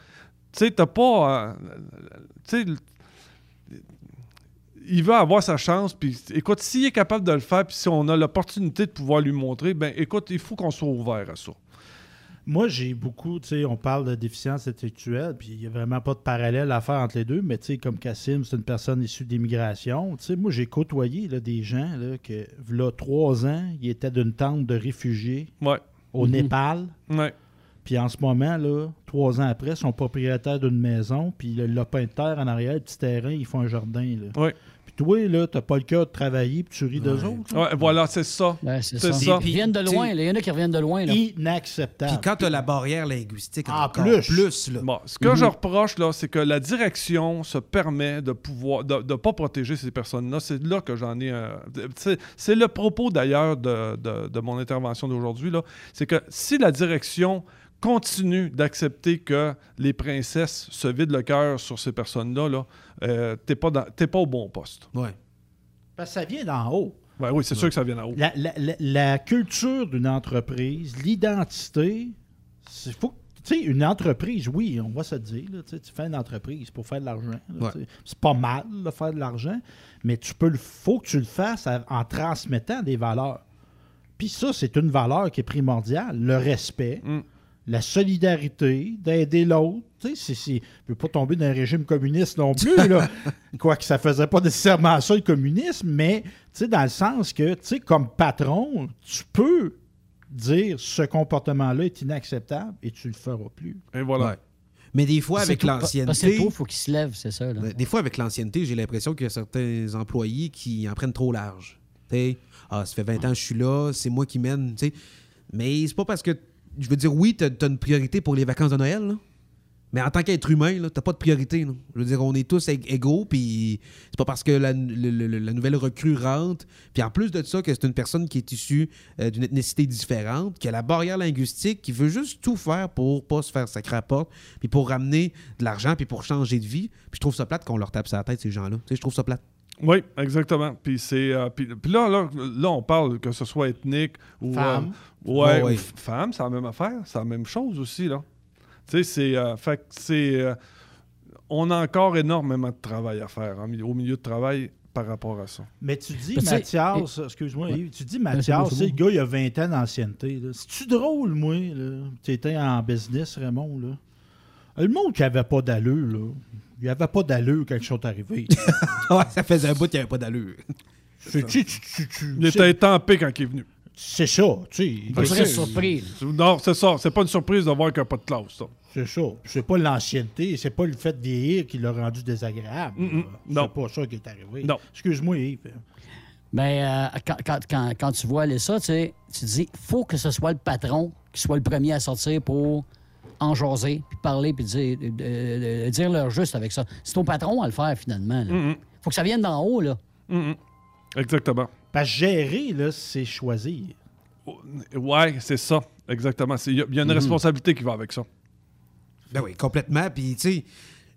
Tu sais, t'as pas. euh, tu sais, il veut avoir sa chance, puis écoute, s'il est capable de le faire, puis si on a l'opportunité de pouvoir lui montrer, ben écoute, il faut qu'on soit ouvert à ça. Moi, j'ai beaucoup, tu sais, on parle de déficience intellectuelle, puis il n'y a vraiment pas de parallèle à faire entre les deux, mais tu sais, comme Cassim, c'est une personne issue d'immigration. Tu sais, moi, j'ai côtoyé là, des gens là, que, là, trois ans, ils étaient d'une tente de réfugiés Ouais. au Mhm. Népal. Ouais. Puis en ce moment, là, trois ans après, ils sont propriétaires d'une maison, puis le lopin de terre en arrière, le petit terrain, ils font un jardin. Là. Ouais. Puis toi, là, t'as pas le cœur de travailler, puis tu ris d'eux autres. Ouais, voilà, c'est ça. Ben, c'est ça. ça. Ils viennent de loin. Il y en a qui reviennent de loin. Là. Inacceptable. Puis quand tu as la barrière linguistique, En encore plus. plus là. Bon, ce que je reproche, là, c'est que la direction se permet de pouvoir de ne pas protéger ces personnes-là. C'est là que j'en ai. un- c'est- C'est le propos d'ailleurs de, de- de mon intervention d'aujourd'hui. là. C'est que si la direction continue d'accepter que les princesses se vident le cœur sur ces personnes-là, là, euh, t'es pas, dans- t'es pas au bon poste. Ouais. Parce que ça vient d'en haut. Ouais, oui, c'est sûr que ça vient en haut. La, la- la- la culture d'une entreprise, l'identité, c'est faut tu sais, une entreprise, oui, on va se dire, là, tu fais une entreprise pour faire de l'argent. là, Ouais. C'est pas mal de faire de l'argent, mais tu peux le faut que tu le fasses en transmettant des valeurs. Puis ça, c'est une valeur qui est primordiale. Le respect, Mm. La solidarité, d'aider l'autre. Tu sais, c'est- c'est- ne veux pas tomber dans un régime communiste non plus. Là. Quoique ça faisait pas nécessairement ça, le communisme, mais tu sais, dans le sens que, tu sais, comme patron, tu peux dire ce comportement-là est inacceptable et tu le feras plus. Et voilà. Ouais. Mais des fois, avec l'ancienneté. il faut qu'ils se lèvent, c'est ça. Là. Des fois, avec l'ancienneté, j'ai l'impression qu'il y a certains employés qui en prennent trop large. T'sais, ah, ça fait 20 ans que je suis là, c'est moi qui mène. t'sais. Mais c'est pas parce que. Je veux dire, oui, t'as as une priorité pour les vacances de Noël. Mais en tant qu'être humain, t'as pas de priorité. Je veux dire, on est tous ég- égaux, puis c'est pas parce que la, le- le- la nouvelle recrue rentre, puis en plus de ça, que c'est une personne qui est issue euh, d'une ethnicité différente, qui a la barrière linguistique, qui veut juste tout faire pour pas se faire sacrer à puis pour ramener de l'argent, puis pour changer de vie. Puis je trouve ça plate qu'on leur tape sur la tête, ces gens-là. Tu sais, je trouve ça plate. Oui, exactement. Puis c'est euh, puis, puis là, là, là, on parle que ce soit ethnique ou Femme. euh, ouais, Ouais, ouais. ou f- femme, c'est la même affaire, c'est la même chose aussi là. Tu sais, c'est euh, fait que c'est euh, on a encore énormément de travail à faire milieu- au milieu de travail par rapport à ça. Mais tu dis, Ben, Mathias, excuse-moi, Ouais. Yves, tu dis, c'est Mathias, c'est le gars, il a 20 ans d'ancienneté. C'est-tu drôle, moi, là? Tu étais en business, Raymond, là? Le monde qui avait pas d'allure, là. Il n'y avait pas d'allure quand ils sont arrivés. ouais, ça faisait un bout qu'il n'y avait pas d'allure. C'est- tu- tu- tu- tu- Il était étampé quand il est venu. C'est ça, tu sais. Pas C'est- très surpris. là. Non, c'est ça. C'est pas une surprise de voir qu'il n'y a pas de classe. Ça. C'est ça. C'est pas l'ancienneté, c'est pas le fait de vieillir qui l'a rendu désagréable. Mm, mm, là. non. C'est pas ça qui est arrivé. Non. Excuse-moi, Yves. Mais euh, quand, quand, quand, quand tu vois aller ça, tu sais, tu te dis, faut que ce soit le patron qui soit le premier à sortir pour en jaser, puis parler, puis dire, euh, euh, dire leur juste avec ça. C'est ton patron à le faire, finalement. là. Mm, mm, faut que ça vienne d'en haut, là. mm, mm. Exactement. Parce que gérer, là, c'est choisir. Ouais, c'est ça. Exactement. C'est- Il y, a- y a Mm-hmm. une responsabilité qui va avec ça. Ben oui, complètement. Puis, tu sais,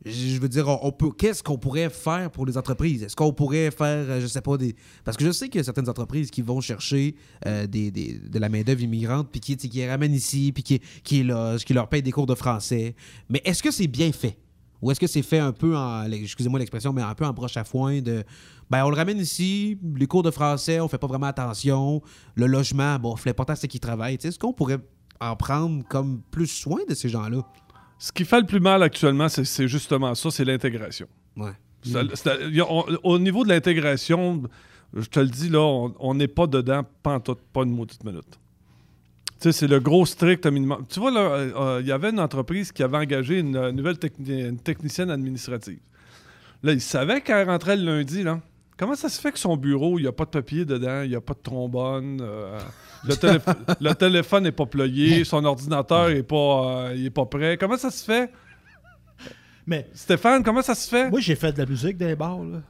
je veux dire, on, peut, qu'est-ce qu'on pourrait faire pour les entreprises? Est-ce qu'on pourrait faire, euh, je sais pas, des. Parce que je sais qu'il y a certaines entreprises qui vont chercher euh, des, de la main-d'œuvre immigrante, puis qui, qui ramènent ici, puis qui, qui, qui leur payent des cours de français. Mais est-ce que c'est bien fait? Ou est-ce que c'est fait un peu en, excusez-moi l'expression, mais un peu en broche à foin de, ben on le ramène ici, les cours de français, on fait pas vraiment attention, le logement, bon, l'important c'est qu'ils travaillent. Est-ce qu'on pourrait en prendre comme plus soin de ces gens-là? Ce qui fait le plus mal actuellement, c'est- justement ça, c'est l'intégration. Ouais. Ça- c'est- y a- on- au niveau de l'intégration, je te le dis, là, on- n'est pas dedans, tout, pas une maudite minute. Tu sais, c'est le gros strict minimum. Tu vois, là, euh, euh, il y avait une entreprise qui avait engagé une, euh, nouvelle techni- une technicienne administrative. Là, il savait qu'elle rentrait le lundi, là. Comment ça se fait que son bureau, il n'y a pas de papier dedans, il n'y a pas de trombone, euh, le, téléph- le téléphone n'est pas ployé, son ordinateur n'est pas, euh, est pas prêt. Comment ça se fait? Mais Stéphane, comment ça se fait? moi, j'ai fait de la musique dans les bars, là.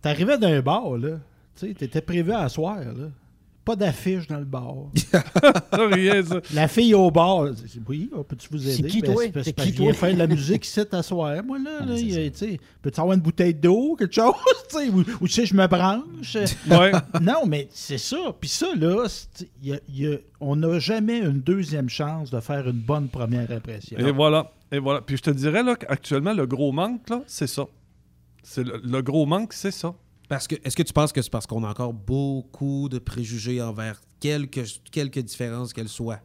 T'arrivais dans un bar, là. Tu sais, t'étais prévu à soir, là. Pas d'affiche dans le bar. Rien, ça. La fille au bar, dit, oui, on peut-tu vous aider? C'est qui, Ben, toi? c'est parce C'est que qui, toi? faire de la musique ici à soir. Moi, là, Ah, là, il peux-tu avoir une bouteille d'eau, quelque chose? tu sais, ou, ou tu sais, je me branche? Ouais. Non, mais c'est ça. Puis ça, là, c'est- il y a- il y a- on n'a jamais une deuxième chance de faire une bonne première impression. Et voilà. Et voilà. Puis je te dirais, là, qu'actuellement, le gros manque, là, c'est ça. C'est le, le gros manque, c'est ça. Parce que, est-ce que tu penses que c'est parce qu'on a encore beaucoup de préjugés envers quelque, quelque différence qu'elle soit?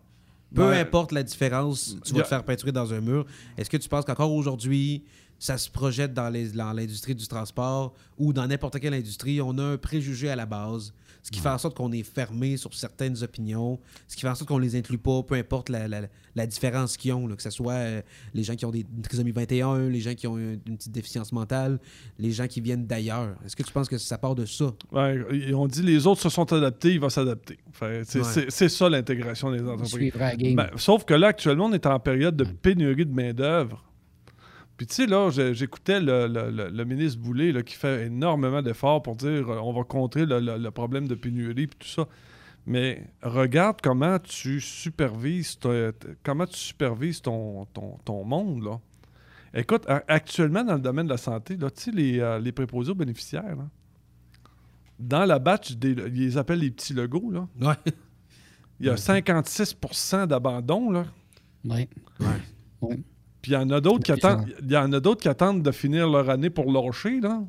Peu Ben, importe la différence, tu vas a- te faire peinturer dans un mur. Est-ce que tu penses qu'encore aujourd'hui, ça se projette dans les- dans l'industrie du transport ou dans n'importe quelle industrie, on a un préjugé à la base. Ce qui fait en sorte qu'on est fermé sur certaines opinions, ce qui fait en sorte qu'on les inclut pas, peu importe la, la- la différence qu'ils ont, là, que ce soit euh, les gens qui ont des, une trisomie 21, les gens qui ont une, une petite déficience mentale, les gens qui viennent d'ailleurs. Est-ce que tu penses que ça part de ça? Ouais, on dit les autres se sont adaptés, il va s'adapter. C'est Ouais. ça l'intégration des entreprises. Ben, sauf que là, actuellement, on est en période de pénurie de main-d'œuvre. Puis tu sais, là, j'écoutais le, le- le- le ministre Boulay là, qui fait énormément d'efforts pour dire euh, on va contrer le, le- le problème de pénurie puis tout ça. Mais regarde comment tu supervises, comment tu supervises ton, ton, ton monde. Là. Écoute, actuellement, dans le domaine de la santé, là, tu sais, les, euh, les préposés aux bénéficiaires, là, dans la batch, des, ils les appellent les petits Legos. Là. Ouais. Il y a 56% d'abandon. Là. Oui. Puis il y en a d'autres qui attendent. Il y en a d'autres qui attendent de finir leur année pour lâcher, là.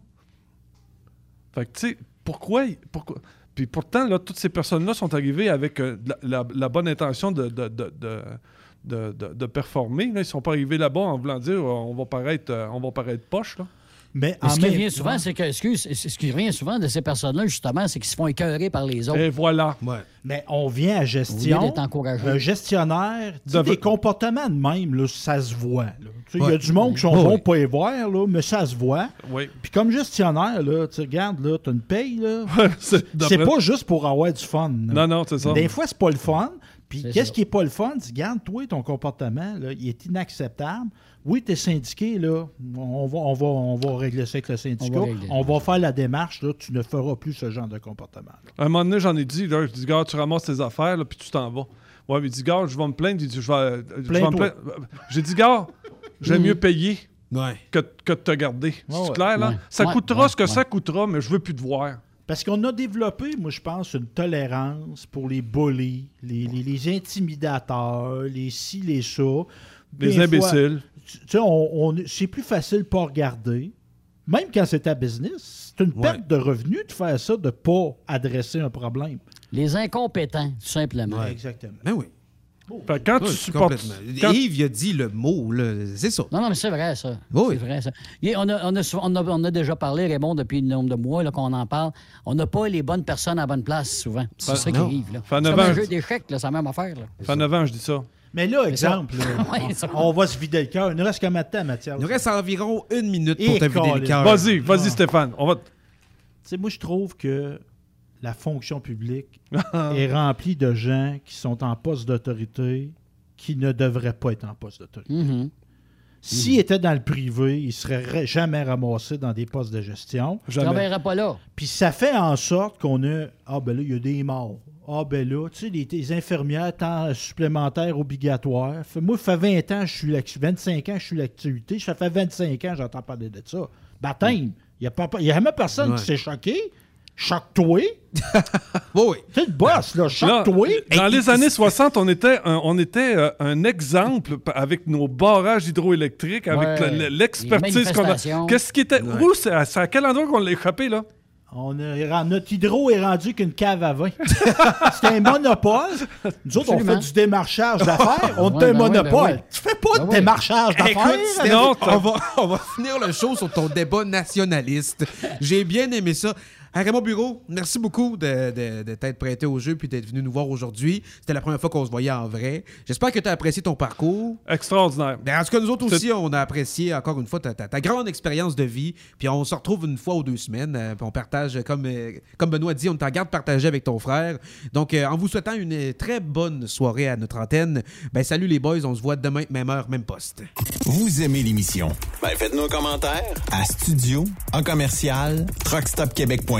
Fait que tu sais, pourquoi, pourquoi. Puis pourtant, là, toutes ces personnes-là sont arrivées avec euh, la, la- la bonne intention de, de, de, de, performer. Là. Ils sont pas arrivés là-bas en voulant dire on va paraître, euh, on va paraître poche. Là. Mais ce qui revient souvent, c'est que, excuse, ce qui revient souvent de ces personnes-là, justement, c'est qu'ils se font écœurer par les autres. Et voilà. Mais on vient à gestion. Un gestionnaire, De- des comportements de même, là, ça se voit. là. Tu sais, Il y a du monde qui sont bons pas y voir, là, mais ça se voit. Oui. Puis comme gestionnaire, là, tu regardes, là, tu as une paye, là. c'est pas juste pour avoir du fun. là. Non, non, c'est ça. Des fois, c'est pas le fun. Puis qu'est-ce qui est pas le fun? Tu regardes, toi, ton comportement, là, il est inacceptable. Oui, tu es syndiqué, là. On va, on, va, on va régler ça avec le syndicat. On On va faire la démarche, là. Tu ne feras plus ce genre de comportement. À un moment donné, j'en ai dit, là, je dis, gars, tu ramasses tes affaires, là, puis tu t'en vas. Ouais, mais il dit, gars, je vais me plaindre. Il dit, je vais, je vais me plaindre. J'ai dit, gars, j'aime mieux payer Ouais. que, que de te garder. Ouais, C'est ouais. clair, là? Ouais. Ça Ouais, coûtera ouais, ce que ouais. ça coûtera, mais je veux plus te voir. Parce qu'on a développé, moi, je pense, une tolérance pour les bullies, les, les- les intimidateurs, les ci, les ça. Les Des imbéciles. fois, tu sais, on, on- c'est plus facile de pas regarder. Même quand c'est ta business, c'est une Ouais. perte de revenus de faire ça, de ne pas adresser un problème. Les incompétents, tout simplement. Exactement. Ben oui. Fait que quand Oui, tu supportes. quand- Yves, il a dit le mot, là. C'est ça. Non, non, mais c'est vrai, ça. Oui. C'est vrai, ça. Et on, a, on, a on, a, on a déjà parlé, Raymond, depuis un nombre de mois là, qu'on en parle. On n'a pas les bonnes personnes à la bonne place, souvent. C'est ça qui arrive. C'est comme un je- jeu d'échecs, là, c'est la même affaire. Là. Ça fait 9 ans, je dis ça. Mais là, exemple, là, on va se vider le cœur. Il nous reste combien de temps, Mathias? Il nous reste environ une minute Et pour te vider le cœur. Vas-y, vas-y, Ah. Stéphane. On va. Tu sais, moi, je trouve que la fonction publique est remplie de gens qui sont en poste d'autorité qui ne devraient pas être en poste d'autorité. Mhm. S'ils étaient dans le privé, ils ne seraient ra- jamais ramassés dans des postes de gestion. Tu Jamais. travailleras pas là. Puis ça fait en sorte qu'on a Ah, ben là, il y a des morts. Ah, ben là, tu sais, les, les infirmières, temps supplémentaire obligatoire. Moi, ça fait 20 ans, je suis l'actu- 25 ans, je suis l'activité. Ça fait 25 ans, j'entends parler de ça. Baptême. Il n'y a, pas- il y a jamais personne Ouais. qui s'est choqué. Choque-toi. Oui, oui. Tu sais, le boss, là, choque-toi. dans les années 60, on était un, on était, euh, un exemple avec nos barrages hydroélectriques, avec Ouais. l'expertise qu'on a. Qu'est-ce qui était. Où c'est à, c'est à quel endroit qu'on l'a échappé, là? On a- notre hydro est rendu qu'une cave à vin. C'est un monopole. Nous autres, on fait du démarchage d'affaires. On Ouais, est un ben ben monopole. oui. Tu fais pas Ben de oui. démarchage d'affaires. Écoute, non, on, va, on va finir le show sur ton débat nationaliste. J'ai bien aimé ça. Hey, Raymond Bureau, merci beaucoup de, de- de t'être prêté au jeu puis d'être venu nous voir aujourd'hui. C'était la première fois qu'on se voyait en vrai. J'espère que tu as apprécié ton parcours. Extraordinaire. Ben, en tout cas, nous autres aussi, on a apprécié encore une fois ta, ta- ta grande expérience de vie. Puis on se retrouve une fois ou deux semaines. euh, puis on partage, euh, comme, euh, comme Benoît dit, on t'en garde partagé avec ton frère. Donc, euh, en vous souhaitant une très bonne soirée à notre antenne, ben salut les boys, on se voit demain, même heure, même poste. Vous aimez l'émission? Ben, faites-nous un commentaire. À studio, en commercial, truckstopquebec.com.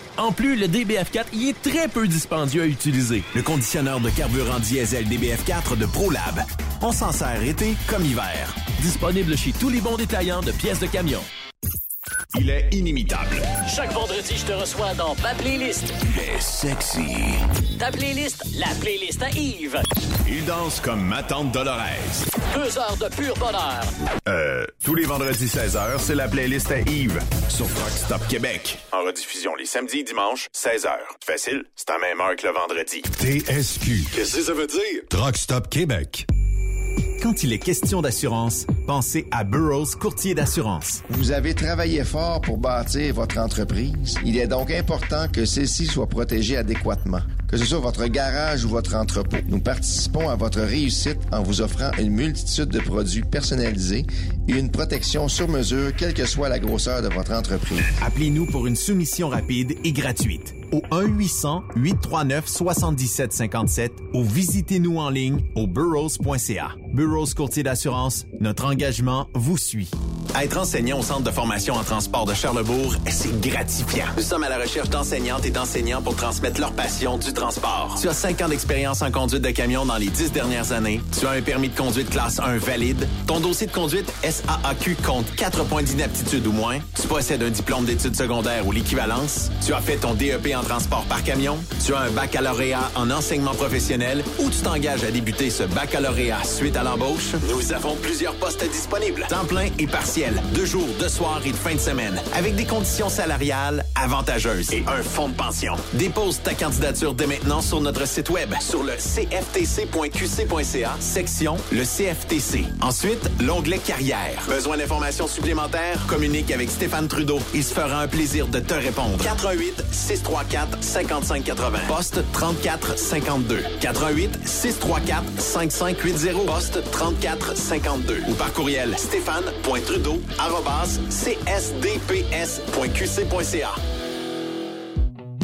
En plus, le DBF4 y est très peu dispendieux à utiliser. Le conditionneur de carburant diesel DBF4 de ProLab. On s'en sert été comme hiver. Disponible chez tous les bons détaillants de pièces de camion. Il est inimitable. Chaque vendredi, je te reçois dans ma playlist. Il est sexy. Ta playlist, la playlist à Yves. Il danse comme ma tante Dolores. Deux heures de pur bonheur. Euh, tous les vendredis 16h, c'est la playlist à Yves sur Rock Stop Québec. En rediffusion les samedis et dimanches, 16h. Facile, c'est à même heure que le vendredi. TSQ. Qu'est-ce que ça veut dire? Truck Stop Québec. Quand il est question d'assurance, pensez à Burroughs Courtier d'assurance. Vous avez travaillé fort pour bâtir votre entreprise. Il est donc important que celle-ci soit protégée adéquatement. Que ce soit votre garage ou votre entrepôt, nous participons à votre réussite en vous offrant une multitude de produits personnalisés et une protection sur mesure, quelle que soit la grosseur de votre entreprise. Appelez-nous pour une soumission rapide et gratuite au 1-800-839-7757 ou visitez-nous en ligne au burrows.ca. Burrows Courtier d'assurance, notre engagement vous suit. Être enseignant au Centre de formation en transport de Charlebourg, c'est gratifiant. Nous sommes à la recherche d'enseignantes et d'enseignants pour transmettre leur passion du transport. Tu as 5 ans d'expérience en conduite de camion dans les 10 dernières années. Tu as un permis de conduite classe 1 valide. Ton dossier de conduite SAAQ compte 4 points d'inaptitude ou moins. Tu possèdes un diplôme d'études secondaires ou l'équivalence. Tu as fait ton DEP en transport par camion. Tu as un baccalauréat en enseignement professionnel ou tu t'engages à débuter ce baccalauréat suite à l'embauche. Nous avons plusieurs postes disponibles. Temps plein et partiel. De jour, de soir et de fin de semaine. Avec des conditions salariales avantageuses et un fonds de pension. Dépose ta candidature dès maintenant sur notre site web sur le cftc.qc.ca, section le CFTC. Ensuite, l'onglet carrière. Besoin d'informations supplémentaires? Communique avec Stéphane Trudeau. Il se fera un plaisir de te répondre. 88 634 5580. Poste 34 52. 88 634 5580. Poste 34 52. Ou par courriel stéphane.trudeau arrobas csdps.qc.ca.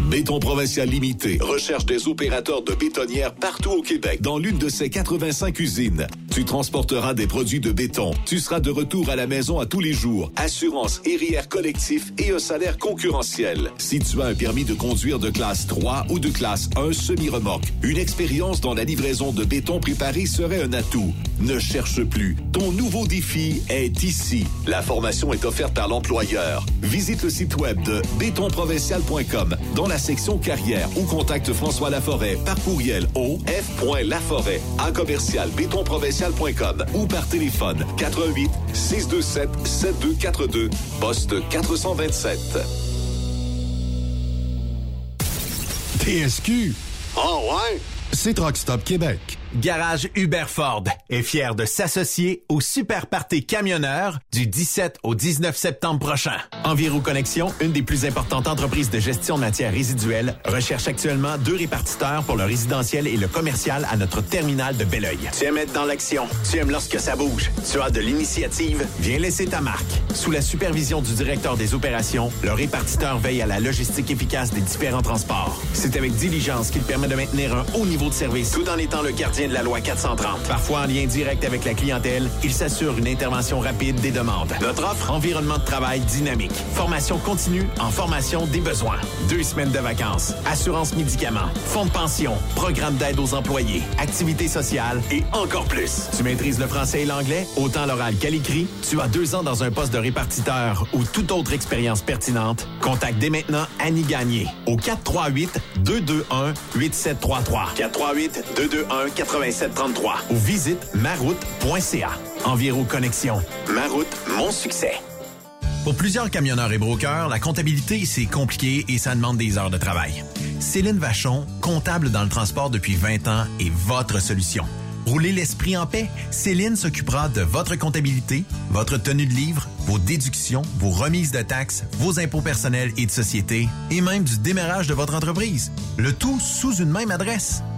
Béton Provincial Limité recherche des opérateurs de bétonnières partout au Québec dans l'une de ses 85 usines. Tu transporteras des produits de béton. Tu seras de retour à la maison à tous les jours. Assurance RIR collectif et un salaire concurrentiel. Si tu as un permis de conduire de classe 3 ou de classe 1 semi-remorque, une expérience dans la livraison de béton préparé serait un atout. Ne cherche plus. Ton nouveau défi est ici. La formation est offerte par l'employeur. Visite le site web de bétonprovincial.com dans la section carrière ou contacte François Laforêt par courriel au f.laforêt à commercial bétonprovincial.com ou par téléphone 88 627 7242 poste 427. TSQ. Oh ouais? C'est Truck Stop Québec. Garage Hubert Ford est fier de s'associer au Super Party Camionneur du 17 au 19 septembre prochain. Enviro Connexion, une des plus importantes entreprises de gestion de matières résiduelles, recherche actuellement deux répartiteurs pour le résidentiel et le commercial à notre terminal de Belleuil. Tu aimes être dans l'action, tu aimes lorsque ça bouge, tu as de l'initiative, viens laisser ta marque. Sous la supervision du directeur des opérations, le répartiteur veille à la logistique efficace des différents transports. C'est avec diligence qu'il permet de maintenir un haut niveau de service tout en étant le de la loi 430. Parfois en lien direct avec la clientèle, il s'assure une intervention rapide des demandes. Notre offre, environnement de travail dynamique. Formation continue en formation des besoins. Deux semaines de vacances. Assurance médicaments. Fonds de pension. Programme d'aide aux employés. Activités sociales et encore plus. Tu maîtrises le français et l'anglais, autant l'oral qu'à l'écrit. Tu as deux ans dans un poste de répartiteur ou toute autre expérience pertinente. Contacte dès maintenant Annie Gagné au 438 221 8733. 438 221 8733 ou visite maroute.ca. Enviro Connexion. Maroute, mon succès. Pour plusieurs camionneurs et brokers, la comptabilité, c'est compliqué et ça demande des heures de travail. Céline Vachon, comptable dans le transport depuis 20 ans, est votre solution. Roulez l'esprit en paix. Céline s'occupera de votre comptabilité, votre tenue de livre, vos déductions, vos remises de taxes, vos impôts personnels et de société, et même du démarrage de votre entreprise. Le tout sous une même adresse.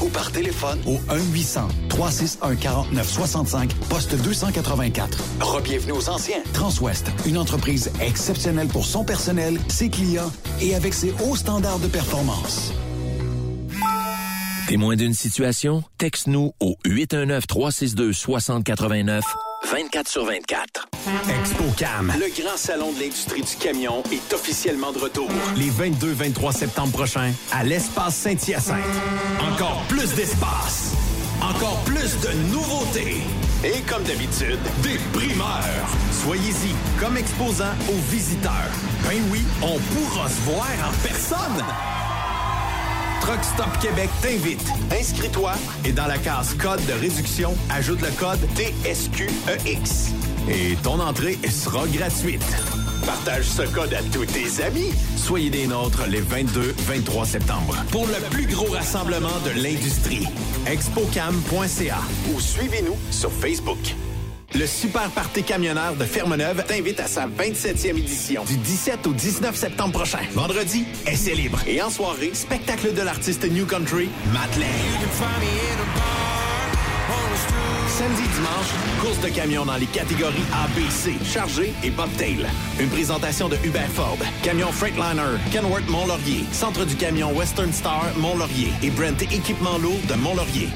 ou par téléphone au 1-800-361-4965, poste 284. Rebienvenue aux anciens. Transwest, une entreprise exceptionnelle pour son personnel, ses clients et avec ses hauts standards de performance. Témoin d'une situation? Texte-nous au 819-362-6089, 24 sur 24. ExpoCam, le grand salon de l'industrie du camion, est officiellement de retour. Les 22-23 septembre prochains, à l'espace Saint-Hyacinthe. Encore plus d'espace, encore plus de nouveautés. Et comme d'habitude, des primeurs. Soyez-y comme exposant aux visiteurs. Ben oui, on pourra se voir en personne. Truck Stop Québec t'invite. Inscris-toi et dans la case code de réduction, ajoute le code TSQEX. Et ton entrée sera gratuite. Partage ce code à tous tes amis. Soyez des nôtres les 22-23 septembre pour le plus gros rassemblement de l'industrie. Expocam.ca ou suivez-nous sur Facebook. Le Super Party Camionneur de Fermeneuve t'invite à sa 27e édition du 17 au 19 septembre prochain. Vendredi, essai libre. Et en soirée, spectacle de l'artiste New Country, Matt Samedi, dimanche, course de camions dans les catégories A, B, C, chargé et bobtail. Une présentation de Hubert Ford, Camion Freightliner, Kenworth Mont-Laurier, Centre du camion Western Star Mont-Laurier et Brent Équipement Lourd de Mont-Laurier.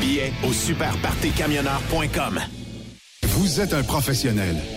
Billets au superpartycamionneur.com. Vous êtes un professionnel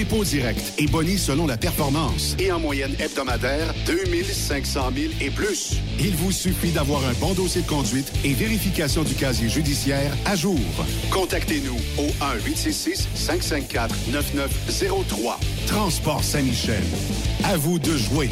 dépôt direct et boni selon la performance. Et en moyenne hebdomadaire, 2500 000 et plus. Il vous suffit d'avoir un bon dossier de conduite et vérification du casier judiciaire à jour. Contactez-nous au 1-866-554-9903. Transport Saint-Michel. À vous de jouer.